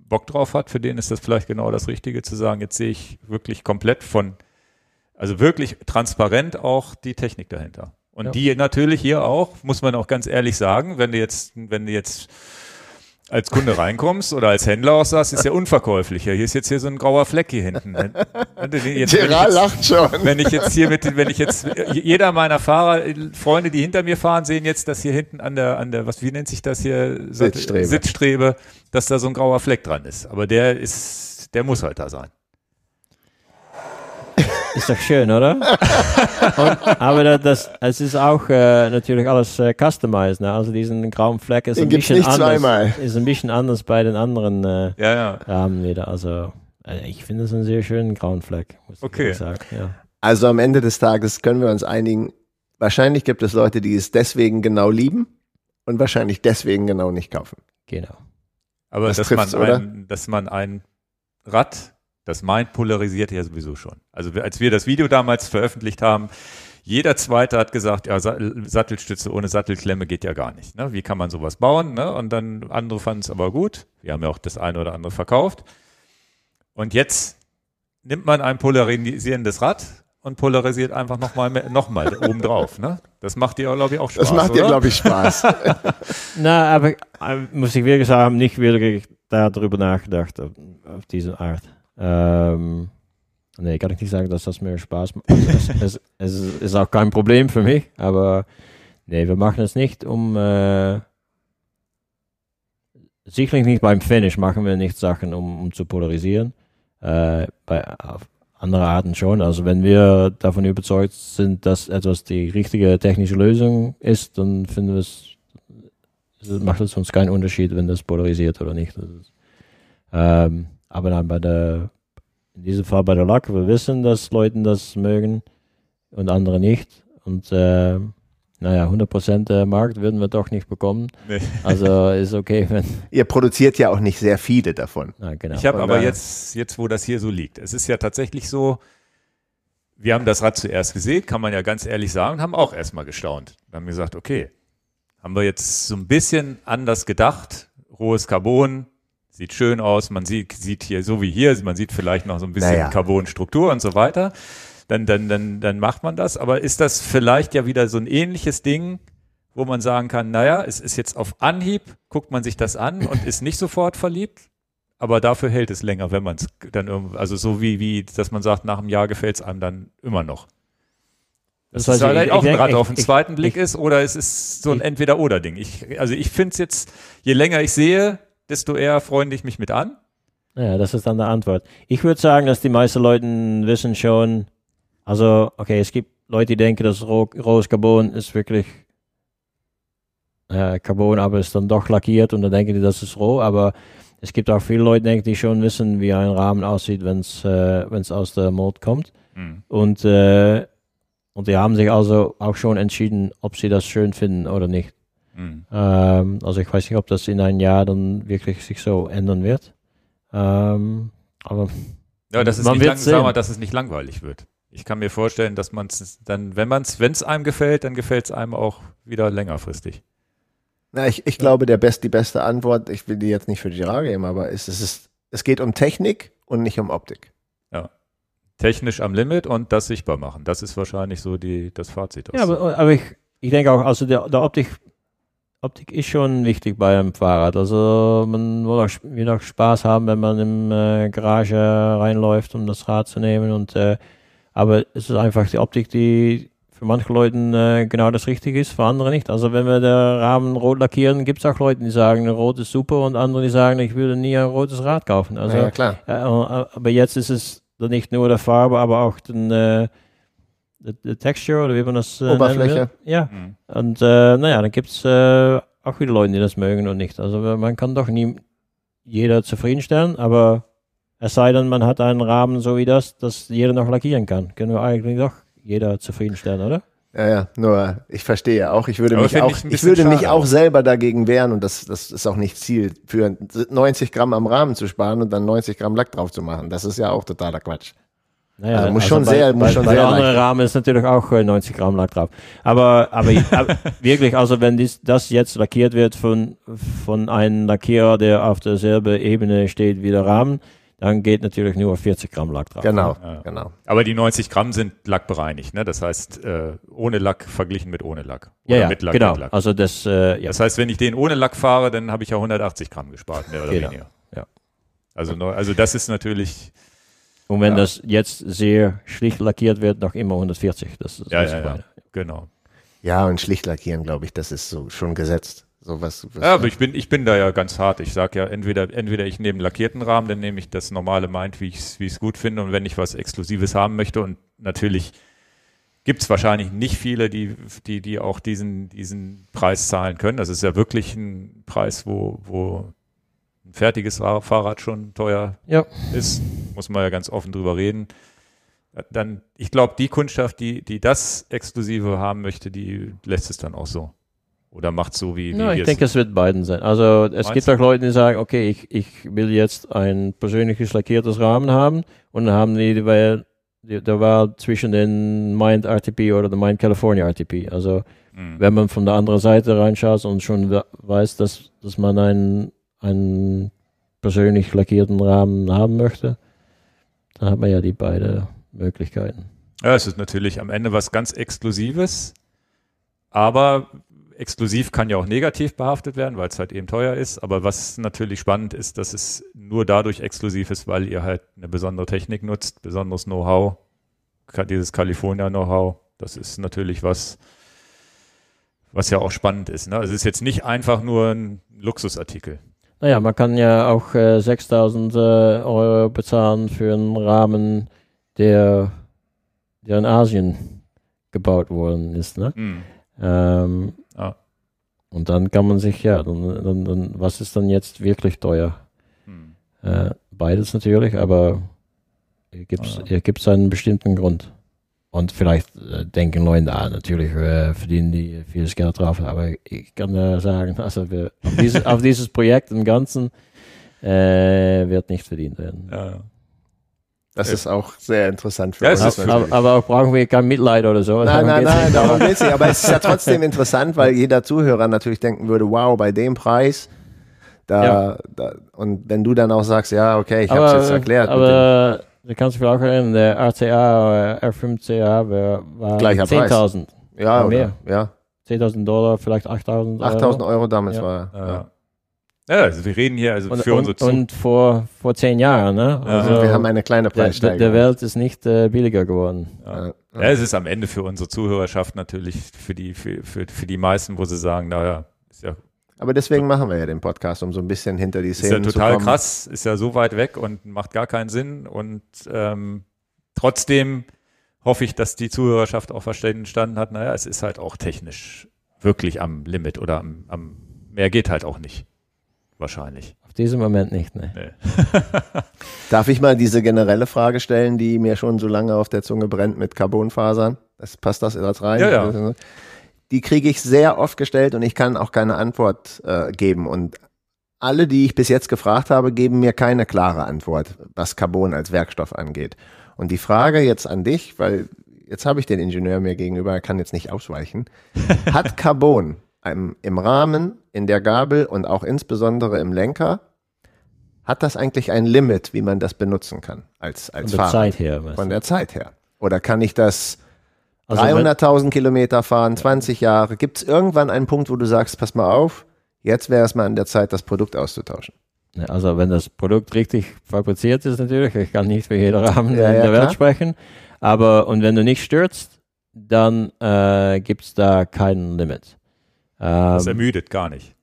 Bock drauf hat, für den ist das vielleicht genau das Richtige zu sagen, jetzt sehe ich wirklich komplett von, also wirklich transparent auch die Technik dahinter. Und Ja. die natürlich hier auch, muss man auch ganz ehrlich sagen, wenn du jetzt, wenn du jetzt als Kunde reinkommst oder als Händler auch sagst, ist ja unverkäuflicher. Hier ist jetzt hier so ein grauer Fleck hier hinten. Jetzt, Gerard jetzt, lacht schon. wenn ich jetzt hier mit, wenn ich jetzt, jeder meiner Fahrer, Freunde, die hinter mir fahren, sehen jetzt, dass hier hinten an der, an der, was, wie nennt sich das hier? Sitzstrebe. Sitzstrebe, dass da so ein grauer Fleck dran ist. Aber der ist, der muss halt da sein. Ist doch schön, oder? Und, aber das, das, es ist auch äh, natürlich alles äh, customized. Ne? Also diesen grauen Fleck ist Den ein bisschen anders. zweimal. Ist ein bisschen anders bei den anderen äh, Ja, ja. Rahmen wieder. Also äh, ich finde es einen sehr schönen grauen Fleck, muss ich Okay. Ja. Also am Ende des Tages können wir uns einigen, wahrscheinlich gibt es Leute, die es deswegen genau lieben und wahrscheinlich deswegen genau nicht kaufen. Genau. Aber Das dass, man oder? ein, dass man ein Rad, das meint, polarisiert ja sowieso schon. Also als wir das Video damals veröffentlicht haben, jeder Zweite hat gesagt, ja, Sa- Sattelstütze ohne Sattelklemme geht ja gar nicht. Ne? Wie kann man sowas bauen? Ne? Und dann andere fanden es aber gut. Wir haben ja auch das eine oder andere verkauft. Und jetzt nimmt man ein polarisierendes Rad und polarisiert einfach nochmal noch mal obendrauf. Ne? Das macht dir, glaube ich, auch Spaß. Das macht dir, oder? glaube ich, Spaß. Na, aber äh, muss ich wirklich sagen, nicht wirklich darüber nachgedacht, auf, auf diese Art. Ähm, nee, kann ich nicht sagen, dass das mir Spaß macht. Also es, es, es ist auch kein Problem für mich, aber nee, wir machen es nicht, um äh, sicherlich nicht beim Finish machen wir nicht Sachen, um, um zu polarisieren. Äh, bei auf andere Arten schon. Also wenn wir davon überzeugt sind, dass etwas die richtige technische Lösung ist, dann finden wir es macht es uns keinen Unterschied, wenn das polarisiert oder nicht. Ist, ähm, aber dann bei der, in diesem Fall bei der Lack, wir wissen, dass Leute das mögen und andere nicht. Und äh, naja, 100% der Markt würden wir doch nicht bekommen. Nee. Also ist okay, wenn. Ihr produziert ja auch nicht sehr viele davon. Na, genau. Ich habe aber jetzt, jetzt, wo das hier so liegt, es ist ja tatsächlich so, wir haben das Rad zuerst gesehen, kann man ja ganz ehrlich sagen, haben auch erstmal gestaunt. Wir haben gesagt, okay, haben wir jetzt so ein bisschen anders gedacht, rohes Carbon, sieht schön aus, man sieht, sieht hier so wie hier, man sieht vielleicht noch so ein bisschen Naja. Carbonstruktur und so weiter. Dann, dann, dann, dann macht man das. Aber ist das vielleicht ja wieder so ein ähnliches Ding, wo man sagen kann, naja, es ist jetzt auf Anhieb, guckt man sich das an und ist nicht sofort verliebt, aber dafür hält es länger, wenn man es dann irgendwie, also so wie, wie, dass man sagt, nach einem Jahr gefällt es einem dann immer noch. Das, Das ich- vielleicht ich- auch ich gerade ich- auf den ich- zweiten Blick ich- ist oder es ist so ein ich- Entweder-Oder-Ding. Ich, also ich finde es jetzt, je länger ich sehe, desto eher freunde ich mich mit an. Ja, das ist dann die Antwort. Ich würde sagen, dass die meisten Leute wissen schon, also, okay, es gibt Leute, die denken, dass roh, rohes Carbon ist wirklich äh, Carbon, aber ist dann doch lackiert und dann denken die, das ist roh, aber es gibt auch viele Leute, denke ich, die schon wissen, wie ein Rahmen aussieht, wenn es äh, wenn's aus der Mold kommt. Hm. Und, äh, und die haben sich also auch schon entschieden, ob sie das schön finden oder nicht. Hm. Ähm, also ich weiß nicht, ob das in ein Jahr dann wirklich sich so ändern wird. Ähm, aber Ja, das ist Man nicht wird lang, mal, dass es nicht langweilig wird. Ich kann mir vorstellen, dass man es dann, wenn man es, wenn es einem gefällt, dann gefällt es einem auch wieder längerfristig. Na, ich, ich glaube, der best, die beste Antwort, ich will die jetzt nicht für Girard geben, aber ist, es, ist, es geht um Technik und nicht um Optik. Technisch am Limit und das sichtbar machen. Das ist wahrscheinlich so die, das Fazit. Ja, aber, aber ich, ich denke auch, also der, der Optik, Optik ist schon wichtig bei einem Fahrrad. Also man will auch, auch Spaß haben, wenn man in äh, Garage reinläuft, um das Rad zu nehmen. Und, äh, aber es ist einfach die Optik, die für manche Leute äh, genau das Richtige ist, für andere nicht. Also wenn wir den Rahmen rot lackieren, gibt es auch Leute, die sagen, rot ist super und andere, die sagen, ich würde nie ein rotes Rad kaufen. Also, ja, klar. ja, aber jetzt ist es nicht nur der Farbe, aber auch den, die, die Texture oder wie man das äh, nennen Oberfläche. Ja, Hm. und äh, naja, dann gibt es äh, auch wieder Leute, die das mögen und nicht. Also man kann doch nie, jeder zufriedenstellen, aber es sei denn, man hat einen Rahmen so wie das, dass jeder noch lackieren kann. Können wir eigentlich doch jeder zufriedenstellen, oder? Ja, ja, nur ich verstehe auch, ich würde Aber mich auch, ich, ich würde mich auch selber dagegen wehren und das, das ist auch nicht Ziel, für 90 Gramm am Rahmen zu sparen und dann 90 Gramm Lack drauf zu machen. Das ist ja auch totaler Quatsch. Naja, also muss also schon bei, sehr, muss bei, schon bei sehr andere Rahmen ist natürlich auch 90 äh, Gramm Lack drauf. Aber, aber, aber wirklich, also wenn dies, das jetzt lackiert wird von, von einem Lackierer, der auf derselben Ebene steht wie der Rahmen, dann geht natürlich nur 40 Gramm Lack drauf. Genau, ja. genau. Aber die 90 Gramm sind lackbereinigt, ne? Das heißt, äh, ohne Lack verglichen mit ohne Lack. Oder ja, ja mit Lack, genau. Mit Lack. Also das, äh, ja. das heißt, wenn ich den ohne Lack fahre, dann habe ich ja 180 Gramm gespart, mehr oder genau. weniger. Ja. Also, also das ist natürlich. Und wenn ja. das jetzt sehr schlicht lackiert wird, noch immer 140. Das ist ja, ja, ja, genau. Ja, und schlicht lackieren, glaube ich, das ist so schon gesetzt. So was, was ja, aber ich bin, ich bin da ja ganz hart. Ich sage ja, entweder, entweder ich nehme einen lackierten Rahmen, dann nehme ich das normale Mind, wie ich es wie ich's gut finde. Und wenn ich was Exklusives haben möchte, und natürlich gibt es wahrscheinlich nicht viele, die, die, die auch diesen, diesen Preis zahlen können. Das ist ja wirklich ein Preis, wo, wo ein fertiges Fahrrad schon teuer ja. ist. Muss man ja ganz offen drüber reden. Dann, ich glaube, die Kundschaft, die, die das Exklusive haben möchte, die lässt es dann auch so. Oder macht so wie, wie ja, ich denke, es wird beiden sein. Also es gibt auch Leute, die sagen, okay, ich, ich will jetzt ein persönliches lackiertes Rahmen haben und dann haben die, weil da war zwischen den Mind RTP oder der Mind California RTP. Also mhm. wenn man von der anderen Seite reinschaut und schon weiß, dass, dass man einen, einen persönlich lackierten Rahmen haben möchte, dann hat man ja die beiden Möglichkeiten. Ja, es ist natürlich am Ende was ganz Exklusives, aber exklusiv kann ja auch negativ behaftet werden, weil es halt eben teuer ist. Aber was natürlich spannend ist, dass es nur dadurch exklusiv ist, weil ihr halt eine besondere Technik nutzt, besonderes Know-how, dieses California-Know-how. Das ist natürlich was, was ja auch spannend ist. Ne? Also es ist jetzt nicht einfach nur ein Luxusartikel. Naja, man kann ja auch äh, 6000 äh, Euro bezahlen für einen Rahmen, der, der in Asien gebaut worden ist. Ne? Mm. Ähm, ah. Und dann kann man sich, ja, dann, dann, dann, was ist dann jetzt wirklich teuer? Hm. Äh, beides natürlich, aber hier gibt es ah, ja. einen bestimmten Grund. Und vielleicht äh, denken Leute, ah, natürlich äh, verdienen die vieles Geld drauf, aber ich kann äh, sagen, also wir, auf, dieses, auf dieses Projekt im Ganzen äh, wird nicht verdient werden. Ja. Das ist auch sehr interessant für ja, uns. Aber, aber, auch brauchen wir kein Mitleid oder so. Nein, nein, nein, darum geht es nicht. Aber es ist ja trotzdem interessant, weil jeder Zuhörer natürlich denken würde, wow, bei dem Preis, da, ja. da und wenn du dann auch sagst, ja, okay, ich habe es jetzt erklärt. Aber du kannst dich auch erinnern, der RCA, R5CA war 10.000. Ja, mehr. ja. 10.000 Dollar, vielleicht 8.000 Euro. 8.000 Euro damals ja. war. Ja. Ja, also wir reden hier also und, für unsere Zukunft. Und vor, vor zehn Jahren, ne? Also wir haben eine kleine Preissteigerung. Der, der Welt ist nicht äh, billiger geworden. Ja. ja. es ist am Ende für unsere Zuhörerschaft natürlich, für die, für, für, für die meisten, wo sie sagen, naja, ist ja. Aber deswegen machen wir ja den Podcast, um so ein bisschen hinter die Szenen zu kommen. Ist ja total krass, ist ja so weit weg und macht gar keinen Sinn. Und ähm, trotzdem hoffe ich, dass die Zuhörerschaft auch verstanden hat, naja, es ist halt auch technisch wirklich am Limit oder am, am mehr geht halt auch nicht. Wahrscheinlich. Auf diesem Moment nicht, ne? Nee. Darf ich mal diese generelle Frage stellen, die mir schon so lange auf der Zunge brennt mit Carbonfasern? Das, passt das etwas rein? Ja, ja. Die kriege ich sehr oft gestellt und ich kann auch keine Antwort äh, geben. Und alle, die ich bis jetzt gefragt habe, geben mir keine klare Antwort, was Carbon als Werkstoff angeht. Und die Frage jetzt an dich, weil jetzt habe ich den Ingenieur mir gegenüber, er kann jetzt nicht ausweichen. Hat Carbon im, im Rahmen, in der Gabel und auch insbesondere im Lenker, hat das eigentlich ein Limit, wie man das benutzen kann als, als Von der? Zeit her. Von der Zeit her. Oder kann ich das also 300.000 Kilometer fahren, 20 Jahre? Gibt es irgendwann einen Punkt, wo du sagst, pass mal auf, jetzt wäre es mal an der Zeit, das Produkt auszutauschen? Also wenn das Produkt richtig fabriziert ist natürlich, ich kann nicht für jeden Rahmen ja, in ja, der Welt sprechen, aber und wenn du nicht stürzt, dann äh, gibt es da kein Limit. Ähm, das ermüdet gar nicht.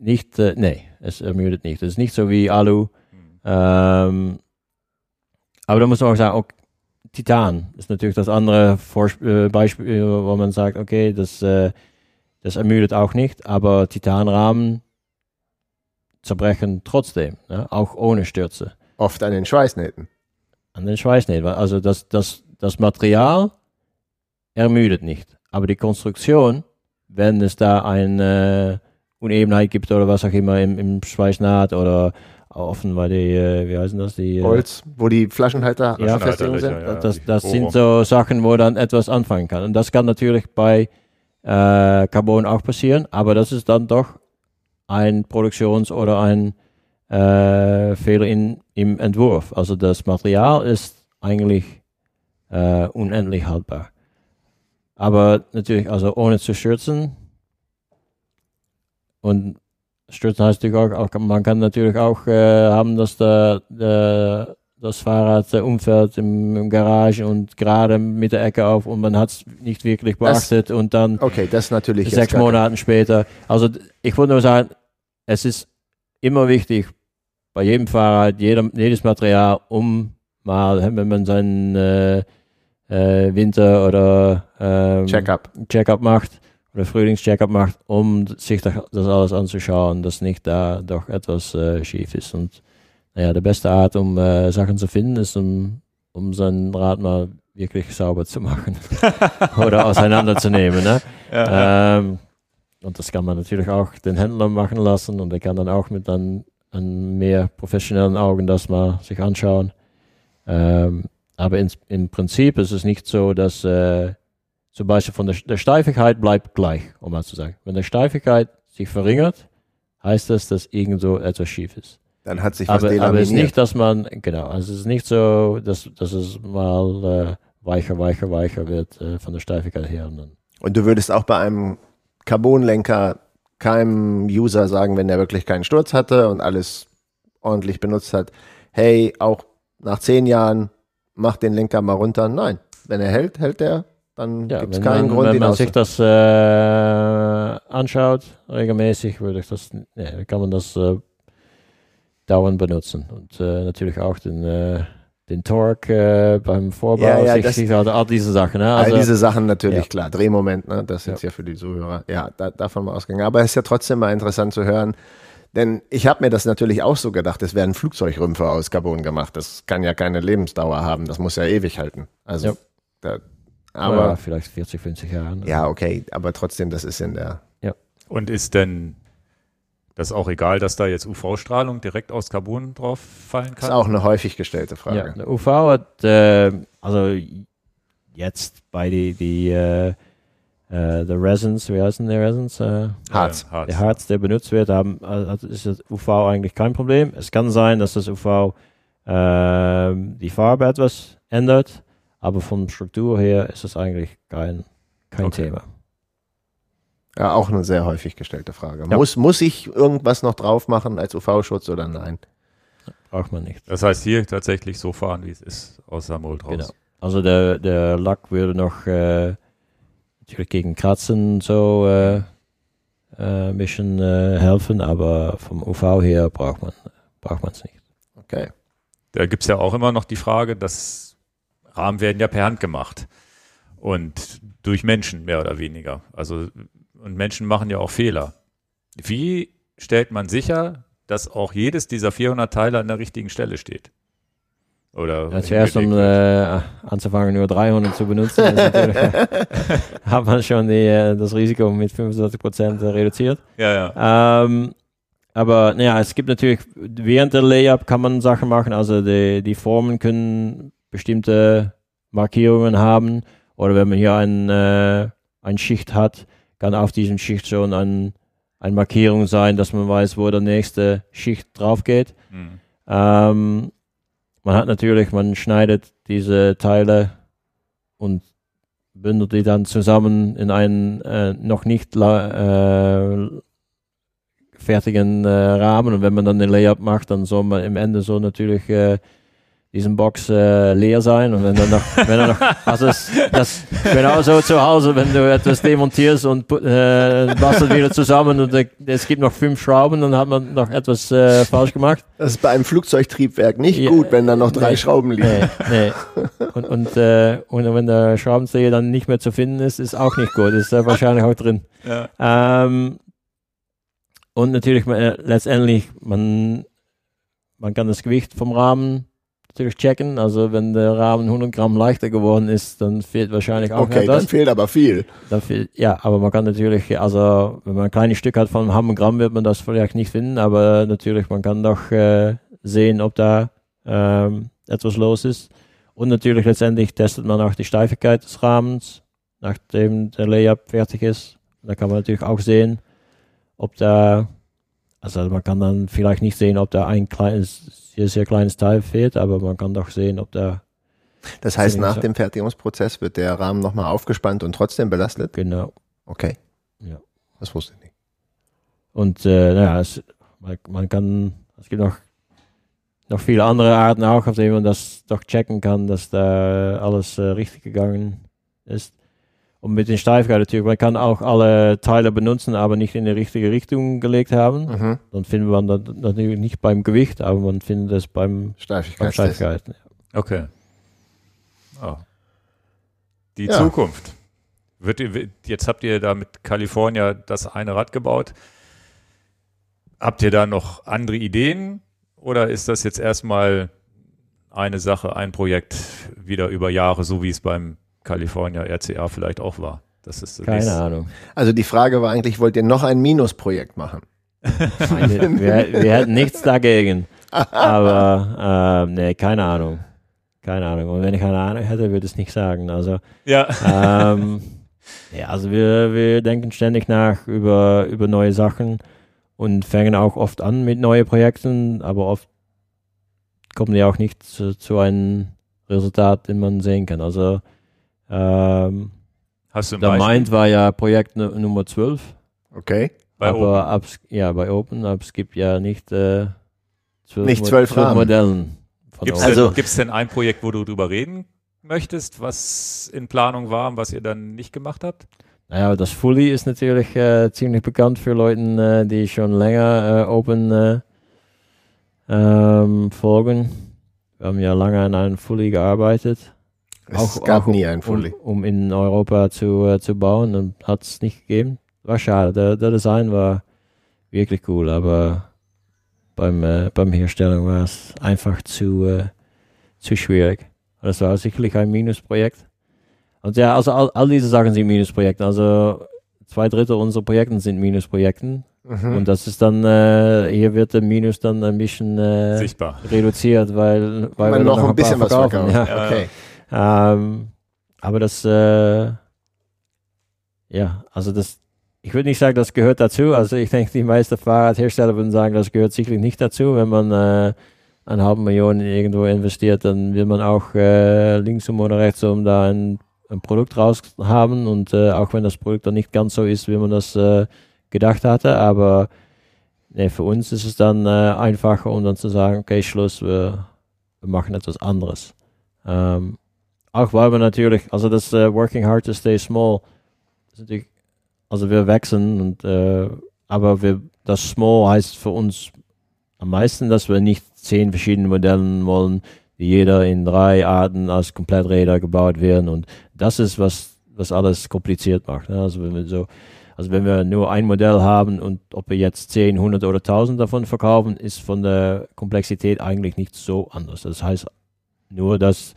Nicht, äh, nee, es ermüdet nicht. Es ist nicht so wie Alu. Mhm. Ähm, aber da muss man auch sagen, okay, Titan ist natürlich das andere Vor äh, Beispiel, wo man sagt, okay, das, äh, das ermüdet auch nicht, aber Titanrahmen zerbrechen trotzdem, ne? auch ohne Stürze. Oft an den Schweißnähten. An den Schweißnähten. Also das, das, das Material ermüdet nicht. Aber die Konstruktion, wenn es da eine Unebenheit gibt oder was auch immer im, im Schweißnaht oder offen, weil die, äh, wie heißen das? Die, äh, Holz, wo die Flaschenhalter Ja, Festlegungen sind. ja, das, das Bohrung. sind so Sachen, wo dann etwas anfangen kann. Und das kann natürlich bei äh, Carbon auch passieren, aber das ist dann doch ein Produktions- oder ein äh, Fehler in, im Entwurf. Also das Material ist eigentlich äh, unendlich haltbar. Aber natürlich, also ohne zu stürzen. Und stürzen heißt natürlich auch, auch man kann natürlich auch äh, haben, dass der, der, das Fahrrad äh, umfällt im, im Garage und gerade mit der Ecke auf und man hat es nicht wirklich Das- beachtet und dann Okay, das natürlich sechs Monate später. Also ich wollte nur sagen, es ist immer wichtig, bei jedem Fahrrad, jedem, jedes Material, um mal, wenn man seinen äh, äh, Winter- oder ähm, Check-up. Check-up macht oder Frühlingscheckup macht, um sich das alles anzuschauen, dass nicht da doch etwas äh, schief ist. Und naja, die beste Art, um äh, Sachen zu finden, ist, um, um sein Rad mal wirklich sauber zu machen oder auseinanderzunehmen. Ne? Ähm, und das kann man natürlich auch den Händler machen lassen und der kann dann auch mit dann an mehr professionellen Augen das mal sich anschauen. Ähm, aber ins, im Prinzip ist es nicht so, dass äh, zum Beispiel von der, der Steifigkeit bleibt gleich, um mal zu sagen. Wenn der Steifigkeit sich verringert, heißt das, dass irgendwo etwas schief ist. Dann hat sich was Aber, aber es ist delaminiert. nicht, dass man, genau, also es ist nicht so, dass, dass es mal äh, weicher, weicher, weicher wird äh, von der Steifigkeit her. Und Und du würdest auch bei einem Carbonlenker keinem User sagen, wenn der wirklich keinen Sturz hatte und alles ordentlich benutzt hat, hey, auch nach zehn Jahren mach den Lenker mal runter. Nein, wenn er hält, hält er, dann ja, gibt es keinen man, Grund, wenn man sich das äh, anschaut, regelmäßig, würde ich das, ja, kann man das äh, dauernd benutzen. Und äh, natürlich auch den, äh, den Torque äh, beim Vorbau, Ja, ja, sich, das- sich, all, all diese Sachen. Ne? Also, All diese Sachen natürlich, ja. klar. Drehmoment, ne? das ist Ja. jetzt ja für die Zuhörer. Ja, da, davon mal ausgegangen. Aber es ist ja trotzdem mal interessant zu hören, denn ich habe mir das natürlich auch so gedacht, es werden Flugzeugrümpfe aus Carbon gemacht. Das kann ja keine Lebensdauer haben, das muss ja ewig halten. Also, da, aber aber vielleicht 40, 50 Jahren. ja, okay, aber trotzdem, das ist in der. Und ist denn das auch egal, dass da jetzt UV-Strahlung direkt aus Carbon drauf fallen Das ist kann? auch eine häufig gestellte Frage. Ja, der UV hat, äh, also jetzt bei die, die äh, äh, der Resins, wie heißen die Resins? Äh, Harz. Ja, Harz. der Harz, der benutzt wird, haben, also ist das UV eigentlich kein Problem. Es kann sein, dass das UV ähm, die Farbe etwas ändert, aber von Struktur her ist es eigentlich kein, kein Okay. Thema. Ja, auch eine sehr häufig gestellte Frage. Ja. Muss, muss ich irgendwas noch drauf machen als UV-Schutz oder nein? Braucht man nicht. Das heißt hier tatsächlich so fahren, wie es ist, außer Mold raus. Genau. Also der, der Lack würde noch äh, natürlich gegen Kratzen so äh, äh, ein bisschen äh, helfen, aber vom UV her braucht man braucht man es nicht. Okay. Da gibt es ja auch immer noch die Frage, dass Rahmen werden ja per Hand gemacht. Und durch Menschen mehr oder weniger. Also, und Menschen machen ja auch Fehler. Wie stellt man sicher, dass auch jedes dieser 400 Teile an der richtigen Stelle steht? Oder Ja, zuerst um äh, anzufangen, nur 300 zu benutzen, hat man schon die, äh, das Risiko mit 25% reduziert. ja, ja. Ähm, aber naja, es gibt natürlich, während der Layup kann man Sachen machen, also die, die Formen können bestimmte Markierungen haben oder wenn man hier ein, äh, ein Schicht hat, kann auf diesem Schicht schon ein, eine Markierung sein, dass man weiß, wo der nächste Schicht drauf geht. Hm. Ähm, man hat natürlich, man schneidet diese Teile und bündelt die dann zusammen in einen äh, noch nicht äh, fertigen äh, Rahmen. Und wenn man dann den Layup macht, dann soll man im Ende so natürlich äh, diesen Box äh, leer sein. Und wenn dann noch, wenn er noch, also es, das genauso zu Hause, wenn du etwas demontierst und äh, bastelt wieder zusammen und äh, es gibt noch fünf Schrauben, dann hat man noch etwas äh, falsch gemacht. Das ist bei einem Flugzeugtriebwerk nicht Ja, gut, wenn da noch drei nee. Schrauben liegen. Nee, nee. Und, und, äh, und wenn der Schraubenzieher dann nicht mehr zu finden ist, ist auch nicht gut. Ist da wahrscheinlich auch drin. Ja. Ähm, und natürlich äh, letztendlich, man, man kann das Gewicht vom Rahmen natürlich checken. Also wenn der Rahmen 100 Gramm leichter geworden ist, dann fehlt wahrscheinlich auch okay, das. dann fehlt aber viel. Dann fehlt, ja, aber man kann natürlich, also wenn man ein kleines Stück hat von einem halben Gramm, wird man das vielleicht nicht finden, aber natürlich, man kann doch äh, sehen, ob da ähm, etwas los ist. Und natürlich letztendlich testet man auch die Steifigkeit des Rahmens, nachdem der Layup fertig ist. Da kann man natürlich auch sehen, ob da, also man kann dann vielleicht nicht sehen, ob da ein kleines, sehr, sehr kleines Teil fehlt, aber man kann doch sehen, ob da. Das heißt, nach dem Fertigungsprozess wird der Rahmen nochmal aufgespannt und trotzdem belastet? Genau. Okay. Ja. Das wusste ich nicht. Und äh, naja, es, man, man kann, es gibt noch noch viele andere Arten auch, auf denen man das doch checken kann, dass da alles äh, richtig gegangen ist. Und mit den Steifigkeit natürlich, man kann auch alle Teile benutzen, aber nicht in die richtige Richtung gelegt haben. Mhm. Dann findet man das natürlich nicht beim Gewicht, aber man findet es beim, beim Steifigkeit. Okay. Oh. Die Ja. Zukunft. Wird, jetzt habt ihr da mit California das eine Rad gebaut. Habt ihr da noch andere Ideen? Oder ist das jetzt erstmal eine Sache, ein Projekt wieder über Jahre, so wie es beim California RCA vielleicht auch war? Das ist Keine Ahnung. Also die Frage war eigentlich, wollt ihr noch ein Minusprojekt machen? Meine, wir, wir hätten nichts dagegen. Aber ähm, nee, keine Ahnung. Keine Ahnung. Und wenn ich keine Ahnung hätte, würde ich es nicht sagen. Also Ja. ähm, ja, also wir, wir denken ständig nach über, über neue Sachen und fangen auch oft an mit neuen Projekten, aber oft kommen die auch nicht zu, zu einem Resultat, den man sehen kann. Also ähm, Hast du ein der Beispiel? Mind war ja Projekt Nu- Nummer 12, Okay. Bei aber ab, ja, bei Open, aber es gibt ja nicht äh, zwölf, Nicht Mo- zwölf Rahmen. Modellen. Von Gibt es Open. denn, Also- gibt's denn ein Projekt, wo du drüber reden möchtest, was in Planung war und was ihr dann nicht gemacht habt? Naja, das Fully ist natürlich äh, ziemlich bekannt für Leute, äh, die schon länger äh, Open äh, ähm, folgen. Wir haben ja lange an einem Fully gearbeitet, Es Auch- gab auch nie ein Fully. um, um in Europa zu, äh, zu bauen und hat es nicht gegeben. War schade, der, der Design war wirklich cool, aber beim, äh, beim Herstellung war es einfach zu, äh, zu schwierig. Das war sicherlich ein Minusprojekt. Und ja, also all, all diese Sachen sind Minusprojekte. Also zwei Drittel unserer Projekte sind Minusprojekten. Mhm. Und das ist dann, äh, hier wird der Minus dann ein bisschen äh, Sichtbar. reduziert, weil, weil Man wir noch dann ein bisschen paar was verkaufen. Ja. Ja. Okay. Ähm, aber das, äh, ja, also das, ich würde nicht sagen, das gehört dazu. Also ich denke, die meisten Fahrradhersteller würden sagen, das gehört sicherlich nicht dazu. Wenn man äh, eine halbe Million irgendwo investiert, dann will man auch äh, linksum oder rechtsum da ein, ein Produkt raus haben. Und äh, auch wenn das Produkt dann nicht ganz so ist, wie man das äh, gedacht hatte, aber nee, für uns ist es dann äh, einfacher, um dann zu sagen, okay, Schluss, wir, wir machen etwas anderes. Ähm, auch weil wir natürlich, also das äh, Working Hard to Stay Small, also wir wechseln und äh, aber wir, das Small heißt für uns am meisten, dass wir nicht zehn verschiedene Modelle wollen, die jeder in drei Arten als Kompletträder gebaut werden und das ist was, was alles kompliziert macht. Ne? Also wenn wir so, also wenn wir nur ein Modell haben und ob wir jetzt 10, 100 oder 1000 davon verkaufen, ist von der Komplexität eigentlich nicht so anders. Das heißt nur, dass,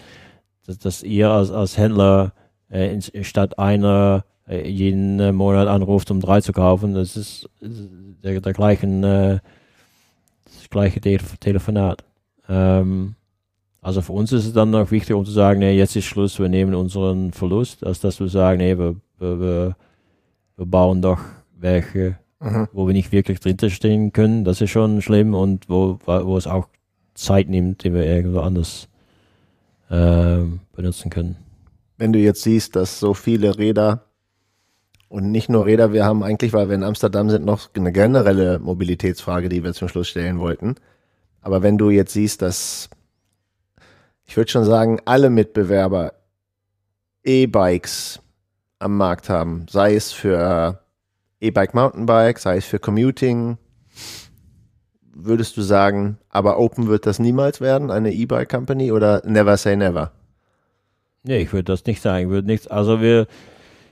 dass, dass ihr als, als Händler äh, in, statt einer äh, jeden äh, Monat anruft, um drei zu kaufen, das ist der, der gleichen, äh, das gleiche Te Telefonat. Ähm, also für uns ist es dann noch wichtig, um zu sagen, nee, jetzt ist Schluss, wir nehmen unseren Verlust, als dass wir sagen, nee, wir, wir, wir, bauen doch welche, Mhm. wo wir nicht wirklich drin stehen können. Das ist schon schlimm und wo, wo es auch Zeit nimmt, die wir irgendwo anders ähm, benutzen können. Wenn du jetzt siehst, dass so viele Räder und nicht nur Räder, wir haben eigentlich, weil wir in Amsterdam sind, noch eine generelle Mobilitätsfrage, die wir zum Schluss stellen wollten. Aber wenn du jetzt siehst, dass ich würde schon sagen, alle Mitbewerber E-Bikes am Markt haben, sei es für E-Bike Mountainbike, sei es für Commuting, würdest du sagen, aber Open wird das niemals werden, eine E-Bike Company oder never say never? Nee, ich würde das nicht sagen. Ich würde nichts, also wir,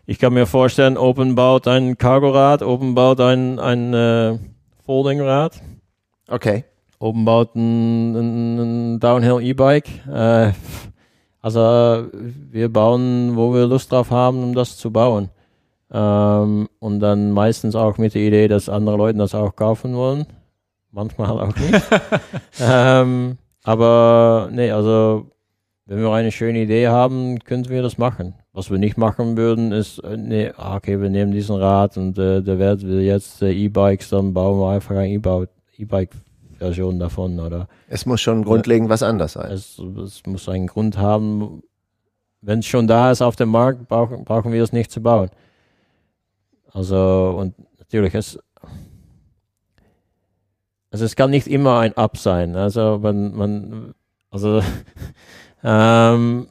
ich kann mir vorstellen, Open baut ein Cargorad, Open baut ein, ein äh, Foldingrad. Okay. Oben baut ein, ein, ein Downhill E-Bike. Äh, also wir bauen, wo wir Lust drauf haben, um das zu bauen. Ähm, und dann meistens auch mit der Idee, dass andere Leute das auch kaufen wollen. Manchmal auch nicht. ähm, aber nee, also wenn wir eine schöne Idee haben, könnten wir das machen. Was wir nicht machen würden, ist, äh, nee, ah, okay, wir nehmen diesen Rad und äh, der wird jetzt äh, E-Bikes, dann bauen wir einfach ein E-Bike-Version davon, oder? Es muss schon grundlegend was anders sein. Es, es muss einen Grund haben. Wenn es schon da ist auf dem Markt, brauchen, brauchen wir es nicht zu bauen. Also, und natürlich, es, also es kann nicht immer ein Up sein. Also, wenn man, also, ähm,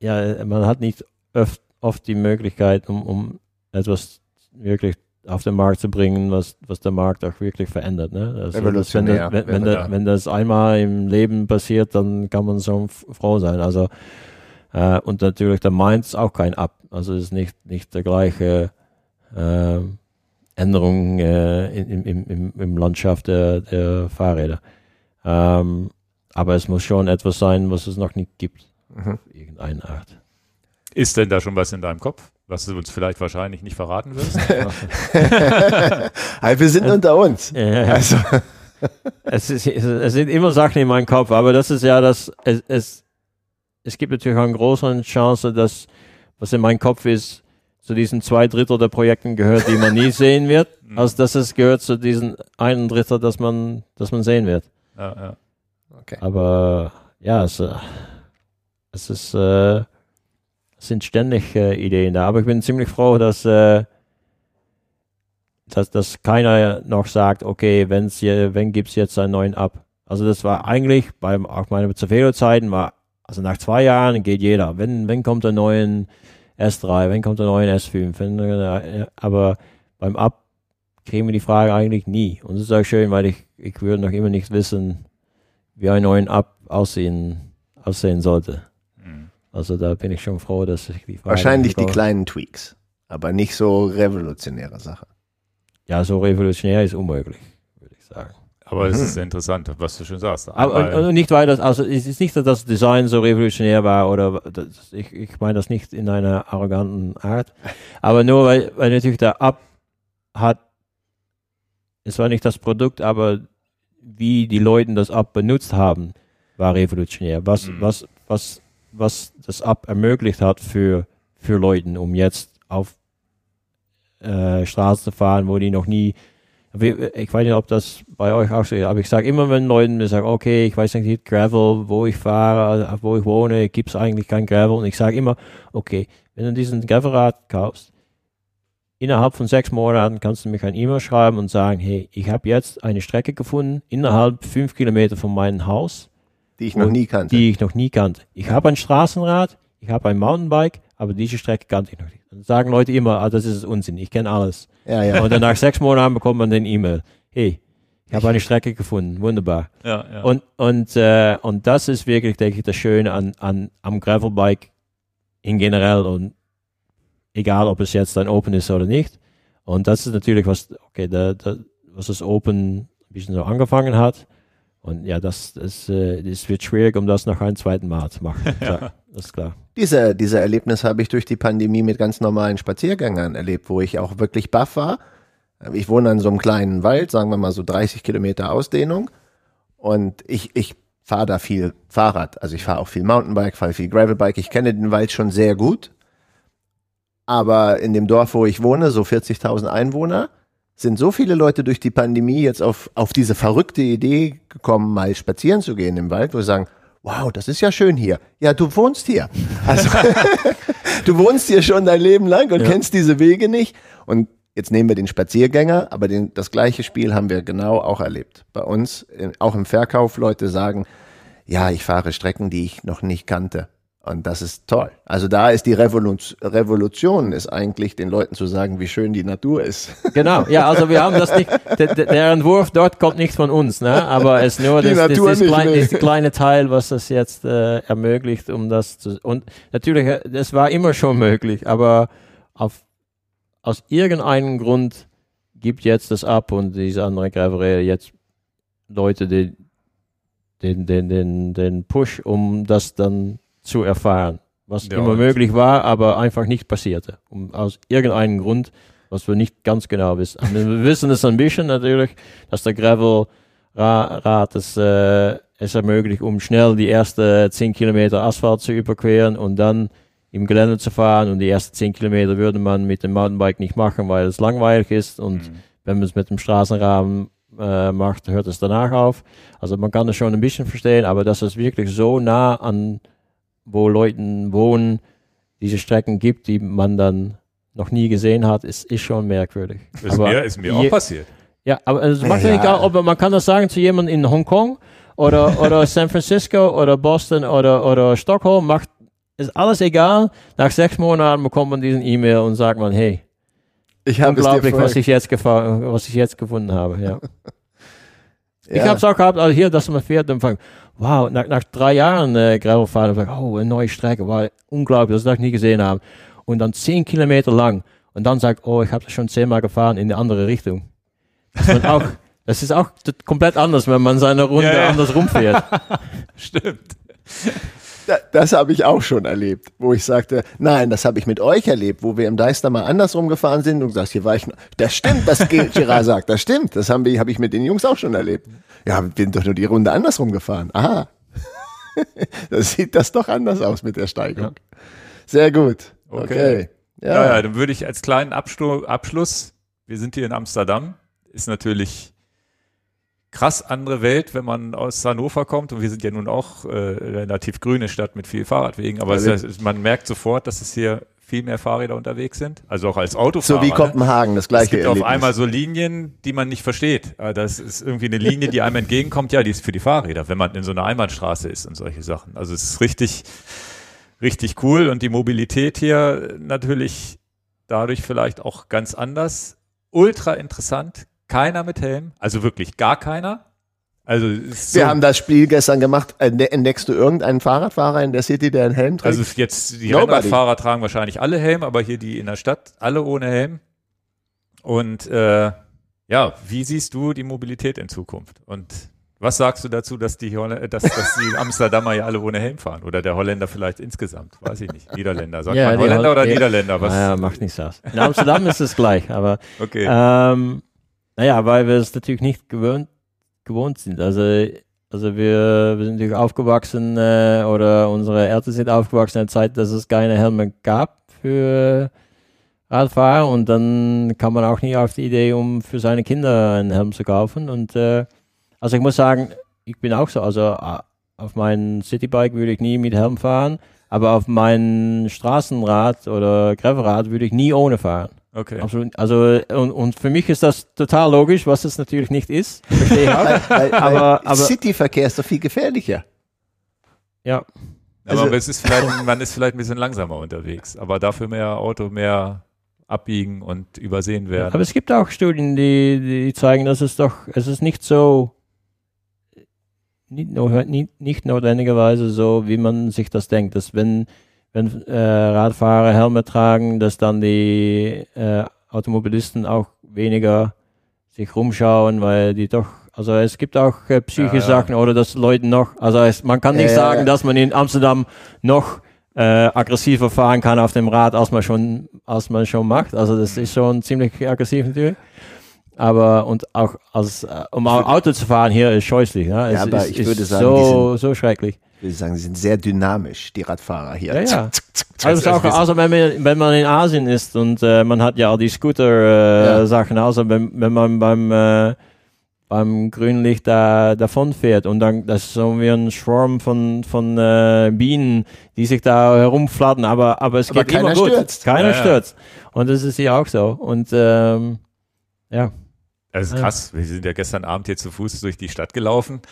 ja, man hat nicht oft, oft die Möglichkeit, um, um etwas wirklich auf den Markt zu bringen, was, was der Markt auch wirklich verändert. Ne? Also das, wenn, das, wenn, wenn, das, wenn, das einmal im Leben passiert, dann kann man schon froh sein. Also äh, und natürlich der Mainz auch kein Up. Also es ist nicht, nicht der gleiche äh, Änderung äh, im, im, im, im Landschaft der, der Fahrräder. Ähm, aber es muss schon etwas sein, was es noch nicht gibt. Mhm. Irgendeine Art. Ist denn da schon was in deinem Kopf, was du uns vielleicht wahrscheinlich nicht verraten wirst? wir sind unter uns. Ja. Also. es, ist, es sind immer Sachen in meinem Kopf, aber das ist ja das, es, es, es gibt natürlich eine große Chance, dass was in meinem Kopf ist, zu diesen zwei Drittel der Projekten gehört, die man nie sehen wird, mhm. als dass es gehört zu diesen einen Drittel, dass man, dass man sehen wird. Ja, ja. Okay. Aber ja, es, äh, es ist, äh, es sind ständig äh, Ideen da. Aber ich bin ziemlich froh, dass, äh, dass, dass keiner noch sagt, okay, wenn's hier, wenn gibt's jetzt einen neuen Ab. Also das war eigentlich beim auch meine Cervelo-Zeiten war, also nach zwei Jahren geht jeder. Wenn, wenn kommt der neuen S3, wenn kommt der neue S5? Wenn, äh, aber beim Ab kriegen wir die Frage eigentlich nie. Und das ist auch schön, weil ich, ich würde noch immer nicht wissen, wie ein neuen Ab aussehen, aussehen sollte. Also da bin ich schon froh, dass ich die Frage Wahrscheinlich die kleinen Tweaks, aber nicht so revolutionäre Sachen. Ja, so revolutionär ist unmöglich, würde ich sagen. Aber es mhm. ist interessant, was du schon sagst. Aber, aber und nicht weil das, also es ist nicht, dass das Design so revolutionär war oder das, ich, ich meine das nicht in einer arroganten Art, aber nur weil, weil natürlich der Ab hat, es war nicht das Produkt, aber wie die Leute das Ab benutzt haben, war revolutionär. Was, mhm. was, was was das App ermöglicht hat für, für Leute, um jetzt auf äh, Straßen zu fahren, wo die noch nie, ich weiß nicht, ob das bei euch auch so ist, aber ich sage immer, wenn Leute sagen, okay, ich weiß nicht, Gravel, wo ich fahre, wo ich wohne, gibt es eigentlich kein Gravel. Und ich sage immer, okay, wenn du diesen Gravelrad kaufst, innerhalb von sechs Monaten kannst du mir ein E-Mail schreiben und sagen, hey, ich habe jetzt eine Strecke gefunden, innerhalb fünf Kilometer von meinem Haus die ich noch nie kannte. Die ich noch nie kannte. Ich habe ein Straßenrad, ich habe ein Mountainbike, aber diese Strecke kannte ich noch nicht. Dann sagen Leute immer, ah, das ist Unsinn, ich kenne alles. Ja, ja. Und dann nach sechs Monaten bekommt man den E-Mail. Hey, ich habe eine Strecke gefunden, wunderbar. Ja, ja. Und, und, äh, und das ist wirklich, denke ich, das Schöne an, an, am Gravelbike in generell und egal, ob es jetzt ein Open ist oder nicht. Und das ist natürlich was, okay, da, da, was das Open ein bisschen so angefangen hat. Und ja, das, das, äh, das wird schwierig, um das noch ein zweiten Mal zu machen. ja. Das ist klar. Diese, diese Erlebnis habe ich durch die Pandemie mit ganz normalen Spaziergängern erlebt, wo ich auch wirklich baff war. Ich wohne an so einem kleinen Wald, sagen wir mal so 30 Kilometer Ausdehnung. Und ich, ich fahre da viel Fahrrad. Also ich fahre auch viel Mountainbike, fahre viel Gravelbike. Ich kenne den Wald schon sehr gut. Aber in dem Dorf, wo ich wohne, so 40.000 Einwohner, sind so viele Leute durch die Pandemie jetzt auf, auf diese verrückte Idee gekommen, mal spazieren zu gehen im Wald, wo sie sagen, wow, das ist ja schön hier. Ja, du wohnst hier. Also du wohnst hier schon dein Leben lang und ja. kennst diese Wege nicht. Und jetzt nehmen wir den Spaziergänger, aber den, das gleiche Spiel haben wir genau auch erlebt. Bei uns, auch im Verkauf, Leute sagen, ja, ich fahre Strecken, die ich noch nicht kannte. Und das ist toll. Also da ist die Revolution, ist eigentlich den Leuten zu sagen, wie schön die Natur ist. Genau, ja, also wir haben das nicht, der, der Entwurf dort kommt nicht von uns, ne? aber es ist nur das, das, das, klein, das kleine Teil, was das jetzt äh, ermöglicht, um das zu, und natürlich, äh, das war immer schon möglich, aber auf, aus irgendeinem Grund gibt jetzt das ab und diese andere Graverie jetzt Leute, die den, den, den, den Push, um das dann zu erfahren. Was ja, immer möglich war, aber einfach nicht passierte. Um, aus irgendeinem Grund, was wir nicht ganz genau wissen. wir wissen es ein bisschen natürlich, dass der Gravel-Rad es, äh, es ermöglicht, um schnell die ersten 10 Kilometer Asphalt zu überqueren und dann im Gelände zu fahren. Und die ersten 10 Kilometer würde man mit dem Mountainbike nicht machen, weil es langweilig ist. Und mhm. wenn man es mit dem Straßenrahmen äh, macht, hört es danach auf. Also man kann es schon ein bisschen verstehen, aber dass es wirklich so nah an, wo Leute wohnen, diese Strecken gibt, die man dann noch nie gesehen hat, ist, ist schon merkwürdig. Ist aber mir, ist mir auch passiert. Ja, aber es macht ja. egal, ob man kann das sagen zu jemandem in Hongkong oder, oder San Francisco oder Boston oder, oder Stockholm, macht, ist alles egal. Nach sechs Monaten bekommt man diesen E-Mail und sagt man, hey, ich unglaublich, was ich, jetzt was ich jetzt gefunden habe. Ja. ja. Ich habe es auch gehabt, also hier, dass man fährt und fragt, wow, nach, nach drei Jahren äh, Gravelfahren, oh, eine neue Strecke, war unglaublich, das ich nie gesehen habe. Und dann zehn Kilometer lang und dann sagt, oh, ich habe das schon zehnmal gefahren in die andere Richtung. Und auch, das ist auch komplett anders, wenn man seine Runde ja, ja. anders rumfährt. Stimmt das habe ich auch schon erlebt, wo ich sagte, nein, das habe ich mit euch erlebt, wo wir im Deister mal andersrum gefahren sind und du sagst, hier war ich noch. Das stimmt, das Gerard sagt, das stimmt. Das haben wir, habe ich mit den Jungs auch schon erlebt. Ja, wir sind doch nur die Runde andersrum gefahren. Aha. das sieht das doch anders aus mit der Steigung. Sehr gut. Okay. okay. Ja. ja, ja, dann würde ich als kleinen Abschluss, wir sind hier in Amsterdam, ist natürlich krass andere Welt, wenn man aus Hannover kommt. Und wir sind ja nun auch äh, relativ grüne Stadt mit viel Fahrradwegen. Aber also, es, man merkt sofort, dass es hier viel mehr Fahrräder unterwegs sind. Also auch als Autofahrer. So wie ne? Kopenhagen, das gleiche. Es gibt Erlebnis. auf einmal so Linien, die man nicht versteht. Ah, das ist irgendwie eine Linie, die einem entgegenkommt. Ja, die ist für die Fahrräder, wenn man in so einer Einbahnstraße ist und solche Sachen. Also es ist richtig, richtig cool. Und die Mobilität hier natürlich dadurch vielleicht auch ganz anders. Ultra interessant, keiner mit Helm, also wirklich gar keiner. Also so wir haben das Spiel gestern gemacht. Entdeckst du irgendeinen Fahrradfahrer in der City, der einen Helm trägt? Also jetzt die Rennradfahrer tragen wahrscheinlich alle Helm, aber hier die in der Stadt alle ohne Helm. Und äh, ja, wie siehst du die Mobilität in Zukunft? Und was sagst du dazu, dass die, Holl dass, dass die Amsterdamer ja alle ohne Helm fahren? Oder der Holländer vielleicht insgesamt? Weiß ich nicht. Niederländer. Sagt ja, man Holländer Holl oder ja. Niederländer? Was? Naja, macht nichts aus. In Amsterdam ist es gleich, aber okay. ähm, naja, weil wir es natürlich nicht gewöhnt, gewohnt sind. Also, also wir, wir sind natürlich aufgewachsen äh, oder unsere Eltern sind aufgewachsen in der Zeit, dass es keine Helme gab für Radfahrer und dann kam man auch nie auf die Idee, um für seine Kinder einen Helm zu kaufen. Und äh, also ich muss sagen, ich bin auch so, also auf meinem Citybike würde ich nie mit Helm fahren, aber auf meinem Straßenrad oder Gravelrad würde ich nie ohne fahren. Okay. Absolut. Also, und, und für mich ist das total logisch, was es natürlich nicht ist. Verstehe ich auch. weil, aber, aber Cityverkehr ist doch viel gefährlicher. Ja. Also, aber es ist vielleicht, man ist vielleicht ein bisschen langsamer unterwegs, aber dafür mehr Auto, mehr abbiegen und übersehen werden. Aber es gibt auch Studien, die, die zeigen, dass es doch, es ist nicht so, nicht, nicht, nicht notwendigerweise so, wie man sich das denkt, dass wenn wenn äh, Radfahrer Helme tragen, dass dann die äh, Automobilisten auch weniger sich rumschauen, weil die doch, also es gibt auch äh, psychische ja, ja. Sachen oder dass Leute noch, also es, man kann nicht sagen, dass man in Amsterdam noch äh, aggressiver fahren kann auf dem Rad, als man schon, als man schon macht. Also das ist schon ziemlich aggressiv natürlich. Aber und auch als äh, um Auto zu fahren hier ist scheußlich. Ja, ja aber ist, ich würde sagen, so, so schrecklich würde sagen, sie sind sehr dynamisch, die Radfahrer hier. Ja, ja. Also, auch, also wenn, man, wenn man in Asien ist und äh, man hat ja all die Scooter-Sachen, äh, ja. also wenn, wenn man beim, äh, beim Grünlicht da davon fährt und dann das ist so wie ein Schwarm von, von äh, Bienen, die sich da herumflattern, aber, aber es aber geht immer gut. Stürzt. Keiner ja, stürzt. Und das ist hier auch so. Und ähm, ja. Das ist krass. Wir sind ja gestern Abend hier zu Fuß durch die Stadt gelaufen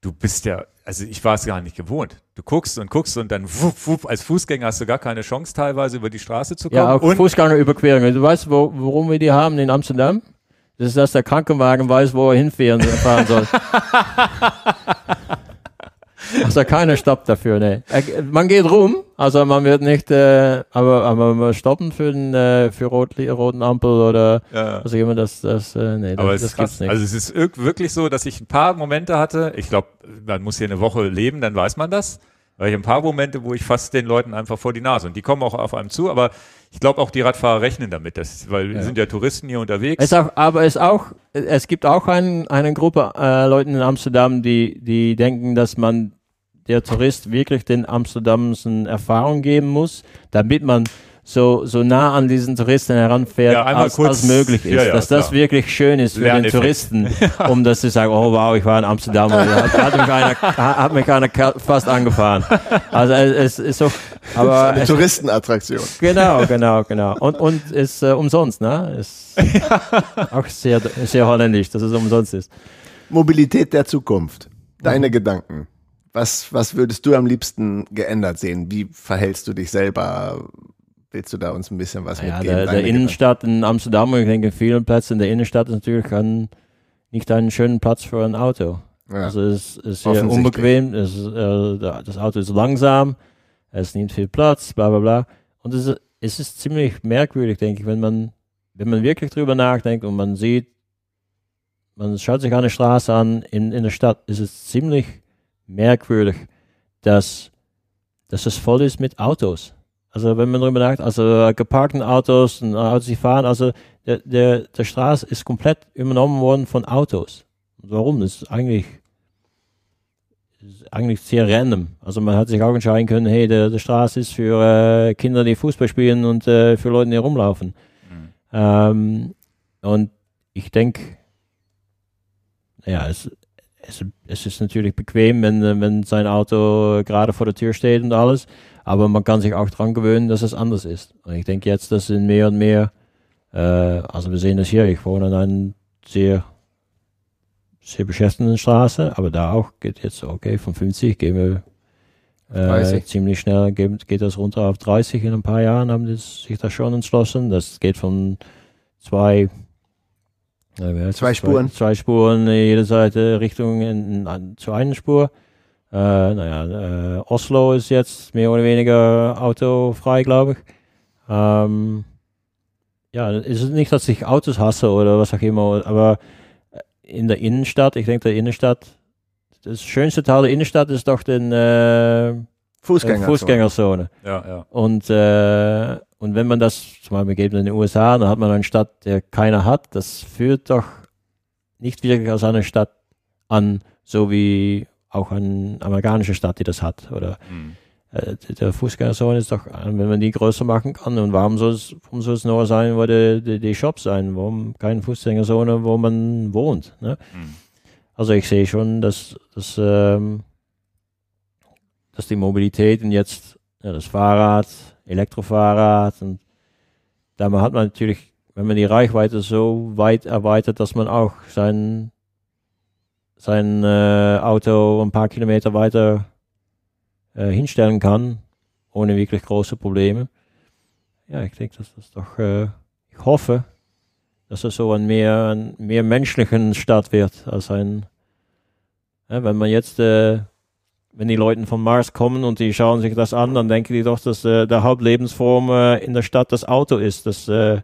du bist ja, also ich war es gar nicht gewohnt. Du guckst und guckst und dann wupp, wupp, als Fußgänger hast du gar keine Chance teilweise über die Straße zu kommen. Ja, auch Fußgängerüberquerungen. Du weißt, wo, warum wir die haben in Amsterdam? Das ist, dass der Krankenwagen weiß, wo er hinfahren fahren soll. Also keiner stoppt dafür, ne. Man geht rum, also man wird nicht, äh, aber, aber stoppen für den äh, für rot, roten Ampel oder Ja. also jemand das, das, äh, nee, das, Aber es das krass. gibt's nicht. Also es ist wirklich so, dass ich ein paar Momente hatte. Ich glaube, man muss hier eine Woche leben, dann weiß man das. Weil ich ein paar Momente, wo ich fast den Leuten einfach vor die Nase und die kommen auch auf einem zu. Aber ich glaube auch die Radfahrer rechnen damit, dass, weil wir Ja. sind ja Touristen hier unterwegs. Es auch, aber es auch, es gibt auch ein, eine Gruppe äh, Leuten in Amsterdam, die, die denken, dass man der Tourist wirklich den Amsterdamsen Erfahrung geben muss, damit man so, so nah an diesen Touristen heranfährt, Ja, als, kurz- als möglich ist. Ja, ja, dass das wirklich schön ist für den. Touristen, um das zu sagen, oh wow, ich war in Amsterdam und hat, hat mich einer, hat mich einer fast angefahren. Also es ist so, aber Eine es, Touristenattraktion. Genau, genau, genau. Und, und ist äh, umsonst, ne? Ist auch sehr, sehr holländisch, dass es umsonst ist. Mobilität der Zukunft. Mhm. Deine Gedanken. Was, was würdest du am liebsten geändert sehen? Wie verhältst du dich selber? Willst du da uns ein bisschen was Ja, mitgeben? der, der Innenstadt in Amsterdam, und ich denke, in vielen Plätzen in der Innenstadt ist natürlich ein, nicht einen schönen Platz für ein Auto. Ja. Also es ist sehr unbequem, es, äh, das Auto ist langsam, es nimmt viel Platz, bla bla bla. Und es ist, es ist ziemlich merkwürdig, denke ich, wenn man, wenn man wirklich drüber nachdenkt und man sieht, man schaut sich eine Straße an in, in der Stadt, ist es ziemlich merkwürdig, dass, dass es voll ist mit Autos. Also wenn man drüber nachdenkt, also äh, geparkten Autos und Autos, die fahren, also der, der, der Straße ist komplett übernommen worden von Autos. Warum? Das ist eigentlich, ist eigentlich sehr random. Also man hat sich auch entscheiden können, hey, der, der Straße ist für äh, Kinder, die Fußball spielen und äh, für Leute, die rumlaufen. Mhm. Ähm, und ich denke, ja, es, es, es ist natürlich bequem, wenn, äh, wenn sein Auto gerade vor der Tür steht und alles, aber man kann sich auch dran gewöhnen, dass es anders ist. Und ich denke jetzt, dass in mehr und mehr, äh, also wir sehen das hier, ich wohne in einer sehr, sehr beschäftigten Straße, aber da auch geht jetzt, okay, von 50 gehen wir äh, 30. ziemlich schnell, geht, geht das runter auf 30 in ein paar Jahren, haben die sich da schon entschlossen. Das geht von zwei, äh, heißt Zwei? Spuren. Zwei, zwei Spuren jede Seite Richtung in, in, zu einer Spur. Äh, naja, äh, Oslo ist jetzt mehr oder weniger autofrei, glaube ich. Ähm, ja, es ist nicht, dass ich Autos hasse oder was auch immer, aber in der Innenstadt, ich denke, der Innenstadt, das schönste Teil der Innenstadt ist doch den äh, Fußgänger. Fußgängerzone. Ja, ja. Und, äh, und wenn man das zum Beispiel gibt in den USA, dann hat man eine Stadt, der keiner hat, das führt doch nicht wirklich aus einer Stadt an, so wie auch eine amerikanische Stadt, die das hat. Oder Mhm. äh, der Fußgängerzone ist doch, äh, wenn man die größer machen kann, und warum soll es, warum soll es nur sein, wo die, die, die Shops sein? Warum keine Fußgängerzone, wo man wohnt? Ne? Mhm. Also ich sehe schon, dass, dass, ähm, dass die Mobilität und jetzt ja, das Fahrrad, Elektrofahrrad und da hat man natürlich, wenn man die Reichweite so weit erweitert, dass man auch sein, sein äh, Auto ein paar Kilometer weiter äh, hinstellen kann, ohne wirklich große Probleme. Ja, ich denke, dass das doch, äh, ich hoffe, dass es so ein mehr, ein mehr menschlichen Stadt wird als ein, wenn man jetzt, äh, wenn die Leute von Mars kommen und die schauen sich das an, dann denken die doch, dass äh, der Hauptlebensform äh, in der Stadt das Auto ist, dass äh,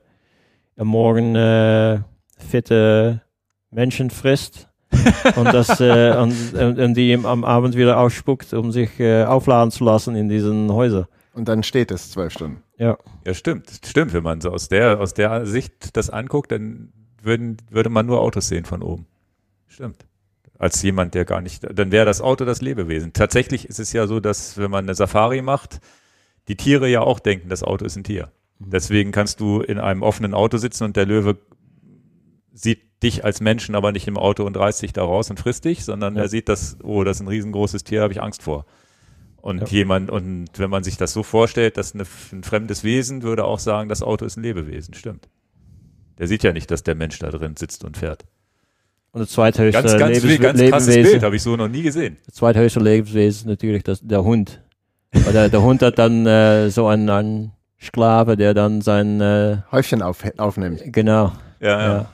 am Morgen äh, fitte Menschen frisst und das äh, und, und, und die am Abend wieder ausspuckt, um sich äh, aufladen zu lassen in diesen Häusern. Und dann steht es zwölf Stunden. Ja. Ja, stimmt. Stimmt, wenn man so aus der, aus der Sicht das anguckt, dann würden, würde man nur Autos sehen von oben. Stimmt. Als jemand, der gar nicht, dann wäre das Auto das Lebewesen. Tatsächlich ist es ja so, dass wenn man eine Safari macht, die Tiere ja auch denken, das Auto ist ein Tier. Deswegen kannst du in einem offenen Auto sitzen und der Löwe sieht dich als Menschen aber nicht im Auto und reißt dich da raus und frisst dich, sondern Ja. er sieht das, oh, das ist ein riesengroßes Tier, habe ich Angst vor. Und Ja. jemand, und wenn man sich das so vorstellt, dass eine, ein fremdes Wesen würde auch sagen, das Auto ist ein Lebewesen, stimmt. Der sieht ja nicht, dass der Mensch da drin sitzt und fährt. Und das zweithöchste Ganz, ganz, Lebens ganz krasses Lebewesen. Bild, habe ich so noch nie gesehen. Das zweithöchste Lebewesen ist natürlich das, der Hund. Oder der Hund hat dann äh, so einen, einen Sklave, der dann sein, äh, Häufchen auf, aufnimmt. genau, Ja, ja, ja.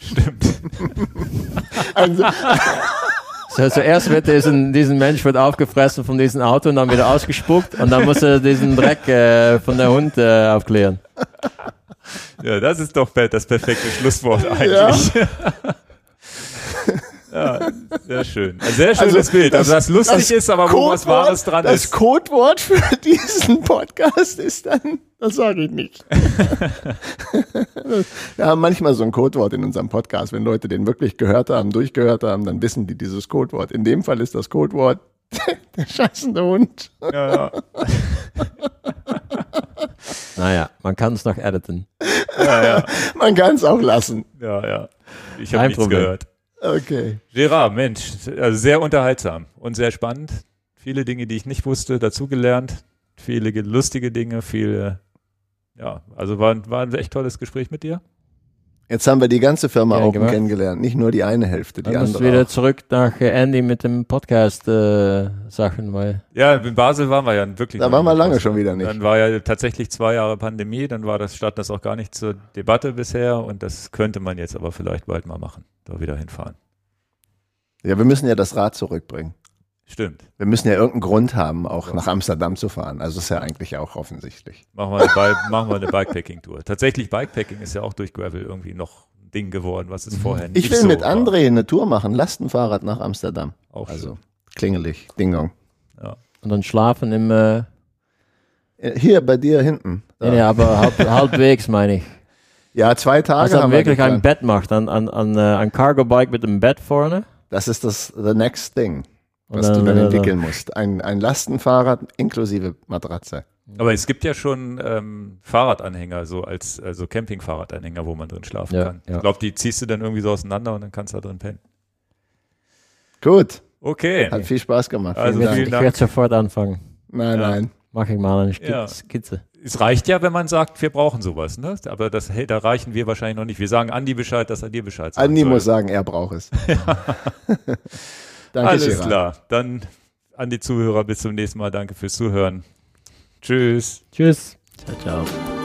stimmt. Also, So, zuerst wird diesen, diesen Mensch wird aufgefressen von diesem Auto und dann wieder ausgespuckt und dann muss er diesen Dreck äh, von der Hund äh, aufklären. Ja, das ist doch das perfekte Schlusswort eigentlich. Ja. Ja, sehr schön. Ein sehr schönes also, Bild. Also das lustig das ist, aber wo was Wahres dran das ist. Das Codewort für diesen Podcast ist dann, das sage ich nicht. Wir haben manchmal so ein Codewort in unserem Podcast. Wenn Leute den wirklich gehört haben, durchgehört haben, dann wissen die dieses Codewort. In dem Fall ist das Codewort der scheißende Hund. Ja, ja. naja, man kann es noch editen. Ja, ja. Man kann es auch lassen. Ja, ja. Ich habe nichts Problem. gehört. Okay. Gerard, Mensch, also sehr unterhaltsam und sehr spannend. Viele Dinge, die ich nicht wusste, dazugelernt. Viele lustige Dinge, viele, ja, also war, war ein echt tolles Gespräch mit dir. Jetzt haben wir die ganze Firma ja, Open kennengelernt, nicht nur die eine Hälfte, die Dann andere. wieder auch. zurück nach äh, Andy mit dem Podcast-Sachen, äh, weil. Ja, in Basel waren wir ja wirklich. Da waren wir lange schon wieder nicht. Dann war ja tatsächlich zwei Jahre Pandemie, dann war das statt das auch gar nicht zur Debatte bisher und das könnte man jetzt aber vielleicht bald mal machen, da wieder hinfahren. Ja, wir müssen ja das Rad zurückbringen. Stimmt. Wir müssen ja irgendeinen Grund haben, auch ja. nach Amsterdam zu fahren. Also ist ja eigentlich auch offensichtlich. Machen wir eine, machen wir eine Bikepacking-Tour. Tatsächlich, Bikepacking ist ja auch durch Gravel irgendwie noch ein Ding geworden, was es vorher nicht Ich will so mit war. André eine Tour machen, Lastenfahrrad nach Amsterdam. Auch also schön. klingelig, Dingong. Ja. Und dann schlafen im... Äh Hier bei dir hinten. Da. Ja, aber halb, halbwegs meine ich. Ja, zwei Tage. Also haben wirklich ein Bett macht, ein, ein, ein, äh, ein Cargo-Bike mit einem Bett vorne. Das ist das the next thing was dann, du dann entwickeln musst. Ein, ein Lastenfahrrad inklusive Matratze. Aber es gibt ja schon ähm, Fahrradanhänger, so als also Campingfahrradanhänger, wo man drin schlafen ja, kann. Ja. Ich glaube, die ziehst du dann irgendwie so auseinander und dann kannst du da drin pennen. Gut. Okay. Hat viel Spaß gemacht. Also ich werde sofort anfangen. Nein, ja. nein. Mach ich mal eine Skizze. Es reicht ja, wenn man sagt, wir brauchen sowas, ne? Aber das, hey, da reichen wir wahrscheinlich noch nicht. Wir sagen Andi Bescheid, dass er dir Bescheid sagt. Andi soll. muss sagen, er braucht es. Danke, Alles Gerard. klar. Dann an die Zuhörer bis zum nächsten Mal. Danke fürs Zuhören. Tschüss. Tschüss. Ciao, ciao.